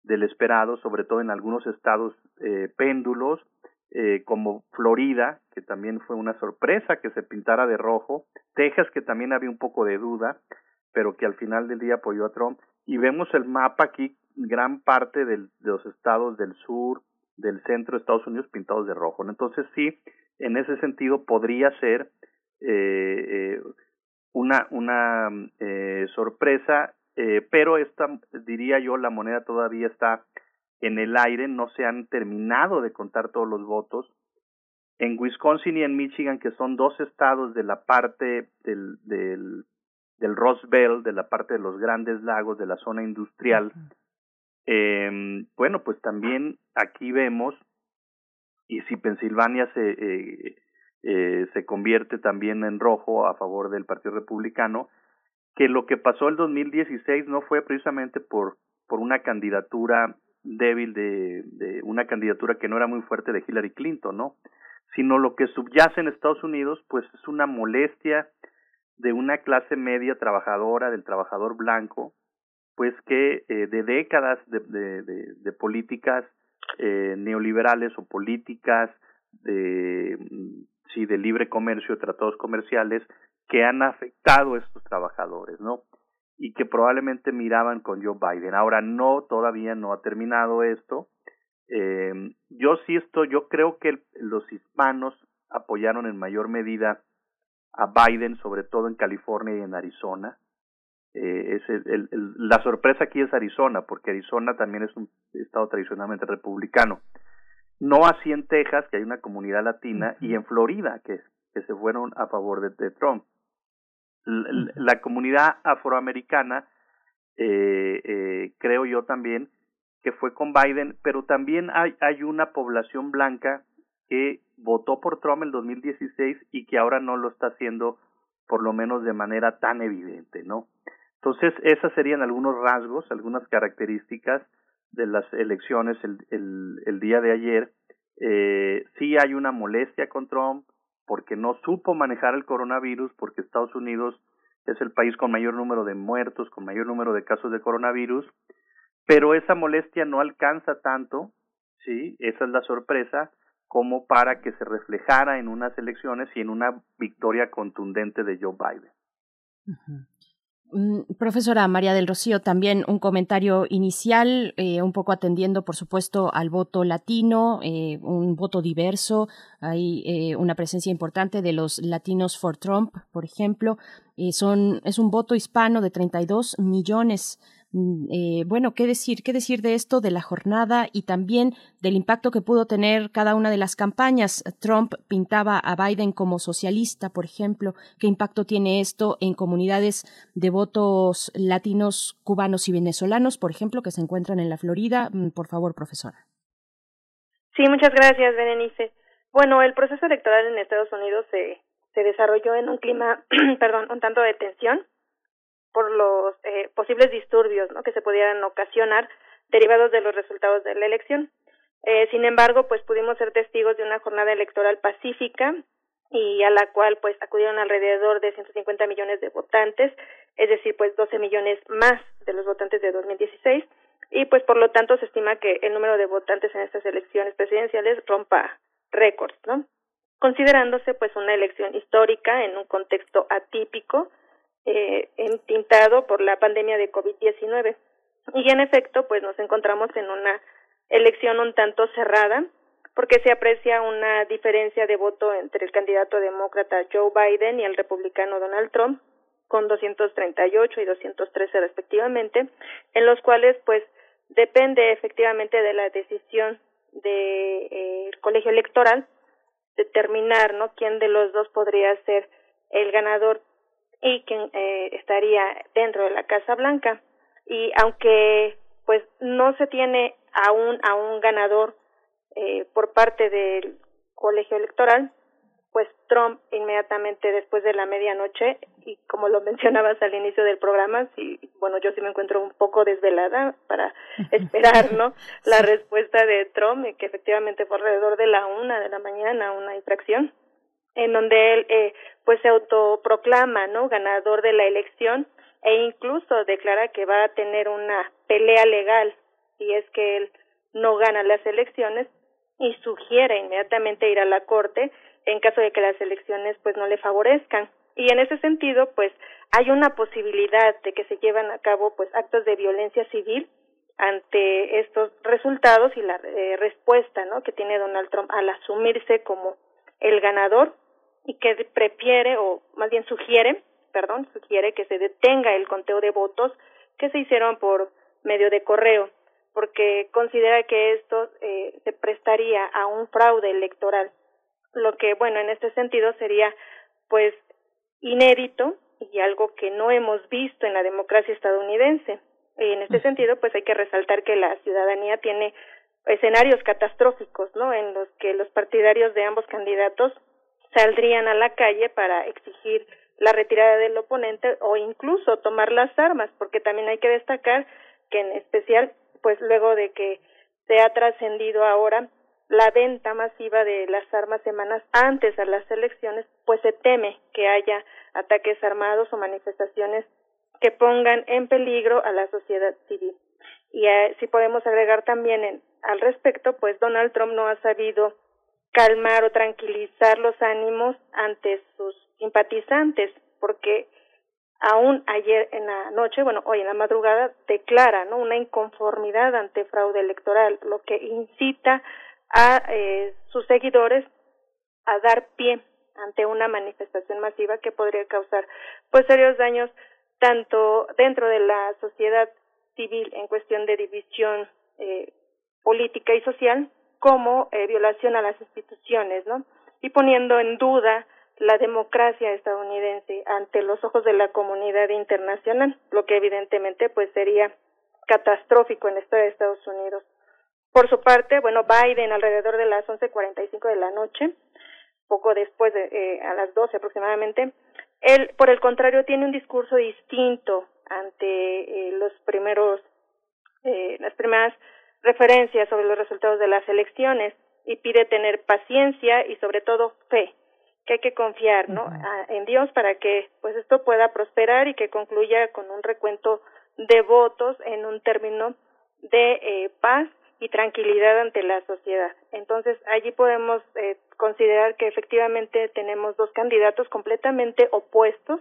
del esperado, sobre todo en algunos estados eh, péndulos, eh, como Florida, que también fue una sorpresa que se pintara de rojo, Texas, que también había un poco de duda, pero que al final del día apoyó a Trump. Y vemos el mapa aquí, gran parte de los estados del sur, del centro de Estados Unidos pintados de rojo. Entonces sí, en ese sentido podría ser eh, eh, una, una eh, sorpresa, eh, pero esta, diría yo, la moneda todavía está en el aire, no se han terminado de contar todos los votos. En Wisconsin y en Michigan, que son dos estados de la parte del, del del Belt, de la parte de los grandes lagos, de la zona industrial. Eh, bueno, pues también aquí vemos, y si Pensilvania se, eh, eh, se convierte también en rojo a favor del Partido Republicano, que lo que pasó el 2016 no fue precisamente por, por una candidatura débil de, de una candidatura que no era muy fuerte de Hillary Clinton, ¿no? Sino lo que subyace en Estados Unidos, pues es una molestia de una clase media trabajadora, del trabajador blanco, pues que eh, de décadas de, de, de, de políticas eh, neoliberales o políticas de, mm, sí, de libre comercio, tratados comerciales, que han afectado a estos trabajadores, ¿no? Y que probablemente miraban con Joe Biden. Ahora no, todavía no ha terminado esto. Eh, yo sí estoy, yo creo que el, los hispanos apoyaron en mayor medida a Biden, sobre todo en California y en Arizona. Eh, es el, el, la sorpresa aquí es Arizona, porque Arizona también es un estado tradicionalmente republicano. No así en Texas, que hay una comunidad latina, y en Florida, que, que se fueron a favor de, de Trump. La, comunidad afroamericana, eh, eh, creo yo también, que fue con Biden, pero también hay, hay una población blanca que votó por Trump en el 2016 y que ahora no lo está haciendo por lo menos de manera tan evidente, ¿no? Entonces, esas serían algunos rasgos, algunas características de las elecciones el, el, el día de ayer. Eh, sí hay una molestia con Trump porque no supo manejar el coronavirus, porque Estados Unidos es el país con mayor número de muertos, con mayor número de casos de coronavirus, pero esa molestia no alcanza tanto, sí, esa es la sorpresa, como para que se reflejara en unas elecciones y en una victoria contundente de Joe Biden. Profesora María del Rocío, también un comentario inicial, eh, un poco atendiendo, por supuesto, al voto latino, eh, un voto diverso. Hay eh, una presencia importante de los latinos for Trump, por ejemplo. son, es un voto hispano de 32 millones Mm, eh, bueno, ¿qué decir? ¿Qué decir de esto, de la jornada y también del impacto que pudo tener cada una de las campañas? Trump pintaba a Biden como socialista, por ejemplo. ¿Qué impacto tiene esto en comunidades de votos latinos, cubanos y venezolanos, por ejemplo, que se encuentran en la Florida? Mm, por favor, profesora. Sí, muchas gracias, Berenice. Bueno, el proceso electoral en Estados Unidos se, se desarrolló en un clima, perdón, un tanto de tensión por los eh, posibles disturbios que se pudieran ocasionar derivados de los resultados de la elección. Eh, sin embargo, pues pudimos ser testigos de una jornada electoral pacífica y a la cual pues acudieron alrededor de 150 millones de votantes, es decir, pues 12 millones más de los votantes de 2016 y pues por lo tanto se estima que el número de votantes en estas elecciones presidenciales rompa récords, ¿no? Considerándose pues una elección histórica en un contexto atípico eh, entintado por la pandemia de COVID-19. Y en efecto, pues nos encontramos en una elección un tanto cerrada, porque se aprecia una diferencia de voto entre el candidato demócrata Joe Biden y el republicano Donald Trump, con 238 y 213 respectivamente, en los cuales pues depende efectivamente de la decisión del de, eh, colegio electoral determinar no quién de los dos podría ser el ganador y que eh, estaría dentro de la Casa Blanca. Y aunque pues no se tiene aún a un ganador eh, por parte del colegio electoral, pues Trump inmediatamente después de la medianoche y como lo mencionabas al inicio del programa, sí, bueno, yo sí me encuentro un poco desvelada para esperar, ¿no? La respuesta de Trump, que efectivamente fue alrededor de la una de la mañana, una infracción, en donde él eh, pues se autoproclama no ganador de la elección e incluso declara que va a tener una pelea legal si es que él no gana las elecciones y sugiere inmediatamente ir a la corte en caso de que las elecciones pues no le favorezcan. Y en ese sentido pues hay una posibilidad de que se lleven a cabo pues actos de violencia civil ante estos resultados y la eh, respuesta no que tiene Donald Trump al asumirse como el ganador y que prefiere o más bien sugiere, perdón, sugiere que se detenga el conteo de votos que se hicieron por medio de correo, porque considera que esto eh, se prestaría a un fraude electoral, lo que bueno en este sentido sería pues inédito y algo que no hemos visto en la democracia estadounidense. Y en este sentido, pues hay que resaltar que la ciudadanía tiene escenarios catastróficos, ¿no? En los que los partidarios de ambos candidatos saldrían a la calle para exigir la retirada del oponente o incluso tomar las armas, porque también hay que destacar que en especial, pues luego de que se ha trascendido ahora la venta masiva de las armas semanas antes a las elecciones, pues se teme que haya ataques armados o manifestaciones que pongan en peligro a la sociedad civil. Y eh, si podemos agregar también en, al respecto, pues Donald Trump no ha sabido calmar o tranquilizar los ánimos ante sus simpatizantes, porque aún ayer en la noche, bueno, hoy en la madrugada, declara ¿no? una inconformidad ante fraude electoral, lo que incita a eh, sus seguidores a dar pie ante una manifestación masiva que podría causar pues serios daños tanto dentro de la sociedad civil en cuestión de división eh, política y social como eh, violación a las instituciones, ¿no? Y poniendo en duda la democracia estadounidense ante los ojos de la comunidad internacional, lo que evidentemente pues sería catastrófico en el estado de Estados Unidos. Por su parte, bueno, Biden alrededor de las 11:45 de la noche, poco después de eh, a las 12 aproximadamente, él por el contrario tiene un discurso distinto ante eh, los primeros eh, las primeras referencias sobre los resultados de las elecciones y pide tener paciencia y sobre todo fe, que hay que confiar, ¿no? en Dios para que pues esto pueda prosperar y que concluya con un recuento de votos en un término de eh, paz y tranquilidad ante la sociedad. Entonces, allí podemos eh, considerar que efectivamente tenemos dos candidatos completamente opuestos.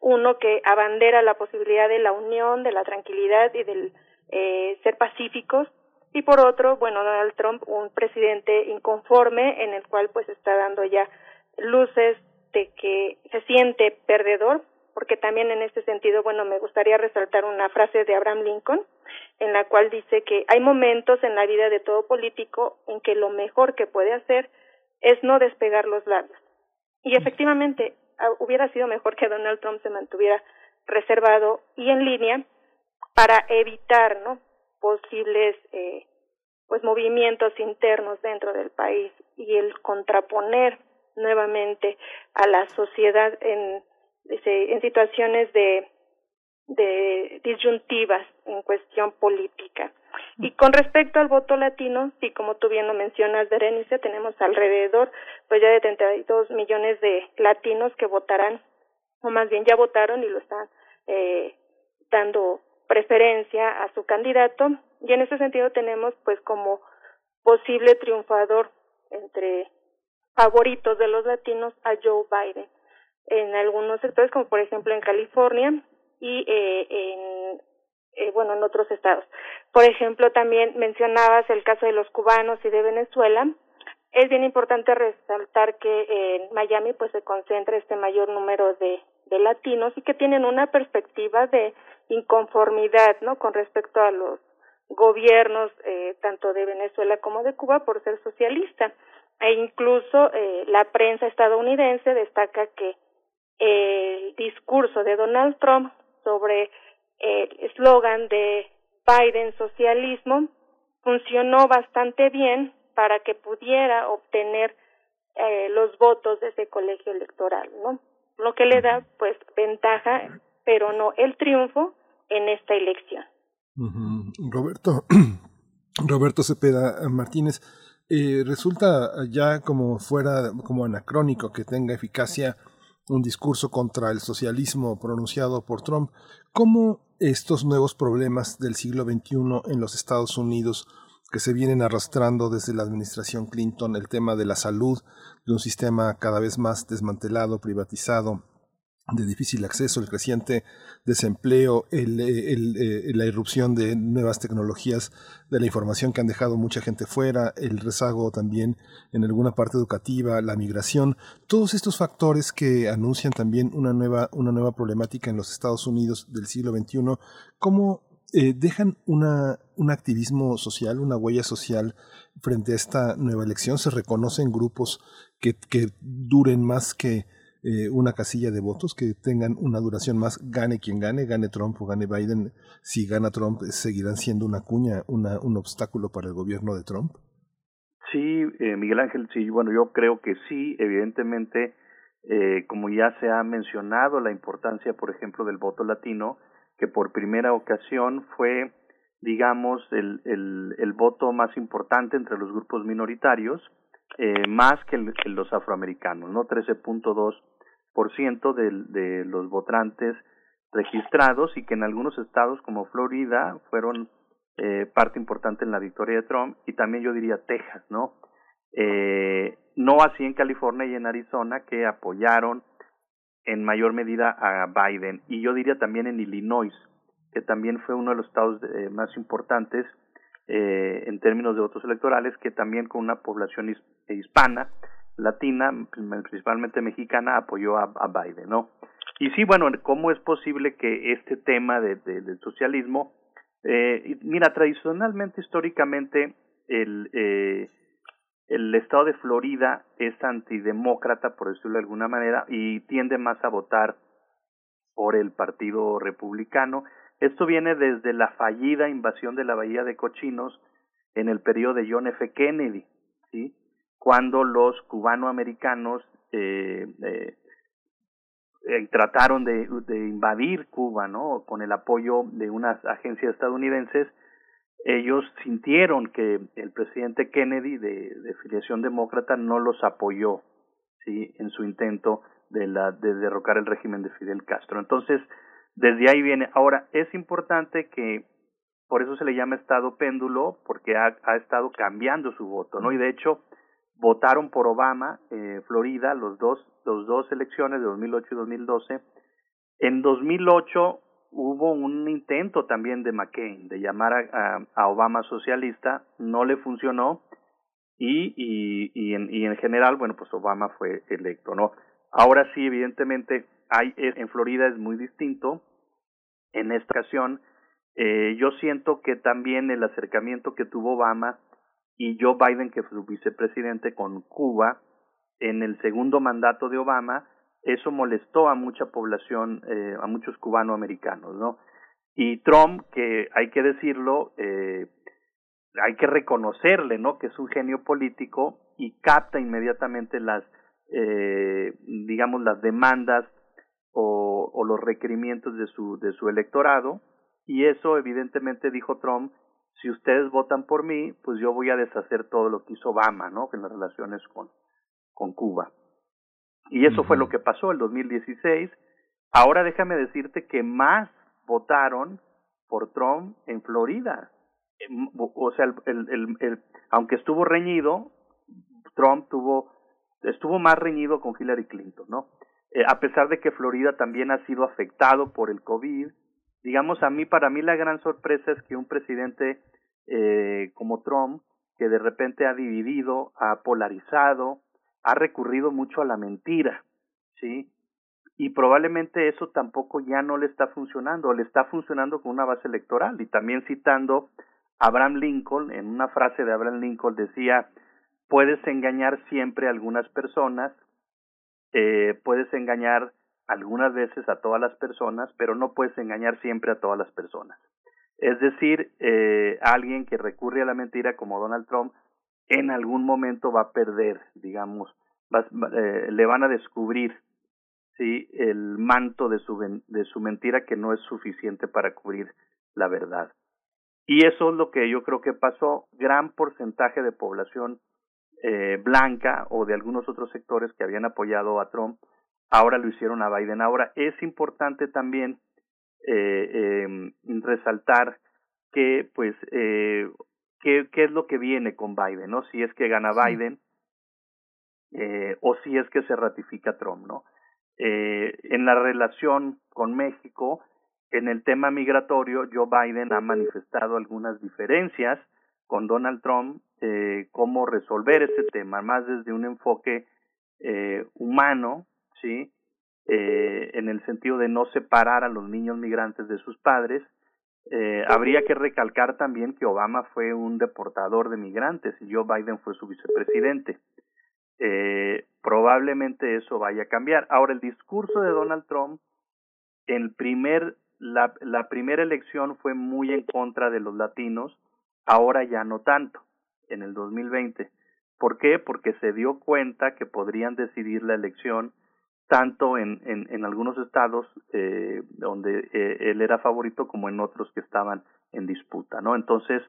Uno que abandera la posibilidad de la unión, de la tranquilidad y del eh, ser pacíficos. Y por otro, bueno, Donald Trump, un presidente inconforme en el cual pues está dando ya luces de que se siente perdedor porque también en este sentido, bueno, me gustaría resaltar una frase de Abraham Lincoln, en la cual dice que hay momentos en la vida de todo político en que lo mejor que puede hacer es no despegar los labios. Y efectivamente, hubiera sido mejor que Donald Trump se mantuviera reservado y en línea para evitar, ¿no? posibles eh, pues movimientos internos dentro del país y el contraponer nuevamente a la sociedad en en situaciones de, de disyuntivas en cuestión política. Y con respecto al voto latino, sí, como tú bien lo mencionas, Berenice, tenemos alrededor, pues ya de 32 millones de latinos que votarán, o más bien ya votaron y lo están eh, dando preferencia a su candidato. Y en ese sentido tenemos, pues, como posible triunfador entre favoritos de los latinos a Joe Biden en algunos sectores, como por ejemplo en California y eh, en eh, bueno en otros estados. Por ejemplo, también mencionabas el caso de los cubanos y de Venezuela. Es bien importante resaltar que en Miami pues se concentra este mayor número de, de latinos y que tienen una perspectiva de inconformidad, ¿no? Con respecto a los gobiernos eh, tanto de Venezuela como de Cuba por ser socialista e incluso eh, la prensa estadounidense destaca que el discurso de Donald Trump sobre el eslogan de Biden socialismo funcionó bastante bien para que pudiera obtener eh, los votos de ese colegio electoral, ¿no? Lo que le da, pues, ventaja, pero no el triunfo en esta elección. Roberto, Roberto Cepeda Martínez, eh, resulta ya como fuera, como anacrónico que tenga eficacia un discurso contra el socialismo pronunciado por Trump, ¿cómo estos nuevos problemas del siglo XXI en los Estados Unidos que se vienen arrastrando desde la administración Clinton, el tema de la salud, de un sistema cada vez más desmantelado, privatizado, de difícil acceso, el creciente desempleo, eh, eh, la irrupción de nuevas tecnologías de la información que han dejado mucha gente fuera, el rezago también en alguna parte educativa, la migración, todos estos factores que anuncian también una nueva, una nueva problemática en los Estados Unidos del siglo XXI, ¿cómo eh, dejan una, un activismo social, una huella social frente a esta nueva elección? ¿Se reconocen grupos que, que duren más que eh, una casilla de votos que tengan una duración más, gane quien gane, gane Trump o gane Biden, si gana Trump, seguirán siendo una cuña, una, un obstáculo para el gobierno de Trump? Sí, eh, Miguel Ángel, sí, bueno, yo creo que sí, evidentemente, eh, como ya se ha mencionado, la importancia, por ejemplo, del voto latino, que por primera ocasión fue, digamos, el, el voto más importante entre los grupos minoritarios, eh, más que, el, que, los afroamericanos, ¿no? 13.2 por ciento de, de los votantes registrados y que en algunos estados como Florida fueron eh, parte importante en la victoria de Trump y también yo diría Texas, ¿no? Eh, no así en California y en Arizona que apoyaron en mayor medida a Biden y yo diría también en Illinois que también fue uno de los estados eh, más importantes eh, en términos de votos electorales que también con una población hispana latina, principalmente mexicana, apoyó a, a Biden, ¿no? Y sí, bueno, ¿cómo es posible que este tema de, de, del socialismo, eh, mira, tradicionalmente, históricamente, el, eh, el estado de Florida es antidemócrata, por decirlo de alguna manera, y tiende más a votar por el Partido Republicano. Esto viene desde la fallida invasión de la Bahía de Cochinos en el periodo de John F. Kennedy, ¿sí? Cuando los cubanoamericanos eh, eh, eh, trataron de, de, invadir Cuba, ¿no? Con el apoyo de unas agencias estadounidenses, ellos sintieron que el presidente Kennedy, de, filiación demócrata, no los apoyó, ¿sí? En su intento de, la, de derrocar el régimen de Fidel Castro. Entonces, desde ahí viene. Ahora, es importante que por eso se le llama estado péndulo, porque ha estado cambiando su voto, ¿no? Y de hecho, votaron por Obama, eh, Florida, los dos, los dos elecciones de 2008 y 2012. En 2008 hubo un intento también de McCain de llamar a, a, Obama socialista, no le funcionó y, y, y, en, y en general, bueno, pues Obama fue electo, ¿no? Ahora sí, evidentemente, hay, en Florida es muy distinto. En esta ocasión, eh, yo siento que también el acercamiento que tuvo Obama y Joe Biden, que fue su vicepresidente con Cuba, en el segundo mandato de Obama, eso molestó a mucha población, eh, a muchos cubanoamericanos, ¿no? Y Trump, que hay que decirlo, eh, hay que reconocerle, ¿no? Que es un genio político y capta inmediatamente las, eh, digamos, las demandas o, o los requerimientos de su, de su electorado. Y eso, evidentemente, dijo Trump, si ustedes votan por mí, pues yo voy a deshacer todo lo que hizo Obama, ¿no? En las relaciones con, con Cuba. Y eso fue lo que pasó el 2016. Ahora déjame decirte que más votaron por Trump en Florida. Em, o sea, el, el, el, aunque estuvo reñido, Trump tuvo estuvo más reñido con Hillary Clinton, ¿no? Eh, a pesar de que Florida también ha sido afectado por el COVID, digamos a mí para mí la gran sorpresa es que un presidente eh, como Trump que de repente ha dividido ha polarizado ha recurrido mucho a la mentira sí y probablemente eso tampoco ya no le está funcionando le está funcionando con una base electoral. Y también citando Abraham Lincoln en una frase de Abraham Lincoln decía puedes engañar siempre a algunas personas eh, puedes engañar algunas veces a todas las personas, pero no puedes engañar siempre a todas las personas. Es decir, eh, alguien que recurre a la mentira como Donald Trump, en algún momento va a perder, digamos, eh, le van a descubrir sí el manto de su de su mentira que no es suficiente para cubrir la verdad. Y eso es lo que yo creo que pasó. Gran porcentaje de población eh, blanca o de algunos otros sectores que habían apoyado a Trump ahora lo hicieron a Biden. Ahora es importante también eh, eh, resaltar que, pues, eh, qué, qué es lo que viene con Biden, ¿no? Si es que gana Biden eh, o si es que se ratifica Trump, ¿no? Eh, en la relación con México, en el tema migratorio, Joe Biden ha manifestado algunas diferencias con Donald Trump, eh, cómo resolver ese tema, más desde un enfoque eh, humano, ¿sí? Eh, en el sentido de no separar a los niños migrantes de sus padres. Eh, habría que recalcar también que Obama fue un deportador de migrantes y Joe Biden fue su vicepresidente. Eh, probablemente eso vaya a cambiar. Ahora, el discurso de Donald Trump, el primer, la, la primera elección fue muy en contra de los latinos, ahora ya no tanto, en el 2020. ¿Por qué? Porque se dio cuenta que podrían decidir la elección tanto en, en, en algunos estados eh, donde eh, él era favorito como en otros que estaban en disputa, ¿no? Entonces,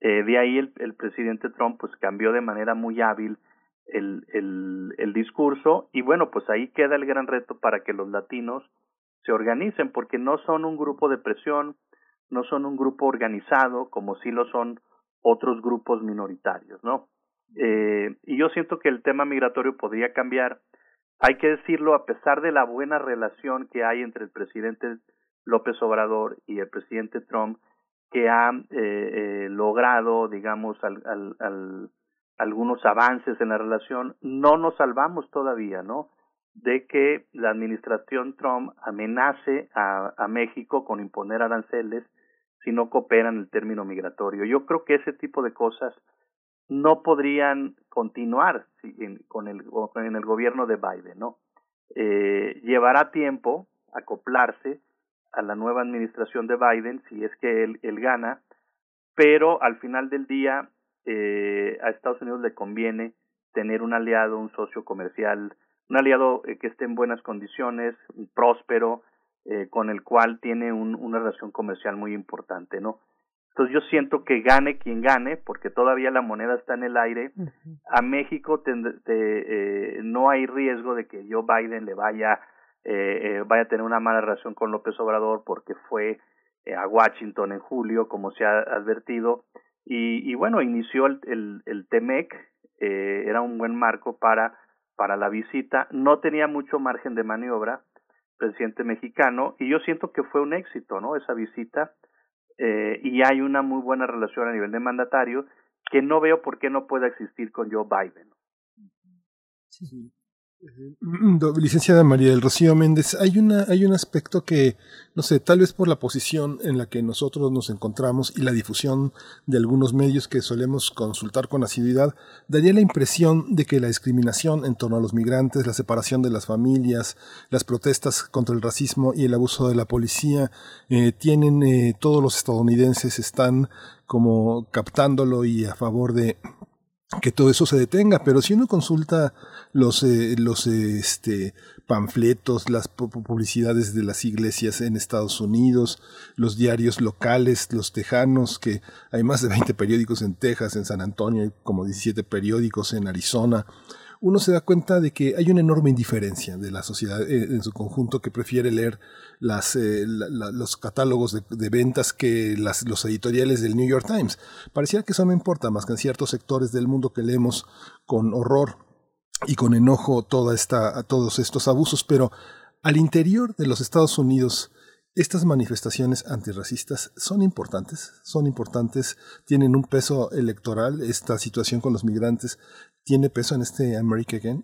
eh, de ahí el, el presidente Trump pues cambió de manera muy hábil el, el, el discurso y bueno, pues ahí queda el gran reto para que los latinos se organicen porque no son un grupo de presión, no son un grupo organizado como sí lo son otros grupos minoritarios, ¿no? Eh, y yo siento que el tema migratorio podría cambiar hay que decirlo, a pesar de la buena relación que hay entre el presidente López Obrador y el presidente Trump, que ha eh, eh, logrado, digamos, al, al, al, algunos avances en la relación, no nos salvamos todavía, ¿no? De que la administración Trump amenace a, México con imponer aranceles si no cooperan el término migratorio. Yo creo que ese tipo de cosas no podrían continuar con el en el gobierno de Biden, ¿no? Eh, llevará tiempo acoplarse a la nueva administración de Biden si es que él, él gana, pero al final del día eh, a Estados Unidos le conviene tener un aliado, un socio comercial, un aliado eh, que esté en buenas condiciones, próspero, eh, con el cual tiene un, una relación comercial muy importante, ¿no? Entonces yo siento que gane quien gane, porque todavía la moneda está en el aire. A México te, eh, no hay riesgo de que Joe Biden le vaya, eh, eh, vaya a tener una mala relación con López Obrador porque fue a Washington en julio, como se ha advertido, y, y bueno, inició el, el, el TEMEC, eh, era un buen marco para, para la visita, no tenía mucho margen de maniobra, presidente mexicano, y yo siento que fue un éxito, ¿no? Esa visita, eh, y hay una muy buena relación a nivel de mandatario, que no veo por qué no pueda existir con Joe Biden. Sí. Licenciada María del Rocío Méndez, hay una, hay un aspecto que, no sé, tal vez por la posición en la que nosotros nos encontramos y la difusión de algunos medios que solemos consultar con asiduidad, daría la impresión de que la discriminación en torno a los migrantes, la separación de las familias, las protestas contra el racismo y el abuso de la policía, eh, tienen, eh, todos los estadounidenses están como captándolo y a favor de que todo eso se detenga, pero si uno consulta los, eh, los este, panfletos, las publicidades de las iglesias en Estados Unidos, los diarios locales, los tejanos, que hay más de 20 periódicos en Texas, en San Antonio, hay como 17 periódicos en Arizona, uno se da cuenta de que hay una enorme indiferencia de la sociedad eh, en su conjunto que prefiere leer eh, los catálogos de, ventas que los editoriales del New York Times. Pareciera que eso no importa más que en ciertos sectores del mundo que leemos con horror y con enojo toda esta, todos estos abusos, pero al interior de los Estados Unidos, estas manifestaciones antirracistas son importantes, son importantes, tienen un peso electoral, esta situación con los migrantes tiene peso en este America Again.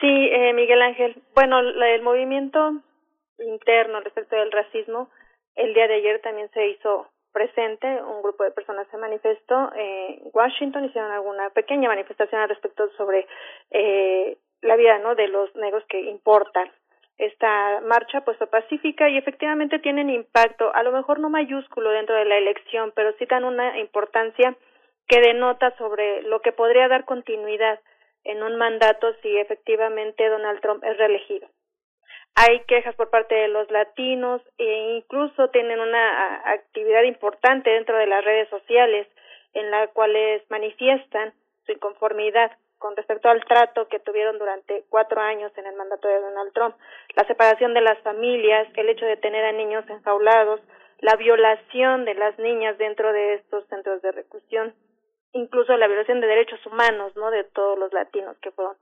Sí, eh, Miguel Ángel. Bueno, el movimiento interno respecto del racismo, el día de ayer también se hizo presente, un grupo de personas se manifestó en Washington, hicieron alguna pequeña manifestación al respecto sobre eh, la vida ¿no? de los negros que importan. Esta marcha pues pacífica y efectivamente tienen impacto, a lo mejor no mayúsculo dentro de la elección, pero sí dan una importancia que denota sobre lo que podría dar continuidad en un mandato si efectivamente Donald Trump es reelegido. Hay quejas por parte de los latinos e incluso tienen una actividad importante dentro de las redes sociales en la cuales manifiestan su inconformidad con respecto al trato que tuvieron durante cuatro años en el mandato de Donald Trump, la separación de las familias, el hecho de tener a niños enjaulados, la violación de las niñas dentro de estos centros de reclusión, incluso la violación de derechos humanos, ¿no? De todos los latinos que fueron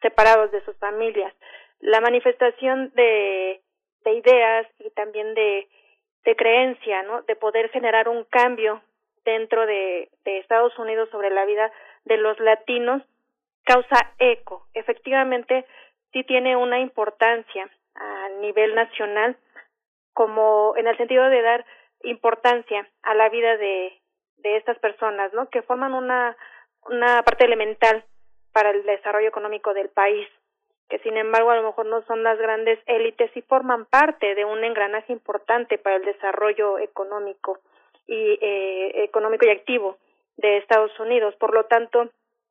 separados de sus familias. La manifestación de, de ideas y también de, creencia, ¿no? De poder generar un cambio dentro de, de Estados Unidos sobre la vida de los latinos causa eco. Efectivamente, sí tiene una importancia a nivel nacional, como en el sentido de dar importancia a la vida de, de estas personas, ¿no? Que forman una, una parte elemental para el desarrollo económico del país, que sin embargo a lo mejor no son las grandes élites y forman parte de un engranaje importante para el desarrollo económico y eh, económico y activo de Estados Unidos. Por lo tanto,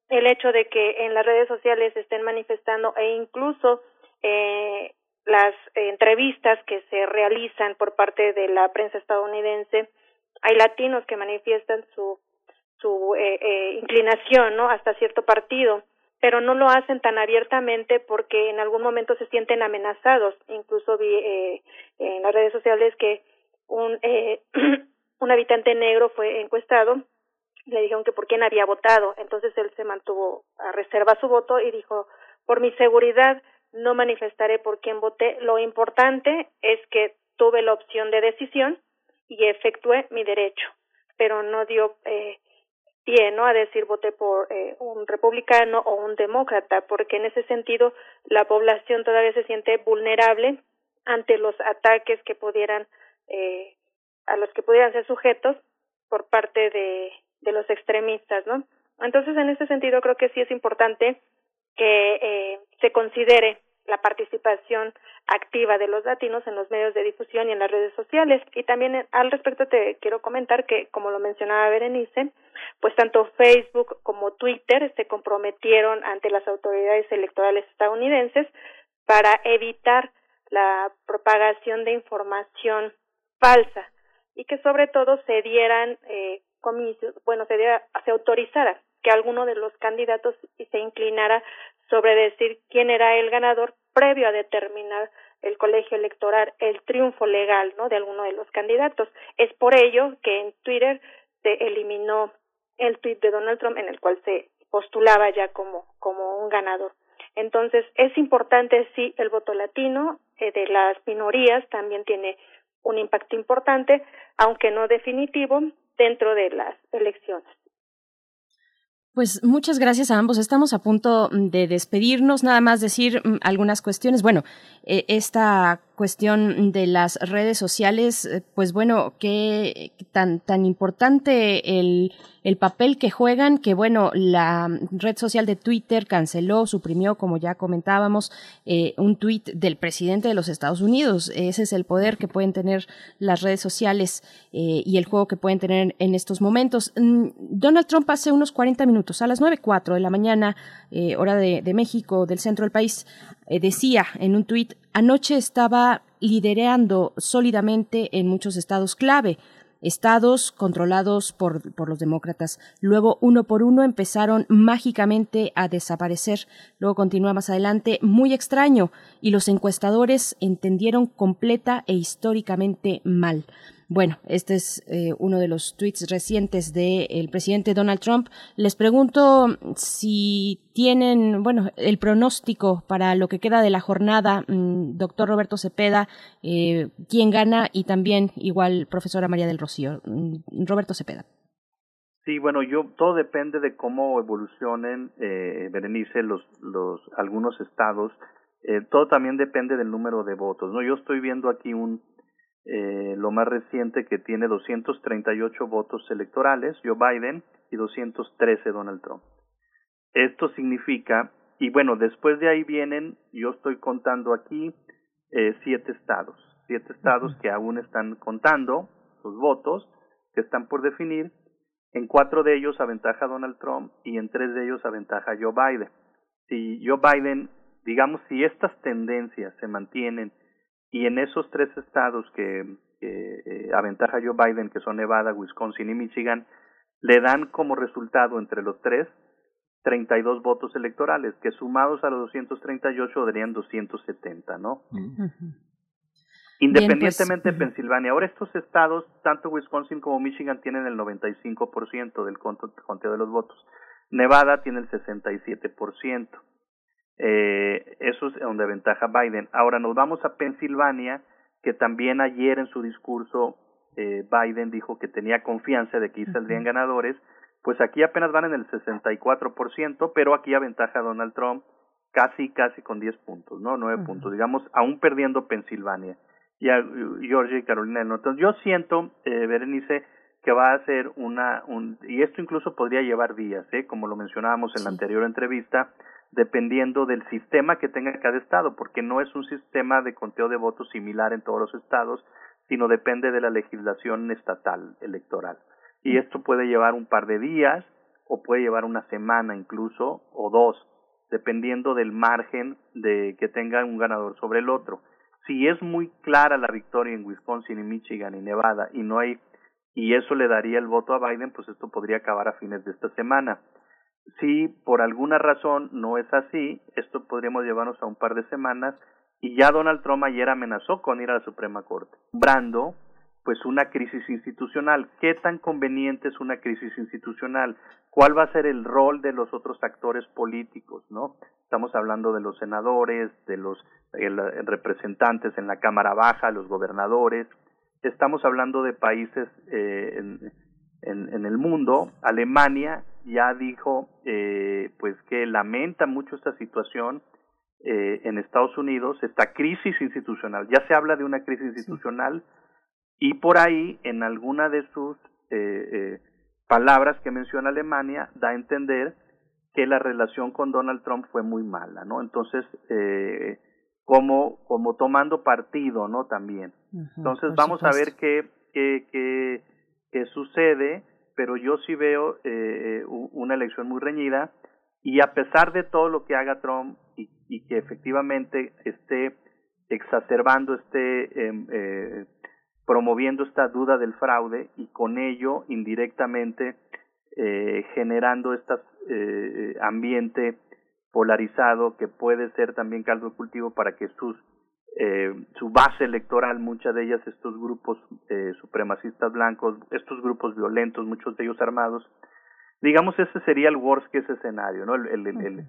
el hecho de que en las redes sociales estén manifestando e incluso eh, las entrevistas que se realizan por parte de la prensa estadounidense hay latinos que manifiestan su su eh, eh, inclinación no hasta cierto partido pero no lo hacen tan abiertamente porque en algún momento se sienten amenazados. Incluso vi eh, en las redes sociales que un eh, un habitante negro fue encuestado le dijeron que por quién había votado. Entonces él se mantuvo a reserva su voto y dijo por mi seguridad no manifestaré por quién voté. Lo importante es que tuve la opción de decisión y efectué mi derecho, pero no dio eh, pie ¿no? a decir voté por eh, un republicano o un demócrata, porque en ese sentido la población todavía se siente vulnerable ante los ataques que pudieran eh, a los que pudieran ser sujetos por parte de, de los extremistas, ¿no? Entonces, en ese sentido, creo que sí es importante que eh, se considere la participación activa de los latinos en los medios de difusión y en las redes sociales. Y también eh, al respecto te quiero comentar que, como lo mencionaba Berenice, pues tanto Facebook como Twitter se comprometieron ante las autoridades electorales estadounidenses para evitar la propagación de información falsa y que sobre todo se dieran eh, comicios, bueno, se, diera, se autorizara que alguno de los candidatos se inclinara sobre decir quién era el ganador previo a determinar el colegio electoral el triunfo legal no de alguno de los candidatos. Es por ello que en Twitter se eliminó el tweet de Donald Trump en el cual se postulaba ya como como un ganador. Entonces es importante sí el voto latino eh, de las minorías también tiene un impacto importante aunque no definitivo dentro de las elecciones pues muchas gracias a ambos. Estamos a punto de despedirnos. Nada más decir mm, algunas cuestiones. Bueno, eh, esta cuestión de las redes sociales, eh, pues bueno, qué tan, tan importante el, el papel que juegan, que bueno, la red social de Twitter canceló, suprimió, como ya comentábamos, eh, un tuit del presidente de los Estados Unidos. Ese es el poder que pueden tener las redes sociales eh, y el juego que pueden tener en estos momentos. Mm, Donald Trump hace unos 40 minutos, a las 9.04 de la mañana, hora de, de México, del centro del país, decía en un tuit, anoche estaba liderando sólidamente en muchos estados clave, estados controlados por, por, los demócratas. Luego, uno por uno, empezaron mágicamente a desaparecer. Luego continúa más adelante, muy extraño, y los encuestadores entendieron completa e históricamente mal. Bueno, este es eh, uno de los tweets recientes del presidente Donald Trump. Les pregunto si tienen, bueno, el pronóstico para lo que queda de la jornada, mm, doctor Roberto Cepeda, eh, quién gana y también igual profesora María del Rocío. Mm, Roberto Cepeda. Sí, bueno, yo todo depende de cómo evolucionen, eh, Berenice, los, los algunos estados. Eh, todo también depende del número de votos. No, yo estoy viendo aquí un eh, lo más reciente que tiene 238 votos electorales, Joe Biden, y 213 Donald Trump. Esto significa, y bueno, después de ahí vienen, yo estoy contando aquí, eh, siete estados, siete estados que aún están contando sus votos, que están por definir. En cuatro de ellos aventaja Donald Trump y en tres de ellos aventaja Joe Biden. Si Joe Biden, digamos, si estas tendencias se mantienen y en esos tres estados que, eh, aventaja Joe Biden, que son Nevada, Wisconsin y Michigan, le dan como resultado entre los tres 32 votos electorales, que sumados a los 238 darían 270, ¿no? Independientemente de Pensilvania. Ahora estos estados, tanto Wisconsin como Michigan, tienen el 95% del conteo de los votos. Nevada tiene el 67%. Eh, eso es donde ventaja Biden. Ahora nos vamos a Pensilvania, que también ayer en su discurso eh, Biden dijo que tenía confianza de que saldrían ganadores. Pues aquí apenas van en el 64%, pero aquí aventaja Donald Trump casi, casi con 10 puntos, ¿no? 9 puntos, digamos, aún perdiendo Pensilvania y a Georgia y Carolina del Norte. Yo siento, eh, Berenice, que va a ser una, un, y esto incluso podría llevar días, ¿eh? Como lo mencionábamos en la anterior entrevista, dependiendo del sistema que tenga cada estado, porque no es un sistema de conteo de votos similar en todos los estados, sino depende de la legislación estatal electoral. Y mm. esto puede llevar un par de días o puede llevar una semana incluso o dos, dependiendo del margen de que tenga un ganador sobre el otro. Si es muy clara la victoria en Wisconsin y Michigan y Nevada y no hay y eso le daría el voto a Biden, pues esto podría acabar a fines de esta semana. Si por alguna razón no es así, esto podríamos llevarnos a un par de semanas y ya Donald Trump ayer amenazó con ir a la Suprema Corte, brando pues una crisis institucional. ¿Qué tan conveniente es una crisis institucional? ¿Cuál va a ser el rol de los otros actores políticos, no? Estamos hablando de los senadores, de los representantes en la Cámara Baja, los gobernadores. Estamos hablando de países eh, en, en el mundo. Alemania ya dijo eh, pues que lamenta mucho esta situación eh, en Estados Unidos, esta crisis institucional. Ya se habla de una crisis institucional y por ahí en alguna de sus eh, eh, palabras que menciona Alemania da a entender que la relación con Donald Trump fue muy mala, ¿no? Entonces, eh, como, como tomando partido, ¿no? También. Entonces, vamos a ver qué, qué, qué, qué sucede pero yo sí veo eh, eh una elección muy reñida y a pesar de todo lo que haga Trump y, que efectivamente esté exacerbando, esté eh, eh, promoviendo esta duda del fraude y con ello indirectamente eh, generando este ambiente polarizado que puede ser también caldo de cultivo para que sus eh, su base electoral, muchas de ellas estos grupos eh, supremacistas blancos, estos grupos violentos, muchos de ellos armados, digamos ese sería el worst case escenario, ¿no? El,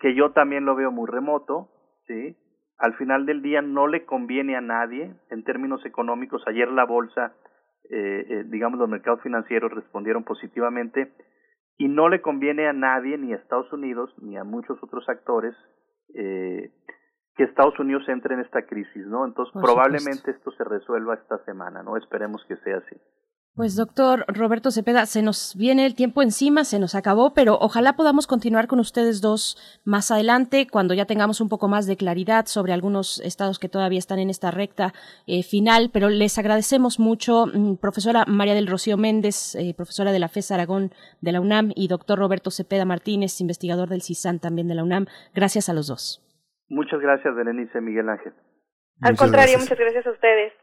que yo también lo veo muy remoto, ¿sí? Al final del día no le conviene a nadie en términos económicos. Ayer la bolsa, eh, eh, digamos los mercados financieros respondieron positivamente y no le conviene a nadie, ni a Estados Unidos, ni a muchos otros actores, eh, que Estados Unidos entre en esta crisis, ¿no? Entonces, probablemente esto se resuelva esta semana, ¿no? Esperemos que sea así. Pues doctor Roberto Cepeda, se nos viene el tiempo encima, se nos acabó, pero ojalá podamos continuar con ustedes dos más adelante, cuando ya tengamos un poco más de claridad sobre algunos estados que todavía están en esta recta eh, final. Pero les agradecemos mucho, mm, profesora María del Rocío Méndez, eh, profesora de la FES Aragón de la UNAM, y doctor Roberto Cepeda Martínez, investigador del CISAN también de la UNAM. Gracias a los dos. Muchas gracias, Berenice Miguel Ángel. Al contrario, muchas gracias a ustedes.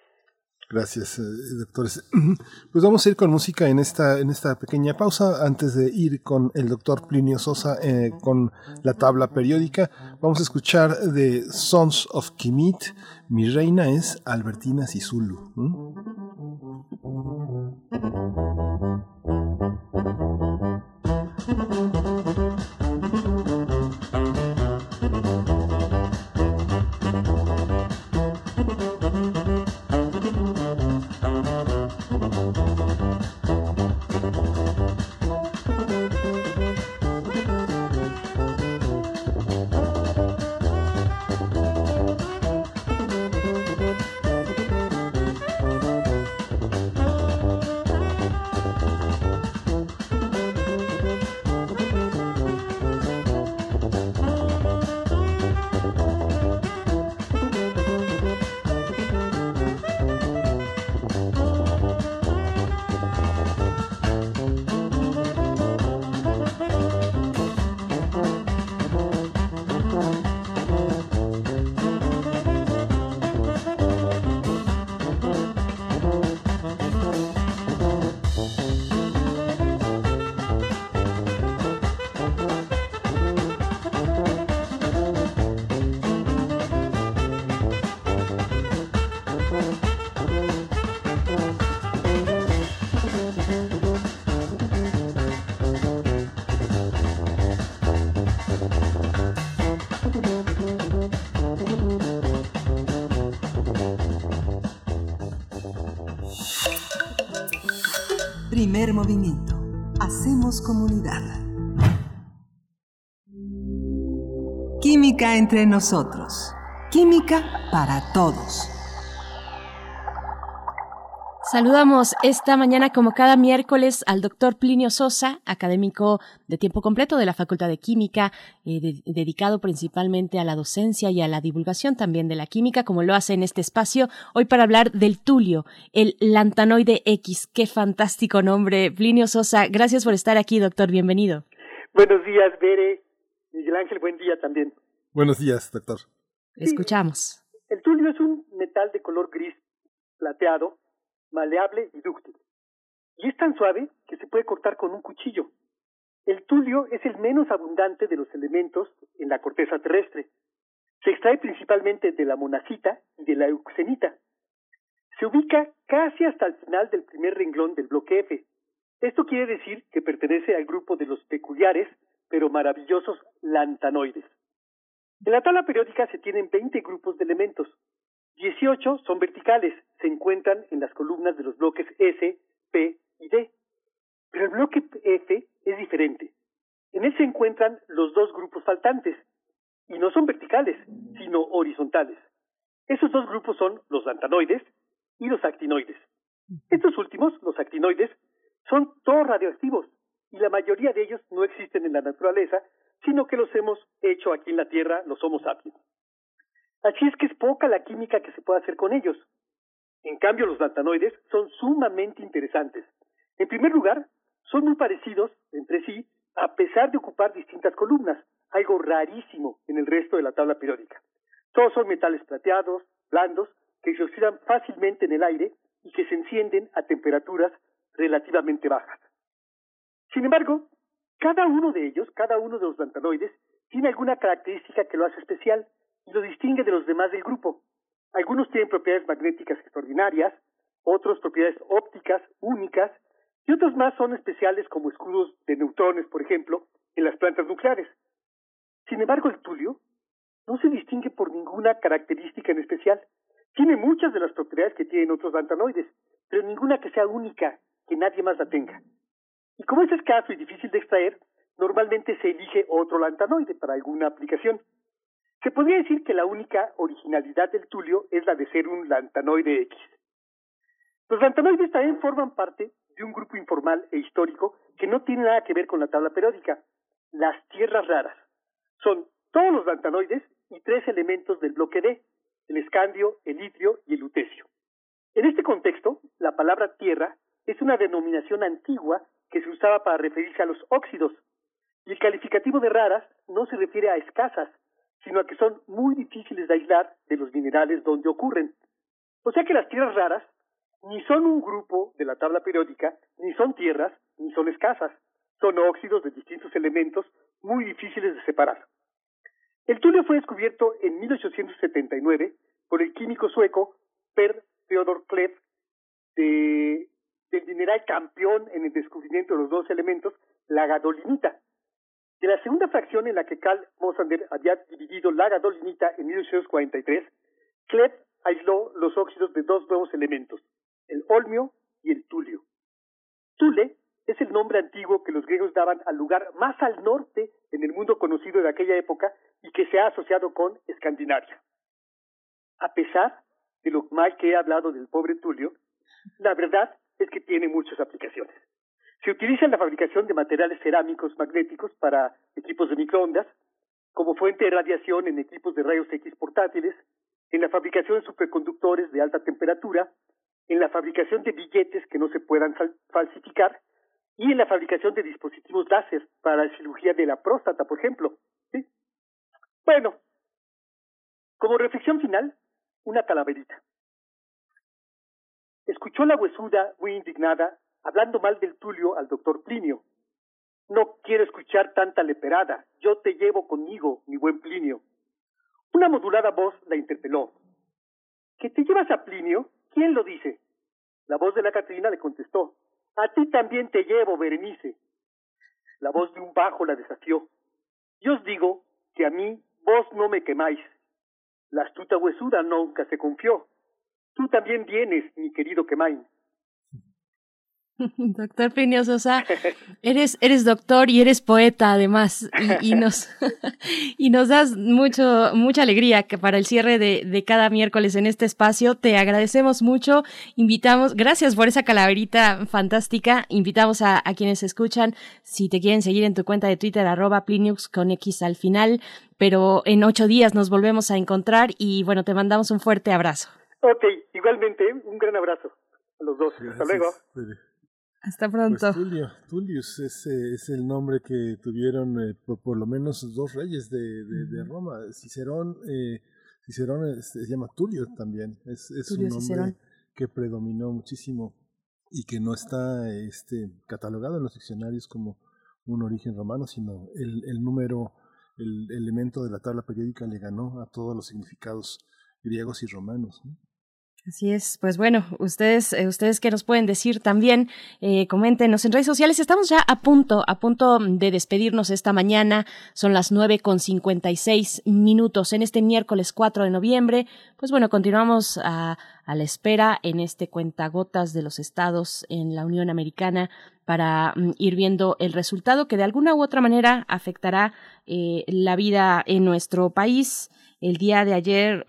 Gracias, eh, doctores. Pues vamos a ir con música en esta, en esta pequeña pausa. Antes de ir con el doctor Plinio Sosa eh, con la tabla periódica, vamos a escuchar de Sons of Kimit. Mi reina es Albertina Sisulu. Entre nosotros. Química para todos. Saludamos esta mañana como cada miércoles al doctor Plinio Sosa, académico de tiempo completo de la Facultad de Química, eh, dedicado principalmente a la docencia y a la divulgación también de la química, como lo hace en este espacio, hoy para hablar del tulio, el lantanoide X. Qué fantástico nombre. Plinio Sosa, gracias por estar aquí, doctor. Bienvenido. Buenos días, Bere. Miguel Ángel, buen día también. Buenos días, doctor. Escuchamos. El tulio es un metal de color gris plateado maleable y dúctil. Y es tan suave que se puede cortar con un cuchillo. El tulio es el menos abundante de los elementos en la corteza terrestre. Se extrae principalmente de la monacita y de la euxenita. Se ubica casi hasta el final del primer renglón del bloque F. Esto quiere decir que pertenece al grupo de los peculiares pero maravillosos lantanoides. En la tabla periódica se tienen 20 grupos de elementos, 18 son verticales, se encuentran en las columnas de los bloques S, P y D. Pero el bloque F es diferente. En él se encuentran los dos grupos faltantes, y no son verticales, sino horizontales. Esos dos grupos son los lantanoides y los actinoides. Estos últimos, los actinoides, son todos radioactivos, y la mayoría de ellos no existen en la naturaleza, sino que los hemos hecho aquí en la Tierra los Homo sapiens. Así es que es poca la química que se puede hacer con ellos. En cambio, los lantanoides son sumamente interesantes. En primer lugar, son muy parecidos entre sí, a pesar de ocupar distintas columnas, algo rarísimo en el resto de la tabla periódica. Todos son metales plateados, blandos, que se oxidan fácilmente en el aire y que se encienden a temperaturas relativamente bajas. Sin embargo, Cada uno de ellos, cada uno de los lantanoides, tiene alguna característica que lo hace especial y lo distingue de los demás del grupo. Algunos tienen propiedades magnéticas extraordinarias, otros propiedades ópticas únicas, y otros más son especiales como escudos de neutrones, por ejemplo, en las plantas nucleares. Sin embargo, el tulio no se distingue por ninguna característica en especial. Tiene muchas de las propiedades que tienen otros lantanoides, pero ninguna que sea única, que nadie más la tenga. Y como es escaso y difícil de extraer, normalmente se elige otro lantanoide para alguna aplicación. Se podría decir que la única originalidad del tulio es la de ser un lantanoide X. Los lantanoides también forman parte de un grupo informal e histórico que no tiene nada que ver con la tabla periódica, las tierras raras. Son todos los lantanoides y tres elementos del bloque D, el escandio, el litrio y el lutecio. En este contexto, la palabra tierra es una denominación antigua que se usaba para referirse a los óxidos, y el calificativo de raras no se refiere a escasas, sino a que son muy difíciles de aislar de los minerales donde ocurren. O sea que las tierras raras ni son un grupo de la tabla periódica, ni son tierras, ni son escasas. Son óxidos de distintos elementos muy difíciles de separar. El tulio fue descubierto en 1879 por el químico sueco Per Theodor Kleff de, del mineral campeón en el descubrimiento de los dos elementos, la gadolinita. De la segunda fracción en la que Carl Mosander había dividido la gadolinita en 1843, Kleff aisló los óxidos de dos nuevos elementos, el olmio y el tulio. Tule es el nombre antiguo que los griegos daban al lugar más al norte en el mundo conocido de aquella época y que se ha asociado con Escandinavia. A pesar de lo mal que he hablado del pobre Tulio, la verdad es que tiene muchas aplicaciones. Se utiliza en la fabricación de materiales cerámicos magnéticos para equipos de microondas, como fuente de radiación en equipos de rayos X portátiles, en la fabricación de superconductores de alta temperatura, en la fabricación de billetes que no se puedan falsificar y en la fabricación de dispositivos láser para la cirugía de la próstata, por ejemplo. Bueno, como reflexión final, una calaverita. Escuchó la huesuda, muy indignada, hablando mal del Tulio al doctor Plinio. No quiero escuchar tanta leperada, yo te llevo conmigo, mi buen Plinio. Una modulada voz la interpeló. ¿Que te llevas a Plinio? ¿Quién lo dice? La voz de la Catrina le contestó. A ti también te llevo, Berenice. La voz de un bajo la desafió. Yo os digo que a mí vos no me quemáis. La astuta huesuda nunca se confió. Tú también vienes, mi querido Quemain. Doctor Plinio Sosa, eres, eres doctor y eres poeta además, y, nos, y nos das mucho, mucha alegría que para el cierre de, de, cada miércoles en este espacio. Te agradecemos mucho, invitamos, gracias por esa calaverita fantástica, invitamos a, quienes escuchan, si te quieren seguir en tu cuenta de Twitter, arroba Pliniux con X al final, pero en ocho días nos volvemos a encontrar y bueno, te mandamos un fuerte abrazo. Ok, igualmente, un gran abrazo a los dos. Hasta luego. Hasta pronto. Pues Tulio, Tullius es, es, el nombre que tuvieron eh, por, por, lo menos dos reyes de, de, de Roma. Cicerón, eh, Cicerón se llama Tulio también. Es, es Tulio un nombre Cicerón. que predominó muchísimo y que no está este, catalogado en los diccionarios como un origen romano, sino el, el número, el elemento de la tabla periódica le ganó a todos los significados griegos y romanos. ¿no? Así es, pues bueno, ustedes, eh, ustedes que nos pueden decir también, eh, coméntenos en redes sociales. Estamos ya a punto, a punto de despedirnos esta mañana. Son las nueve con cincuenta y seis minutos en este miércoles 4 de noviembre. Pues bueno, continuamos a, a la espera en este cuentagotas de los estados en la Unión Americana para um, ir viendo el resultado que de alguna u otra manera afectará eh, la vida en nuestro país el día de ayer,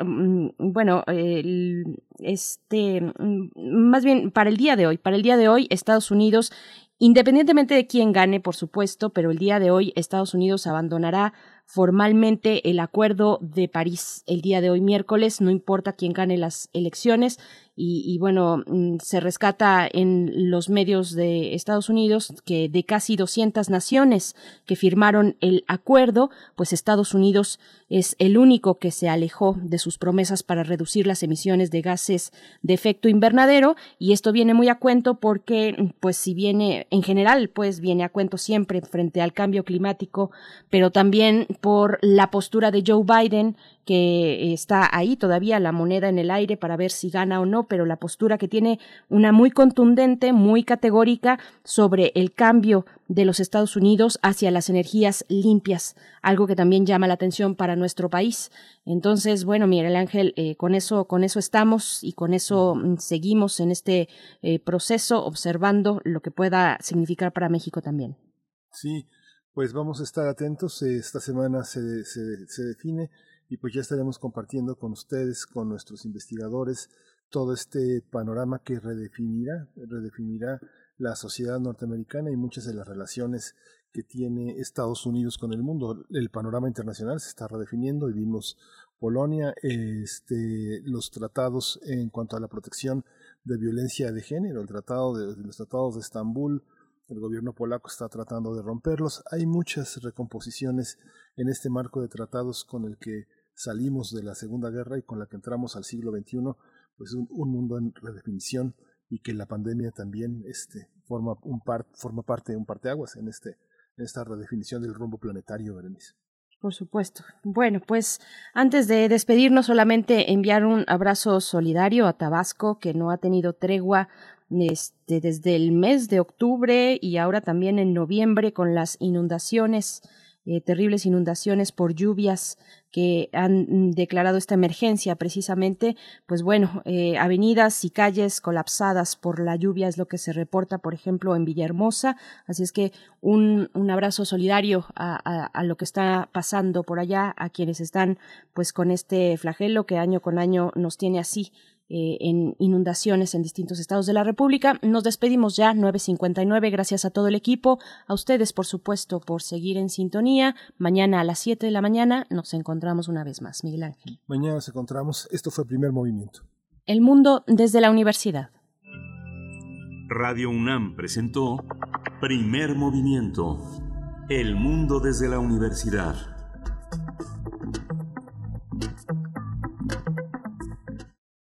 bueno, el, este, más bien para el día de hoy, para el día de hoy Estados Unidos, independientemente de quién gane, por supuesto, pero el día de hoy Estados Unidos abandonará formalmente el acuerdo de París el día de hoy miércoles, no importa quién gane las elecciones y, bueno, mm, se rescata en los medios de Estados Unidos que de casi 200 naciones que firmaron el acuerdo, pues Estados Unidos es el único que se alejó de sus promesas para reducir las emisiones de gases de efecto invernadero y esto viene muy a cuento porque pues si viene en general pues viene a cuento siempre frente al cambio climático, pero también por la postura de Joe Biden que está ahí todavía la moneda en el aire para ver si gana o no, pero la postura que tiene una muy contundente, muy categórica sobre el cambio de los Estados Unidos hacia las energías limpias, algo que también llama la atención para nuestro país. Entonces, bueno, Miguel Ángel, eh, con eso, con eso estamos y con eso mm, seguimos en este eh, proceso, observando lo que pueda significar para México también. Sí, pues vamos a estar atentos. Esta semana se, define y pues ya estaremos compartiendo con ustedes, con nuestros investigadores, todo este panorama que redefinirá, redefinirá la sociedad norteamericana y muchas de las relaciones que tiene Estados Unidos con el mundo. El panorama internacional se está redefiniendo y vimos Polonia, este, los tratados en cuanto a la protección de violencia de género, el tratado de, los tratados de Estambul, el gobierno polaco está tratando de romperlos. Hay muchas recomposiciones en este marco de tratados con el que salimos de la Segunda Guerra y con la que entramos al siglo XXI, pues un, un mundo en redefinición y que la pandemia también este, forma, un par, forma parte de un parteaguas en, este, en esta redefinición del rumbo planetario, Berenice. Por supuesto. Bueno, pues antes de despedirnos, solamente enviar un abrazo solidario a Tabasco, que no ha tenido tregua este, desde el mes de octubre y ahora también en noviembre con las inundaciones eh, terribles inundaciones por lluvias que han mm, declarado esta emergencia precisamente, pues bueno, eh, avenidas y calles colapsadas por la lluvia es lo que se reporta, por ejemplo, en Villahermosa. Así es que un, un abrazo solidario a, a, a, lo que está pasando por allá, a quienes están pues con este flagelo que año con año nos tiene así eh, en inundaciones en distintos estados de la República. Nos despedimos ya, 9.59. Gracias a todo el equipo, a ustedes, por supuesto, por seguir en sintonía. Mañana a las 7 de la mañana nos encontramos una vez más, Miguel Ángel. Mañana nos encontramos. Esto fue el primer movimiento. El mundo desde la universidad. Radio UNAM presentó Primer Movimiento. El mundo desde la universidad.